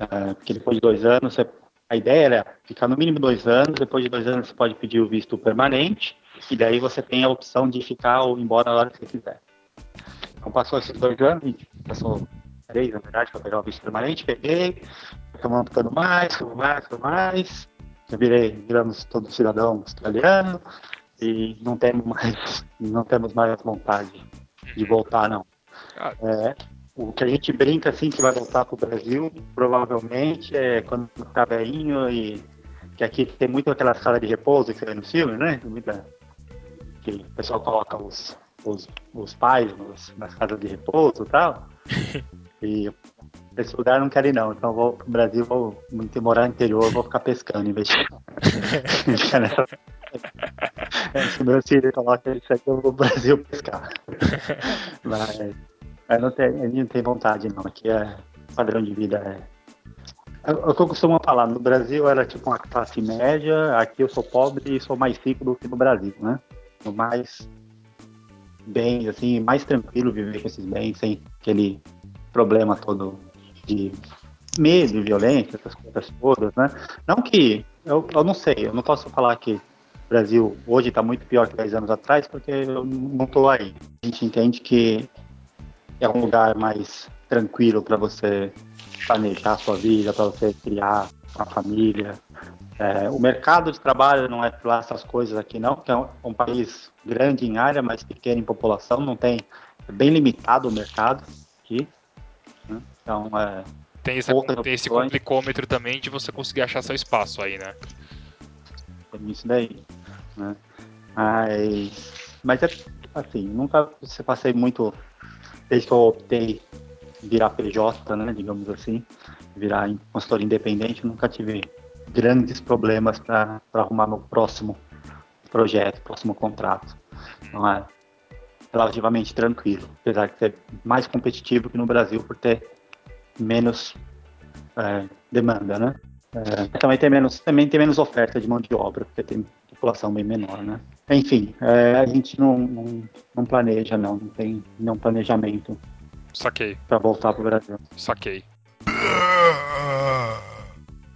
É, porque depois de dois anos, a ideia era ficar no mínimo dois anos, depois de dois anos você pode pedir o visto permanente, e daí você tem a opção de ficar ou ir embora na hora que você quiser. Então passou esses dois anos, a gente passou três, na verdade, para pegar o visto permanente, peguei, ficamos ficando mais, ficamos mais, ficamos mais, eu virei, viramos todos cidadão australiano, e não temos mais, não temos mais vontade de voltar, não. É, o que a gente brinca assim que vai voltar pro Brasil, provavelmente é quando tá velhinho e que aqui tem muito aquela sala de repouso que você vê no filme, né? Muita, que o pessoal coloca os, os, os pais nos, nas casas de repouso e tal. E esse lugar eu não quero ir não, então eu vou pro Brasil, vou morar no interior, vou ficar pescando em vez de ficar nessa. É, se meu filho coloca isso aqui, eu vou pro Brasil pescar. Mas, mas não tem, gente não tem vontade não. Aqui é padrão de vida É o que eu costumo falar, no Brasil era tipo uma classe média, aqui eu sou pobre e sou mais rico do que no Brasil, né? Sou mais bem, assim, mais tranquilo viver com esses bens, sem aquele problema todo de medo, violência, essas coisas todas, né? Não que, eu, eu não sei, eu não posso falar que o Brasil hoje está muito pior que 10 anos atrás, porque eu não estou aí. A gente entende que é um lugar mais tranquilo para você planejar a sua vida, para você criar uma família. É, o mercado de trabalho não é lá essas coisas aqui não, porque é um, um, país grande em área, mas pequeno em população, não tem, é bem limitado o mercado aqui. Então, é, tem, essa, tem esse complicômetro também de você conseguir achar seu espaço aí, né? Tem isso daí. Né? Mas, mas é assim, nunca se passei muito desde que eu optei virar PJ, né, digamos assim, virar consultor independente, nunca tive grandes problemas para arrumar meu próximo projeto, próximo contrato. Então é relativamente tranquilo, apesar de ser mais competitivo que no Brasil por ter menos é, demanda, né? É, também tem menos também tem menos oferta de mão de obra porque tem população bem menor, né? Enfim, é, a gente não, não, não, planeja não, não tem nenhum planejamento. Saquei. Para voltar pro Brasil. Saquei.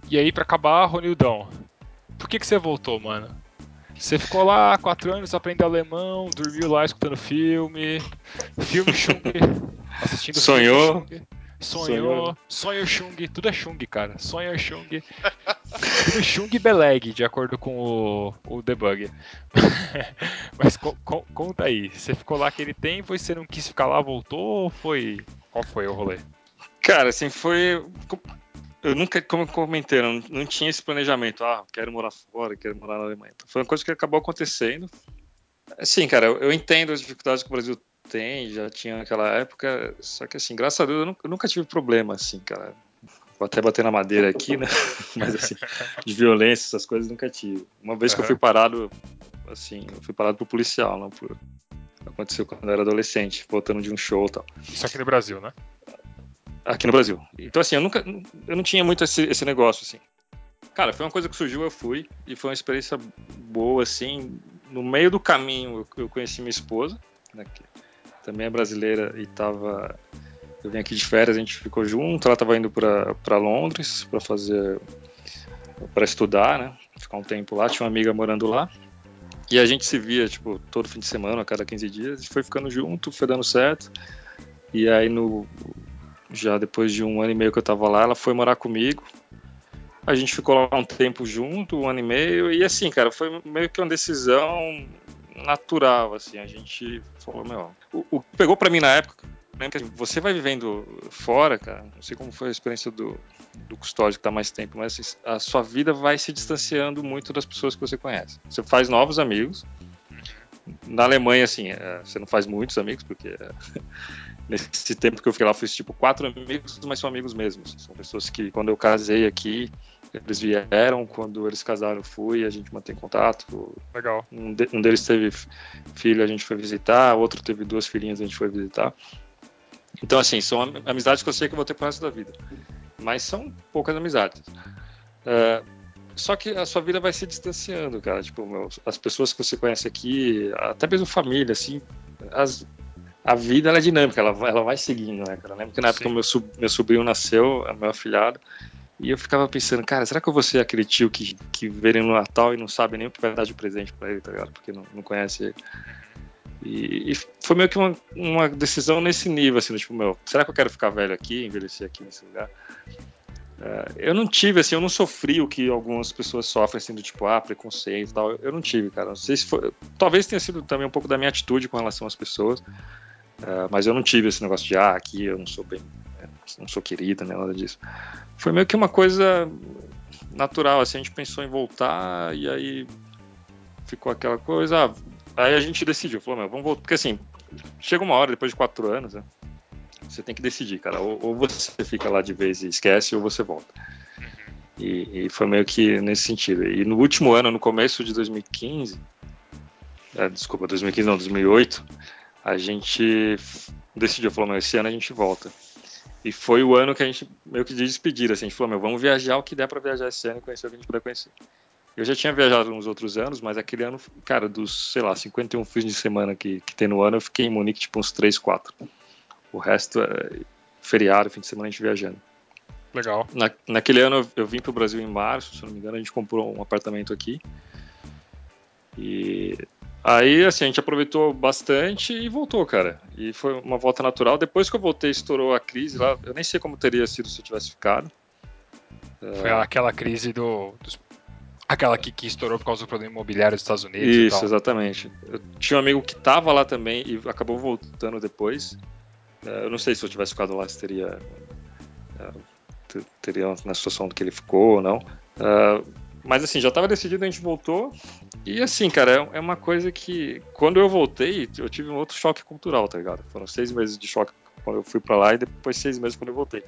E aí, para acabar, Ronildão, por que, que você voltou, mano? Você ficou lá quatro anos, aprendeu alemão, dormiu lá escutando filme, filme Chung, assistindo Sonhou. Filme Sonhou, sonho Chung, tudo é Chung, cara. Sonho Chung. tudo Chung e Beleg, de acordo com o, o debug. Mas co co conta aí, você ficou lá aquele tempo e você não quis ficar lá, voltou ou foi. Qual foi o rolê? Cara, assim, foi. Eu nunca, como eu comentei, não, não tinha esse planejamento. Ah, quero morar fora, quero morar na Alemanha. Foi uma coisa que acabou acontecendo. Sim, cara, eu, eu entendo as dificuldades que o Brasil tem, já tinha naquela época. Só que, assim, graças a Deus, eu nunca, eu nunca tive problema, assim, cara. Vou até bater na madeira aqui, né? Mas, assim, de violência, essas coisas, nunca tive. Uma vez uhum. que eu fui parado, assim, eu fui parado por policial, não por. Aconteceu quando eu era adolescente, voltando de um show e tal. Isso aqui no Brasil, né? Aqui no Brasil. Então, assim, eu nunca. Eu não tinha muito esse, esse negócio, assim. Cara, foi uma coisa que surgiu, eu fui, e foi uma experiência boa, assim. No meio do caminho, eu conheci minha esposa, né, que também é brasileira e tava. Eu vim aqui de férias, a gente ficou junto. Ela tava indo para Londres para fazer. para estudar, né? Ficar um tempo lá. Tinha uma amiga morando lá. E a gente se via, tipo, todo fim de semana, a cada 15 dias. Gente foi ficando junto, foi dando certo. E aí, no, já depois de um ano e meio que eu tava lá, ela foi morar comigo. A gente ficou lá um tempo junto, um ano e meio. E assim, cara, foi meio que uma decisão natural, assim, a gente falou, meu, o, o que pegou para mim na época, que você vai vivendo fora, cara, não sei como foi a experiência do, do custódio que tá mais tempo, mas assim, a sua vida vai se distanciando muito das pessoas que você conhece. Você faz novos amigos, na Alemanha, assim, é, você não faz muitos amigos, porque é, nesse tempo que eu fiquei lá, eu fiz tipo quatro amigos, mas são amigos mesmos. São pessoas que, quando eu casei aqui, eles vieram, quando eles casaram, fui, a gente mantém contato. Legal. Um, de, um deles teve filho, a gente foi visitar, outro teve duas filhinhas, a gente foi visitar. Então, assim, são amizades que eu sei que eu vou ter pro resto da vida. Mas são poucas amizades. Uh, só que a sua vida vai se distanciando, cara. Tipo, meu, as pessoas que você conhece aqui, até mesmo família, assim, as, a vida é dinâmica, ela, ela vai seguindo, né, cara? Eu lembro que na época meu, meu sobrinho nasceu, meu afilhado, e eu ficava pensando, cara, será que eu vou ser aquele tio que, que vê ele no Natal e não sabe nem o que vai dar de presente para ele, tá ligado? Porque não, não conhece ele. E, e, foi meio que uma, uma decisão nesse nível, assim, tipo, meu, será que eu quero ficar velho aqui, envelhecer aqui nesse lugar? Uh, eu não tive, assim, eu não sofri o que algumas pessoas sofrem, assim, do tipo, ah, preconceito e tal. Eu não tive, cara. Não sei se foi. Talvez tenha sido também um pouco da minha atitude com relação às pessoas, uh, mas eu não tive esse negócio de, ah, aqui eu não sou bem. Não sou querida, né, nada disso foi meio que uma coisa natural, assim, a gente pensou em voltar e aí ficou aquela coisa, ah, aí a gente decidiu, falou, meu, vamos voltar, porque assim, chega uma hora, depois de quatro anos, né, você tem que decidir, cara, ou, ou, você fica lá de vez e esquece, ou você volta. E, e, foi meio que nesse sentido. E no último ano, no começo de 2015, é, desculpa, 2015 não, 2008, a gente decidiu, falou, meu, esse ano a gente volta. E foi o ano que a gente meio que de despedida, assim, a gente falou, meu, vamos viajar o que der pra viajar esse ano e conhecer o que a gente puder conhecer. Eu já tinha viajado nos outros anos, mas aquele ano, cara, dos, sei lá, 51 fins de semana que, que tem no ano, eu fiquei em Munique tipo uns 3, 4. O resto é feriado, fim de semana a gente viajando. Legal. Na, naquele ano eu, eu vim pro Brasil em março, se não me engano, a gente comprou um apartamento aqui. E aí, assim, a gente aproveitou bastante e voltou, cara. E foi uma volta natural. Depois que eu voltei, estourou a crise lá. Eu nem sei como teria sido se eu tivesse ficado. Foi aquela crise do. dos- aquela que, que estourou por causa do problema imobiliário dos Estados Unidos. Isso, exatamente. Eu tinha um amigo que tava lá também e acabou voltando depois. Eh, Eu não sei se eu tivesse ficado lá se teria. te- teria na situação que ele ficou ou não. Mas assim, já tava decidido, a gente voltou. E assim, cara, é- é uma coisa que. Quando eu voltei, eu tive um outro choque cultural, tá ligado? Foram seis meses de choque quando eu fui pra lá e depois seis meses quando eu voltei.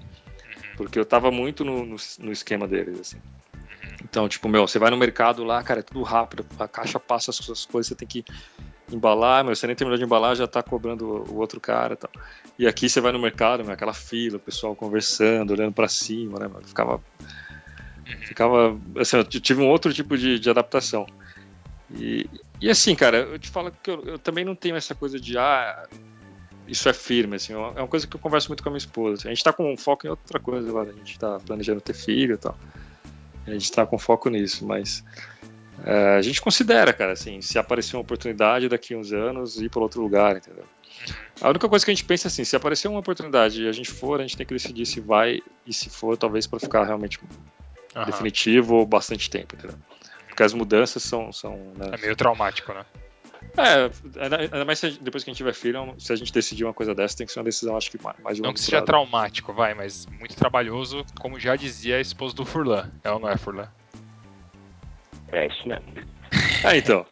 Porque eu tava muito no, no, no esquema deles, assim. Então, tipo, meu, você vai no mercado lá, cara, é tudo rápido, a caixa passa as suas coisas, você tem que embalar, meu, você nem terminou de embalar, já tá cobrando o, outro cara e tal. E aqui você vai no mercado, meu, aquela fila, o pessoal conversando, olhando pra cima, né, meu, ficava... Ficava, assim, eu tive um outro tipo de, de adaptação. E, e assim, cara, eu te falo que eu, eu também não tenho essa coisa de, ah, isso é firme, assim, é uma coisa que eu converso muito com a minha esposa. A gente tá com foco em outra coisa agora, a gente tá planejando ter filho e tal. A gente tá com foco nisso, mas é, a gente considera, cara, assim, se aparecer uma oportunidade daqui a uns anos, ir para outro lugar, entendeu? A única coisa que a gente pensa é assim, se aparecer uma oportunidade e a gente for, a gente tem que decidir se vai e se for, talvez para ficar realmente Aham. definitivo ou bastante tempo, entendeu? Porque as mudanças são. são né, É meio traumático, né? é, ainda- mais gente- depois que a gente tiver filho, se a gente decidir uma coisa dessa, tem que ser uma decisão, acho que mais, de Não uma que seja traumático, vai, mas muito trabalhoso, como já dizia a esposa do Furlan. É ou não é, Furlan? É isso mesmo. É, então.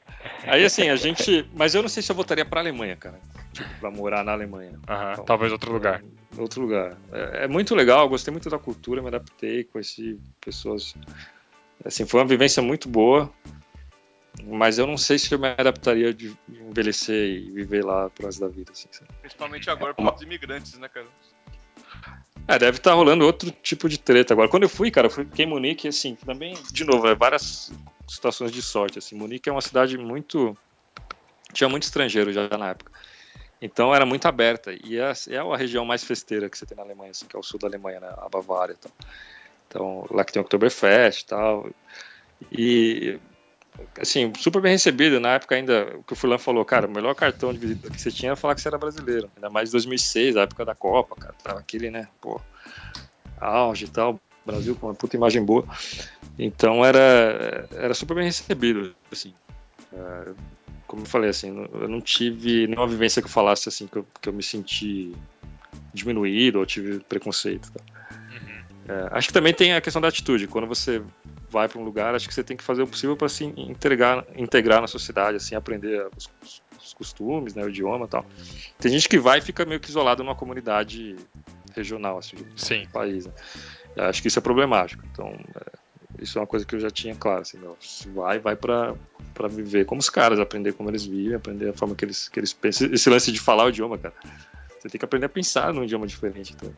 Aí assim, a gente. Mas eu não sei se eu voltaria pra Alemanha, cara. Tipo, pra morar na Alemanha. Então, talvez outro lugar. Outro lugar. É, é muito legal, gostei muito da cultura, me adaptei, conheci pessoas. Assim, foi uma vivência muito boa. Mas eu não sei se eu me adaptaria de envelhecer e viver lá pro resto da vida, assim? Principalmente agora para os imigrantes, né, cara? É, deve estar rolando outro tipo de treta agora. Quando eu fui, cara, eu fui fiquei em Munique, assim, também, de novo, é várias situações de sorte, assim. Munique é uma cidade muito... Tinha muito estrangeiro já na época. Então era muito aberta. E é, é a região mais festeira que você tem na Alemanha, assim, que é o sul da Alemanha, né? A Bavária e tal. Então, lá que tem o Oktoberfest e tal. E, assim, super bem recebido. Na época ainda, o que o Fulano falou, cara, o melhor cartão de visita que você tinha era falar que você era brasileiro. Ainda mais em 2006, a época da Copa, cara. Tava aquele, né, pô, auge e tal. Brasil com uma puta imagem boa. Então era, era super bem recebido, assim. É, como eu falei, assim, eu não tive nenhuma vivência que eu falasse, assim, que eu, que eu me senti diminuído ou tive preconceito. tá? É, acho que também tem a questão da atitude. Quando você vai para um lugar, acho que você tem que fazer o possível para se integrar, integrar na sociedade, assim, aprender os, os costumes, né, o idioma e tal. Tem gente que vai e fica meio que isolado numa comunidade regional, assim, Sim. um país. Né? Acho que isso é problemático. Então, é, isso é uma coisa que eu já tinha claro, assim, meu, se vai, vai para para viver como os caras, aprender como eles vivem, aprender a forma que eles, que eles pensam. Esse lance de falar o idioma, cara. Você tem que aprender a pensar num idioma diferente. Então.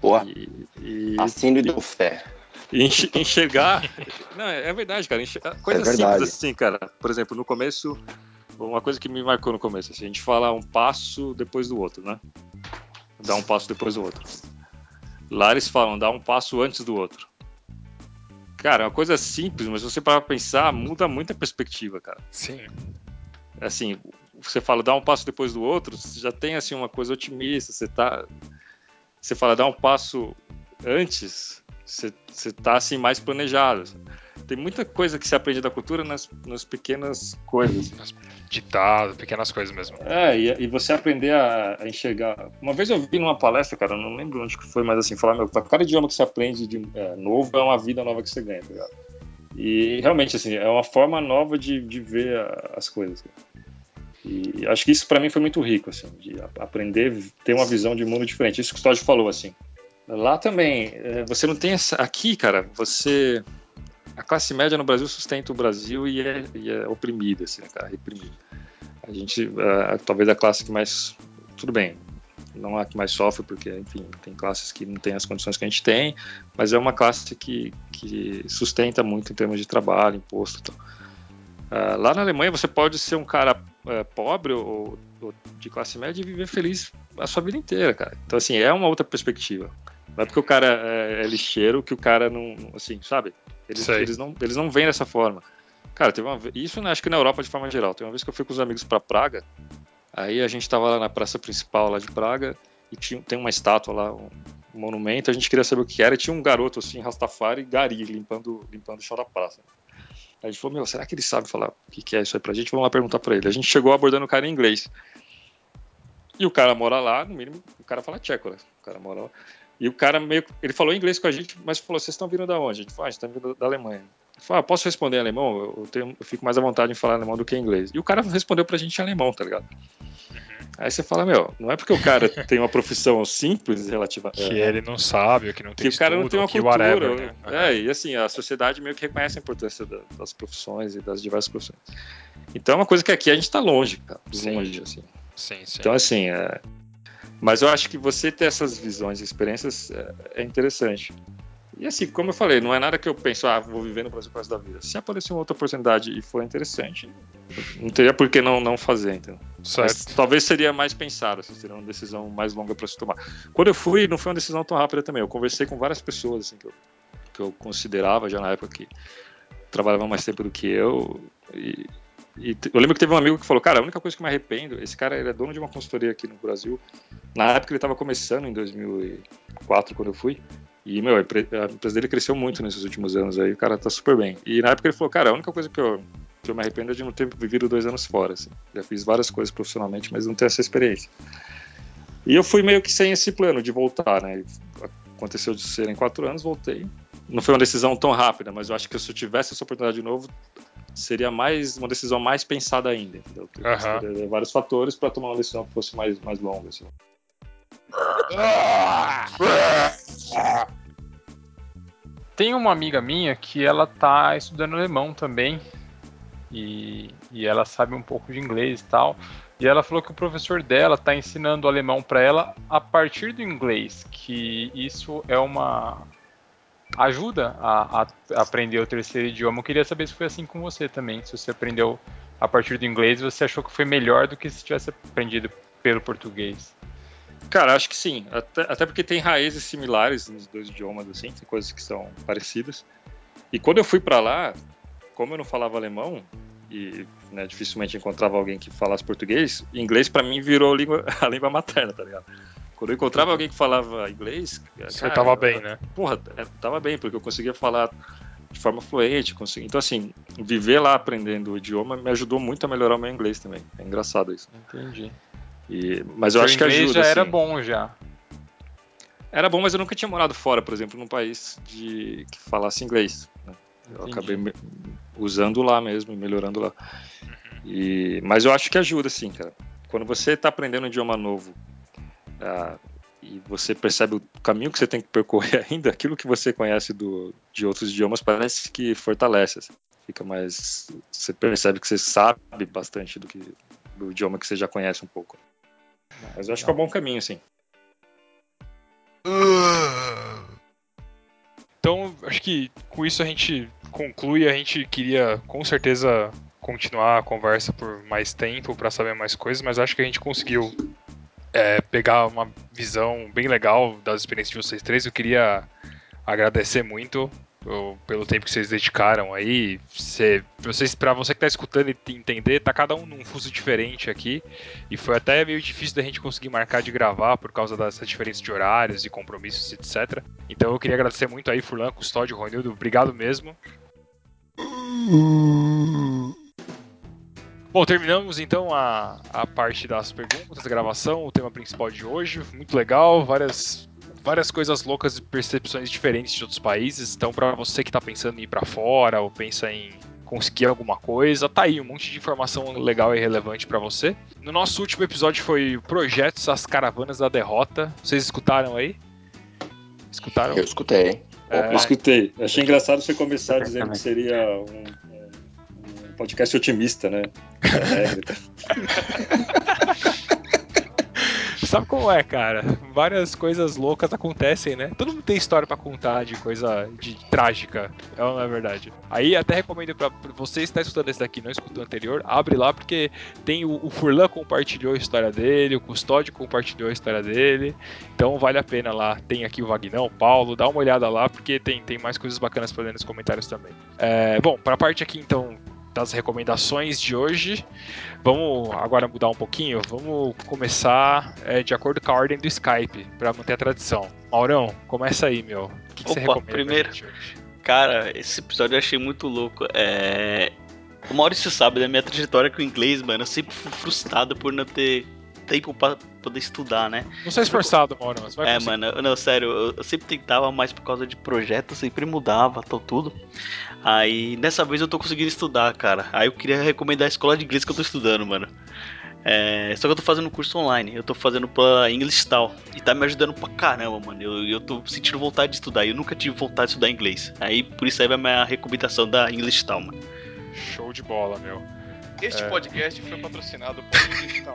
Boa. E, e, Assino e dou fé. e enx- enxergar. Não, é verdade, cara. Enxergar, coisa É verdade. simples assim, cara. Por exemplo, no começo, uma coisa que me marcou no começo, assim, a gente fala um passo depois do outro, né? Dá um passo depois do outro. Lá eles falam, dá um passo antes do outro. Cara, é uma coisa simples, mas se você parar pra pensar, muda muito a perspectiva, cara. Sim. Assim, você fala, dá um passo depois do outro, você já tem, assim, uma coisa otimista, você tá... Você fala, dá um passo antes, você, você tá, assim, mais planejado. Tem muita coisa que se aprende da cultura nas, nas pequenas coisas. Ditado, pequenas coisas mesmo. É, e, e você aprender a, a enxergar. Uma vez eu vi numa palestra, cara, não lembro onde que foi, mas assim, falar, meu, cada idioma que você aprende de é, novo é uma vida nova que você ganha, tá ligado? E realmente, assim, é uma forma nova de, de ver a- as coisas. cara. E acho que isso pra mim foi muito rico, assim, de aprender, ter uma visão de mundo diferente. Isso que o Todd falou, assim. Lá também, é, você não tem essa. Aqui, cara, você. A classe média no Brasil sustenta o Brasil e é, e é oprimida, assim, né, cara, reprimida. A gente, é, talvez a classe que mais. Tudo bem. não a que mais sofre, porque, enfim, tem classes que não têm as condições que a gente tem, mas é uma classe que, que sustenta muito em termos de trabalho, imposto e tal. Uh, lá na Alemanha você pode ser um cara uh, pobre ou, ou, de classe média e viver feliz a sua vida inteira, cara. Então, assim, é uma outra perspectiva. Não é porque o cara é, é lixeiro que o cara não, assim, sabe? Eles, eles, não, eles não veem dessa forma. Cara, teve uma isso né, acho que na Europa de forma geral. Tem uma vez que eu fui com os amigos para Praga, aí a gente tava lá na praça principal lá de Praga e tinha, tem uma estátua lá, um, um monumento, a gente queria saber o que era e tinha um garoto assim, Rastafari, gari, limpando, limpando o chão da praça. A gente falou, meu, será que ele sabe falar o que, que é isso aí pra gente? Vamos lá perguntar pra ele. A gente chegou abordando o cara em inglês. E o cara mora lá, no mínimo, o cara fala tcheco, né? O cara mora lá. E o cara meio. Ele falou inglês com a gente, mas falou: vocês estão vindo da onde? A gente falou: ah, a gente tá vindo da Alemanha. Ele falou: ah, posso responder em alemão? Eu, tenho, eu fico mais à vontade em falar alemão do que inglês. E o cara respondeu pra gente em alemão, tá ligado? Aí você fala, meu, não é porque o cara tem uma profissão simples relativa. Que é, ele não sabe, que não tem Que o cara estudo, não tem uma cultura. whatever, né? É, e assim, a sociedade meio que reconhece a importância da- das profissões e das diversas profissões. Então é uma coisa que aqui a gente tá longe, cara. Sim. Longe, assim. Sim, sim. Então, assim, é... mas eu acho que você ter essas visões e experiências é, é interessante. E assim, como eu falei, não é nada que eu penso, ah, vou viver no Brasil resto da vida. Se aparecer uma outra oportunidade e for interessante, não teria por que não, não fazer, entendeu? Talvez seria mais pensado, assim, seria uma decisão mais longa para se tomar. Quando eu fui, não foi uma decisão tão rápida também. Eu conversei com várias pessoas assim, que, eu, que eu considerava já na época que trabalhavam mais tempo do que eu. E, e eu lembro que teve um amigo que falou: Cara, a única coisa que eu me arrependo, esse cara ele é dono de uma consultoria aqui no Brasil. Na época ele estava começando, em 2004, quando eu fui. E, meu, a empre- a empresa dele cresceu muito nesses últimos anos aí, o cara tá super bem. E na época ele falou: Cara, a única coisa que eu, que eu me arrependo é de não ter vivido dois anos fora. Assim. Já fiz várias coisas profissionalmente, mas não ter essa experiência. E eu fui meio que sem esse plano de voltar, né? Aconteceu de serem quatro anos, voltei. Não foi uma decisão tão rápida, mas eu acho que se eu tivesse essa oportunidade de novo, seria mais uma decisão mais pensada ainda. Entendeu? Consideraria vários fatores para tomar uma decisão que fosse mais, mais longa. Assim. Tem uma amiga minha que ela tá estudando alemão também. E, e ela sabe um pouco de inglês e tal. E ela falou que o professor dela tá ensinando alemão para ela a partir do inglês, que isso é uma ajuda a, a aprender o terceiro idioma. Eu queria saber se foi assim com você também, se você aprendeu a partir do inglês, você achou que foi melhor do que se tivesse aprendido pelo português. Cara, acho que sim. Até, até porque tem raízes similares nos dois idiomas, assim, tem coisas que são parecidas. E quando eu fui para lá, como eu não falava alemão e né, dificilmente encontrava alguém que falasse português, inglês para mim virou língua, a língua materna, tá ligado? Quando eu encontrava alguém que falava inglês, Você cara, tava bem, né? Porra, é, tava bem, porque eu conseguia falar de forma fluente. Consegui... Então, assim, viver lá aprendendo o idioma me ajudou muito a melhorar o meu inglês também. É engraçado isso. Entendi. E... Mas eu Seu acho que ajuda. já era assim. bom já. Era bom, mas eu nunca tinha morado fora, por exemplo, num país de... que falasse inglês. né? Eu Entendi. acabei me- usando lá mesmo e melhorando lá. E... Mas eu acho que ajuda, sim, cara. Quando você está aprendendo um idioma novo ah, e você percebe o caminho que você tem que percorrer ainda, aquilo que você conhece do, de outros idiomas parece que fortalece. assim. Fica mais. Você percebe que você sabe bastante do, que, do idioma que você já conhece um pouco. Mas eu acho que é um bom caminho, sim. Então, acho que com isso a gente conclui. A gente queria com certeza continuar a conversa por mais tempo para saber mais coisas, mas acho que a gente conseguiu é, pegar uma visão bem legal das experiências de vocês três. Eu queria agradecer muito pelo tempo que vocês dedicaram aí. Cê, vocês, para você que tá escutando e entender, tá cada um num fuso diferente aqui. E foi até meio difícil da gente conseguir marcar de gravar por causa dessa diferença de horários e compromissos, etc. Então eu queria agradecer muito aí, Furlan, Custódio, Ronildo. Obrigado mesmo. Bom, terminamos então a, a parte das perguntas, da gravação, o tema principal de hoje. Muito legal, várias, várias coisas loucas e percepções diferentes de outros países. Então, para você que tá pensando em ir para fora ou pensa em conseguir alguma coisa, tá aí um monte de informação legal e relevante para você. No nosso último episódio foi Projetos As Caravanas da Derrota. Vocês escutaram aí? Escutaram? Eu escutei. É, Eu escutei. Achei engraçado você começar dizendo que seria um, podcast otimista, né? É. sabe como é, cara? Várias coisas loucas acontecem, né? Todo mundo tem história pra contar de coisa de trágica, é ou não é verdade? Aí até recomendo pra você estar escutando esse daqui, não escutou o anterior, abre lá porque tem o, o Furlan compartilhou a história dele, o Custódio compartilhou a história dele, então vale a pena lá. Tem aqui o Vagnão, o Paulo, dá uma olhada lá porque tem, tem mais coisas bacanas pra ler nos comentários também. É, bom, pra parte aqui então das recomendações de hoje. Vamos agora mudar um pouquinho. Vamos começar é, de acordo com a ordem do Skype, para manter a tradição. Maurão, começa aí, meu. O que, que você Opa, recomenda? pra primeiro. Cara, esse episódio eu achei muito louco. É... O Maurício sabe da minha trajetória com o inglês, mano. Eu sempre fui frustrado por não ter tempo pra poder estudar, né? Não seja esforçado, Maurão. Você vai É, conseguir. mano, não, sério, eu, eu sempre tentava, mas por causa de projeto, sempre mudava, tal, tudo. Aí, dessa vez eu tô conseguindo estudar, cara. Aí eu queria recomendar a escola de inglês que eu tô estudando, mano. É, só que eu tô fazendo um curso online, eu tô fazendo pra English Tal. E tá me ajudando pra caramba, mano. Eu, eu tô sentindo vontade de estudar. Eu nunca tive vontade de estudar inglês. Aí por isso aí vai a minha recomendação da English Tal, mano. Show de bola, meu. Este É. podcast foi patrocinado por Cristão.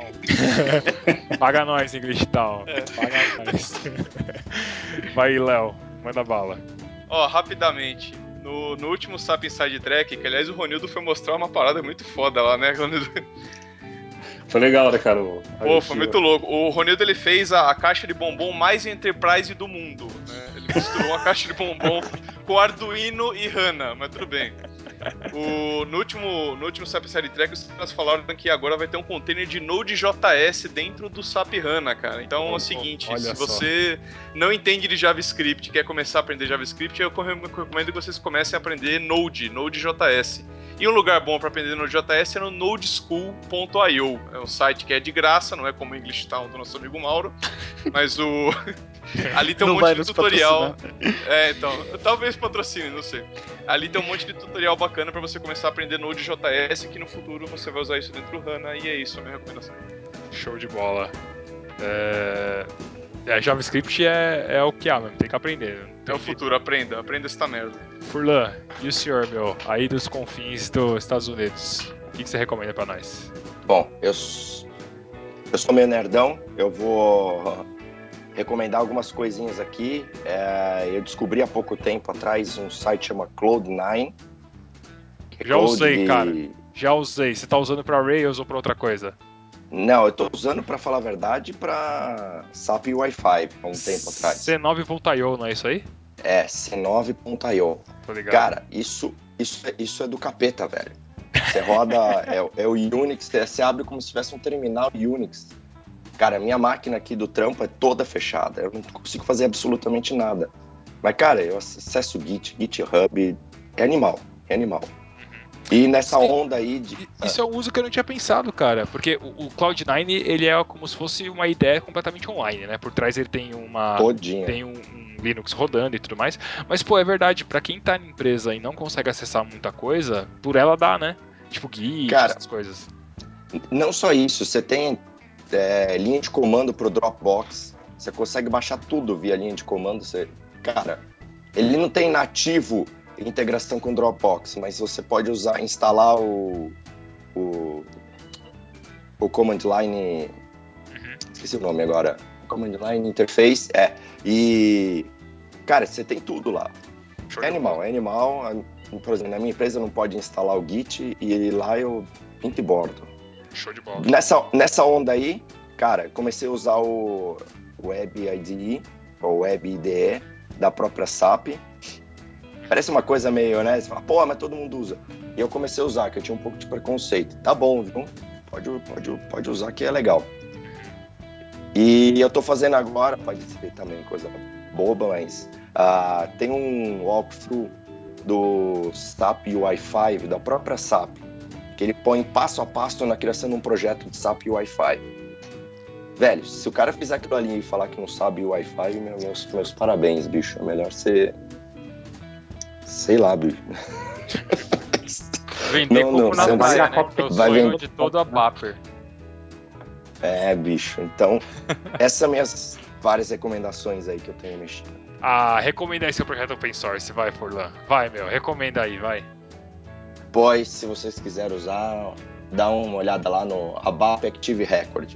Paga nós, English Town. É. Paga nós. Vai, Léo. Manda bala. Ó, rapidamente. No, no último Sap Inside Track, que aliás o Ronildo foi mostrar uma parada muito foda lá, né, Ronildo? Foi legal, né, cara? o- Pô, foi muito louco. O Ronildo ele fez a, a caixa de bombom mais Enterprise do mundo, né? Ele misturou a caixa de bombom com Arduino e HANA, mas tudo bem. O, no último, no último SAP Série Track, os caras falaram que agora vai ter um container de Node.js dentro do SAP HANA, cara. Então é o seguinte, olha se só. você não entende de JavaScript e quer começar a aprender JavaScript, eu recom- recomendo que vocês comecem a aprender Node, Node.js. E um lugar bom para aprender Node.js é no nodeschool.io. É um site que é de graça, não é como o English Town do nosso amigo Mauro, mas o ali tem um Não monte de tutorial. É, então, talvez patrocine, não sei. Ali tem um monte de tutorial bacana para você começar a aprender Node.js que no futuro você vai usar isso dentro do HANA e é isso a minha recomendação. Show de bola. É... é, JavaScript é, é o que há, mesmo. Tem que aprender. não É tem o jeito. futuro, aprenda, aprenda essa merda. Furlan, e o senhor, meu? Aí dos confins dos Estados Unidos. O que, que você recomenda pra nós? Bom, eu, eu sou meio nerdão, eu vou recomendar algumas coisinhas aqui. É, eu descobri há pouco tempo atrás um site chama Cloud9. que é Já usei, Cloud- cara. Já usei. Você tá usando pra Rails ou pra outra coisa? Não, eu tô usando, pra falar a verdade, pra SAP Wi-Fi há um tempo atrás. C9.io, não é isso aí? É, C9.io. Tô ligado. Cara, isso, isso, é- isso é do capeta, velho. Você roda, é, o- é o Unix, você abre como se tivesse um terminal Unix. Cara, a minha máquina aqui do trampo é toda fechada, eu não consigo fazer absolutamente nada. Mas, cara, eu acesso o Git, GitHub, é animal, é animal. E nessa Sim. onda aí de... Isso é um uso que eu não tinha pensado, cara. Porque o, o Cloud9, ele é como se fosse uma ideia completamente online, né? Por trás ele tem uma... Todinha. Tem um, um Linux rodando e tudo mais. Mas, pô, é verdade. Pra quem tá na empresa e não consegue acessar muita coisa, por ela dá, né? Tipo Git, Cara, essas coisas. Não só isso, você tem é, linha de comando pro Dropbox, você consegue baixar tudo via linha de comando. Você, cara, ele não tem nativo integração com Dropbox, mas você pode usar, instalar o, o, o command line, esqueci o nome agora, command line interface, é, e cara, você tem tudo lá. Show É animal, é animal. Por exemplo, na minha empresa não pode instalar o Git e lá eu pinto e bordo. Show de bola. Nessa, nessa onda aí, cara, comecei a usar o Web IDE, ou Web IDE, da própria SAP. Parece uma coisa meio, né? Você fala, pô, mas todo mundo usa. E eu comecei a usar, que eu tinha um pouco de preconceito. Tá bom, viu? Pode, pode, pode usar que é legal. E eu tô fazendo agora, pode ser também coisa boba, mas ah, tem um walkthrough do SAP UI5, da própria SAP, que ele põe passo a passo na criação de um projeto de SAP Wi-Fi. Velho, se o cara fizer aquilo ali e falar que não sabe Wi-Fi, meu- meus, meus parabéns, bicho. É melhor ser. Sei lá, bicho. Vender Não, não, na praia, vai- né? Que é o vai sonho vender de todo a Bapper. É, bicho. Então, essas são minhas várias recomendações aí que eu tenho mexido. Ah, recomenda aí seu projeto open source, vai, Forlan. Vai, meu, recomenda aí, vai. Pois, se vocês quiserem usar, dá uma olhada lá no ABAP Active Record.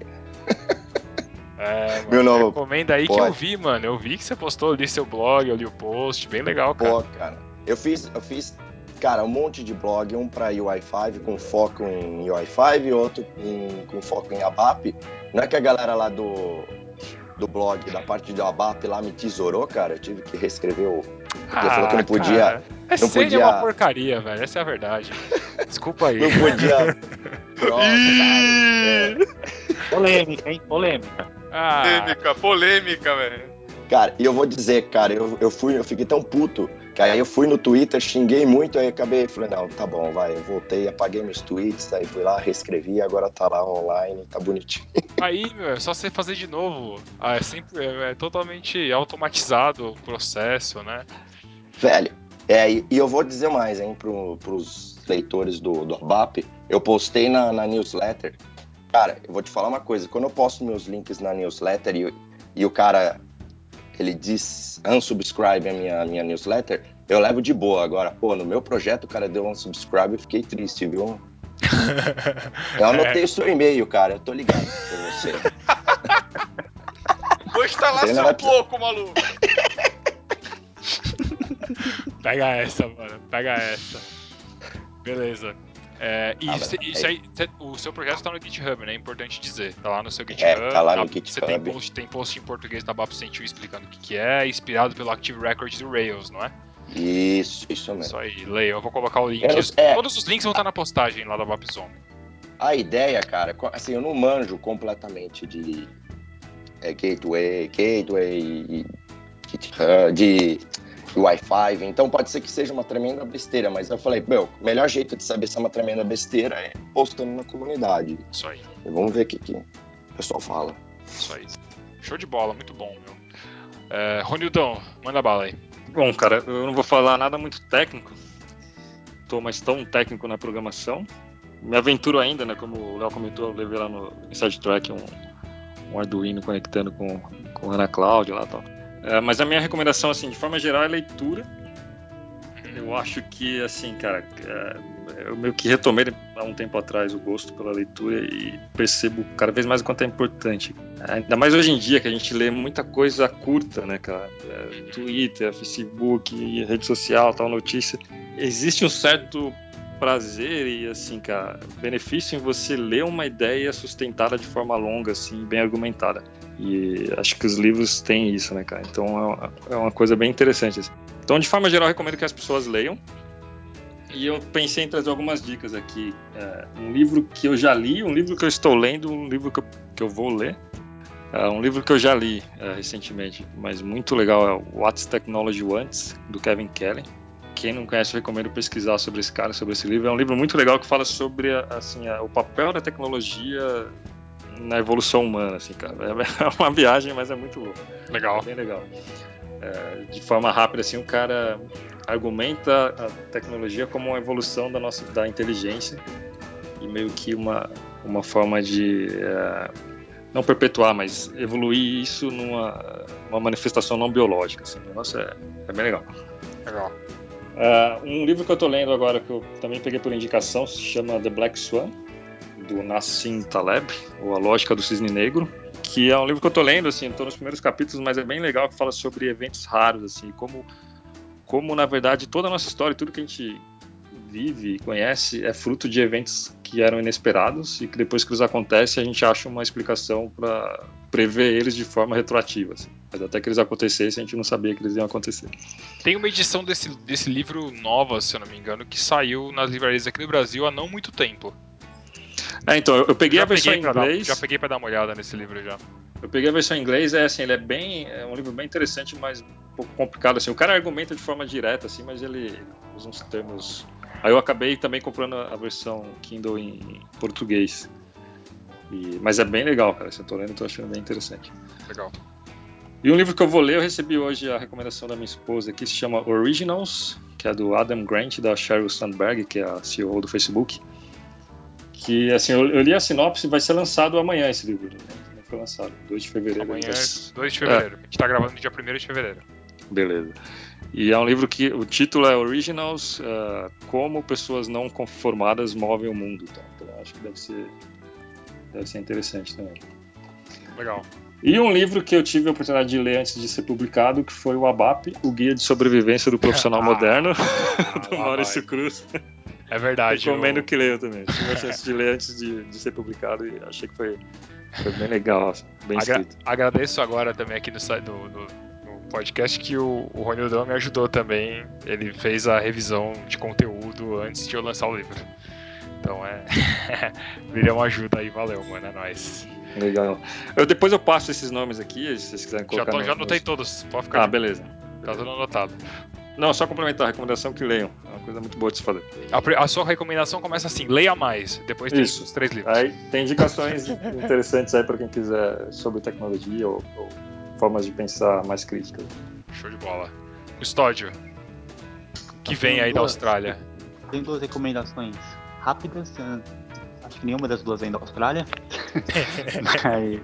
É, mano, Meu nome- recomenda aí que Pode. eu vi, mano. Eu vi que você postou ali seu blog, eu li o post, bem legal, cara. Pô, cara. Eu fiz, eu fiz, cara, um monte de blog, um pra UI5 com foco em UI5 e outro em- com foco em ABAP. Não é que a galera lá do, do blog, da parte do ABAP lá me tesourou, cara. Eu tive que reescrever o. Porque falou que não podia. Ah, cara, É não é podia- uma porcaria, velho. Essa é a verdade. Desculpa aí. Não podia. Pronto, cara. Polêmica, hein? Polêmica. Ah, Polêmica, polêmica, velho. Cara, e eu vou dizer, cara, eu, eu fui, eu fiquei tão puto, que aí eu fui no Twitter, xinguei muito, aí acabei, falei, não, tá bom, vai, eu voltei, apaguei meus tweets, aí fui lá, reescrevi, agora tá lá online, tá bonitinho. aí, meu, é só você fazer de novo. Ah, é sempre é, é totalmente automatizado o processo, né? Velho, é, e, e eu vou dizer mais, hein, pro, pros leitores do, do ABAP, eu postei na, na newsletter, cara, eu vou te falar uma coisa, quando eu posto meus links na newsletter e, e o cara, ele diz unsubscribe a minha, minha newsletter, eu levo de boa, agora, pô, no meu projeto o cara deu unsubscribe, eu fiquei triste, viu? Eu anotei o seu e-mail, cara, eu tô ligado pra você. Vou instalar seu nada- pouco, maluco. Pega essa, mano. Pega essa. Beleza. É, e Ah, mas- isso aí, cê- o seu projeto tá no GitHub, né? É importante dizer. Tá lá no seu GitHub. tá lá no Você tem GitHub. post, tem post em português da BAP Sentiu explicando o que, que é, inspirado pelo Active Records do Rails, não é? Isso, isso mesmo. Isso aí, leiam. Eu vou colocar o link. Não- é. Todos os links vão estar na postagem lá da BAP Zone. A ideia, cara, assim, eu não manjo completamente de é, gateway, gateway, e GitHub, de Wi-Fi, então pode ser que seja uma tremenda besteira, mas eu falei, meu, o melhor jeito de saber se é uma tremenda besteira é postando na comunidade. Isso aí, E vamos ver o que, que o pessoal fala. isso aí. Show de bola, muito bom, meu. É, Ronildão, manda bala aí. Bom, cara, eu não vou falar nada muito técnico. Tô mais tão técnico na programação. Me aventuro ainda, né? Como o Léo comentou, eu levei lá no Inside Track um, um Arduino conectando com, com o Ana Cloud lá e tal. É, mas a minha recomendação, assim, de forma geral, é leitura. Eu acho que, assim, cara, é, eu meio que retomei há um tempo atrás o gosto pela leitura e percebo cada vez mais o quanto é importante. Ainda mais hoje em dia, que a gente lê muita coisa curta, né, cara? É, Twitter, Facebook, rede social, tal, notícia. Existe um certo prazer e, assim, cara, benefício em você ler uma ideia sustentada de forma longa, assim, bem argumentada. E acho que os livros têm isso, né, cara? Então é uma- é coisa bem interessante. assim. Então, de forma geral, recomendo que as pessoas leiam. E eu pensei em trazer algumas dicas aqui. É, um livro que eu já li, um livro que eu estou lendo, um livro que eu, que eu vou ler. É, um livro que eu já li é, recentemente, mas muito legal, é What's Technology Wants, do Kevin Kelly. Quem não conhece, recomendo pesquisar sobre esse cara, sobre esse livro. É um livro muito legal que fala sobre a- assim, o papel da tecnologia na evolução humana, assim, cara. É uma viagem, mas é muito louco. Legal. É bem legal. É, de forma rápida, assim, o cara argumenta a tecnologia como uma evolução da nossa da inteligência e meio que uma, uma forma de é, não perpetuar, mas evoluir isso numa uma manifestação não biológica. Assim. O negócio é, é bem legal. Legal. É, um livro que eu tô lendo agora, que eu também peguei por indicação, se chama The Black Swan, do Nassim Taleb, ou A Lógica do Cisne Negro, que é um livro que eu tô lendo, assim, tô nos primeiros capítulos, mas é bem legal, que fala sobre eventos raros, assim, como, como na verdade, toda a nossa história, tudo que a gente vive e conhece é fruto de eventos que eram inesperados e que depois que eles acontecem a gente acha uma explicação para prever eles de forma retroativa. Assim. Mas até que eles acontecessem a gente não sabia que eles iam acontecer. Tem uma edição desse, desse livro nova, se eu não me engano, que saiu nas livrarias aqui no Brasil há não muito tempo. É, então, eu, eu peguei Já a versão em pra dar- inglês. já peguei pra dar uma olhada nesse livro já. Eu peguei a versão em inglês, é assim, ele é bem. É um livro bem interessante, mas um pouco complicado. Assim. O cara argumenta de forma direta, assim, mas ele usa uns termos. Aí eu acabei também comprando a versão Kindle em português. E- mas é bem legal, cara. Se eu tô lendo, eu tô achando bem interessante. Legal. E um livro que eu vou ler, eu recebi hoje a recomendação da minha esposa, que se chama Originals, que é do Adam Grant, da Sheryl Sandberg, que é a CEO do Facebook. Que, assim, eu, eu li a sinopse, vai ser lançado amanhã esse livro. Né? Não foi lançado, 2 de fevereiro. Amanhã vai- é 2 de fevereiro. A gente tá gravando no dia 1 de fevereiro. Beleza. E é um livro que o título é Originals, ah, como pessoas não conformadas movem o mundo. Então, então eu acho que deve ser, deve ser interessante também. Legal. E um livro que eu tive a oportunidade de ler antes de ser publicado, que foi o ABAP, o Guia de Sobrevivência do Profissional Ah, Moderno, do lá Maurício vai. Cruz. É verdade. Recomendo o- que leiam também. Tive a chance de ler antes de, de ser publicado e achei que foi, foi bem legal, assim, bem Agra- escrito. agradeço agora também aqui no- no- no podcast que o, o Ronildão me ajudou também. Ele fez a revisão de conteúdo antes de eu lançar o livro. Então é. Virou uma ajuda aí, valeu, mano. É nóis. Legal. Eu, depois eu passo esses nomes aqui, se vocês quiserem Já, colocar. tô, no- já anotei nos- todos, pode ficar. Ah, beleza. Tá tudo anotado. Não, só complementar a recomendação que leiam. É uma coisa muito boa de se fazer. A, a sua recomendação começa assim: leia mais. Depois tem Isso. os três livros. Aí tem indicações interessantes aí para quem quiser sobre tecnologia ou, ou formas de pensar mais críticas. Show de bola. Custódio. O que vem aí da. Austrália? Tenho duas recomendações rápidas. ah, Acho que nenhuma das duas vem da Austrália. mas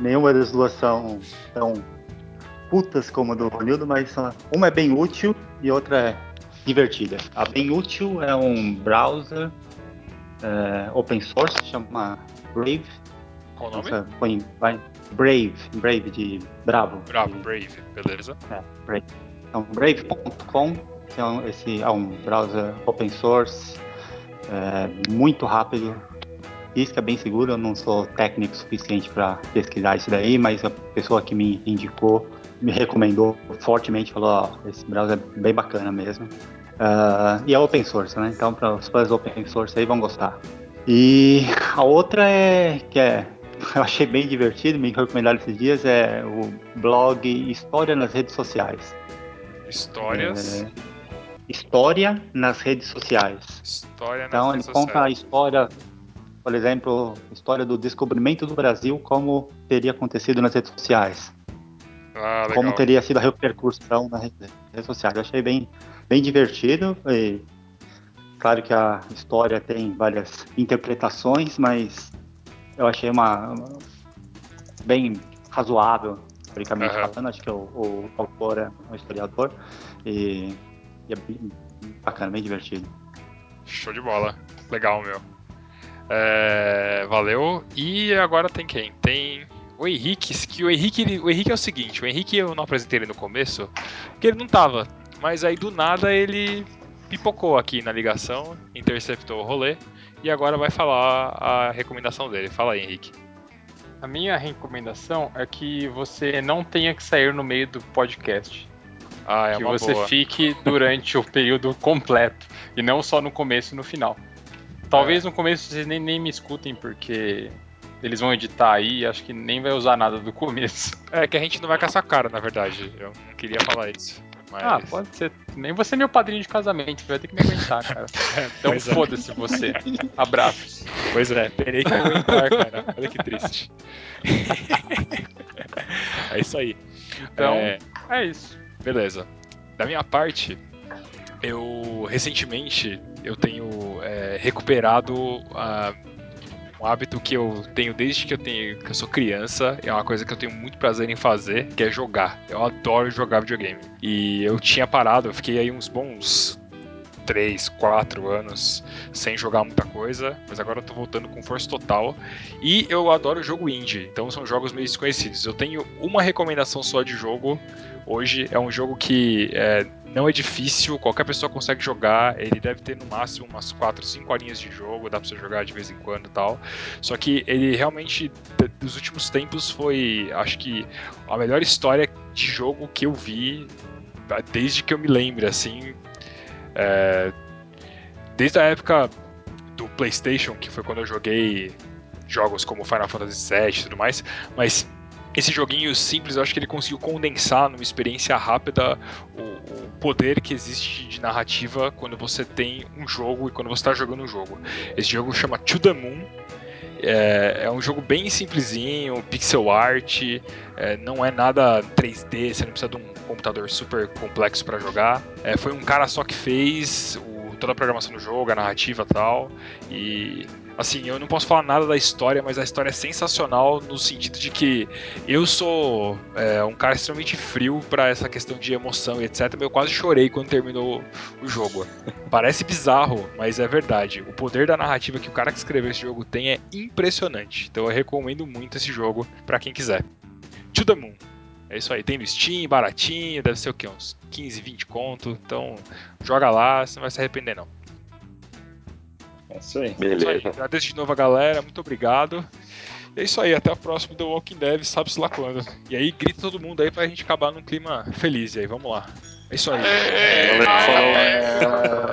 nenhuma das duas são tão putas como a do Ronildo, mas uma é bem útil e outra é divertida. A bem útil é um browser eh, open source, chama Brave. Qual o nome? Nossa, põe, vai, Brave, Brave de bravo. Bravo, de- Brave, beleza. então, brave.com é um, esse é um browser open source, é, muito rápido. Isso que é bem seguro, eu não sou técnico suficiente para pesquisar isso daí, mas a pessoa que me indicou, me recomendou fortemente, falou, ó, esse browser é bem bacana mesmo. Ah, e é open source, né? Então para os fãs open source aí vão gostar. E a outra é que é eu achei bem divertido, me recomendaram esses dias, é o blog História nas Redes Sociais. Histórias. É, história nas redes sociais. História nas Então ele redes conta a história, por exemplo, história do descobrimento do Brasil, como teria acontecido nas redes sociais, Ah, como teria sido a repercussão nas redes redes sociais. Eu achei bem, bem divertido. E, claro que a história tem várias interpretações, mas eu achei uma, bem razoável, historicamente Aham. falando. Acho que o, o autor é um historiador e, e é bem bacana, bem divertido. Show de bola. Legal, meu. É, valeu. E agora tem quem? Tem o Henrique. Que o Henrique, ele- o Henrique é o seguinte: o Henrique eu não apresentei ele no começo, porque ele não tava. Mas aí do nada ele pipocou aqui na ligação, interceptou o rolê e agora vai falar a recomendação dele. Fala aí, Henrique. A minha recomendação é que você não tenha que sair no meio do podcast. Ah, é que você boa. fique durante o período completo e não só no começo e no final. É. Talvez no começo vocês nem, nem me escutem, porque eles vão editar aí e acho que nem vai usar nada do começo. É que a gente não vai caçar cara, na verdade. Eu não queria falar isso. Mas... Ah, pode ser. Nem você é meu padrinho de casamento, você vai ter que me aguentar, cara. Então Pois é. foda-se você. Abraços. Pois é, terei que aguentar, cara. Olha que triste. é isso aí. Então, É, é isso. beleza. Da minha parte, eu recentemente eu tenho é, recuperado ah, um hábito que eu tenho desde que eu tenho que eu sou criança. É uma coisa que eu tenho muito prazer em fazer, que é jogar. Eu adoro jogar videogame. E eu tinha parado, eu fiquei aí uns bons 3, 4 anos sem jogar muita coisa, mas agora eu tô voltando com força total. E eu adoro jogo indie, então são jogos meio desconhecidos. Eu tenho uma recomendação só de jogo hoje, é um jogo que é, não é difícil, qualquer pessoa consegue jogar, ele deve ter no máximo umas 4, 5 horinhas de jogo, dá pra você jogar de vez em quando e tal. Só que ele realmente, dos últimos tempos, foi, acho que, a melhor história de jogo que eu vi desde que eu me lembro, assim. É, desde a época do PlayStation, que foi quando eu joguei jogos como Final Fantasy VII e tudo mais, mas esse joguinho simples, eu acho que ele conseguiu condensar numa experiência rápida o, o poder que existe de narrativa quando você tem um jogo e quando você está jogando um jogo. Esse jogo chama To The Moon. É, é um jogo bem simplesinho, pixel art, é, não é nada 3D, você não precisa de um computador super complexo para jogar. É, foi um cara só que fez o- toda a programação do jogo, a narrativa e tal. E assim, eu não posso falar nada da história, mas a história é sensacional no sentido de que eu sou é, um cara extremamente frio para essa questão de emoção e etc. Mas eu quase chorei quando terminou o jogo. Parece bizarro, mas é verdade. O poder da narrativa que o cara que escreveu esse jogo tem é impressionante. Então eu recomendo muito esse jogo para quem quiser. to the Moon. É isso aí, tem no Steam, baratinho, deve ser o quê? Uns 15, 20 conto. Então, joga lá, você não vai se arrepender não. É isso aí. É isso aí, Beleza. agradeço de novo a galera, muito obrigado. E é isso aí, até a próxima do Walking Dead, sabe-se lá quando. E aí, grita todo mundo aí pra gente acabar num clima feliz. E aí, vamos lá. É isso aí. Valeu, falou.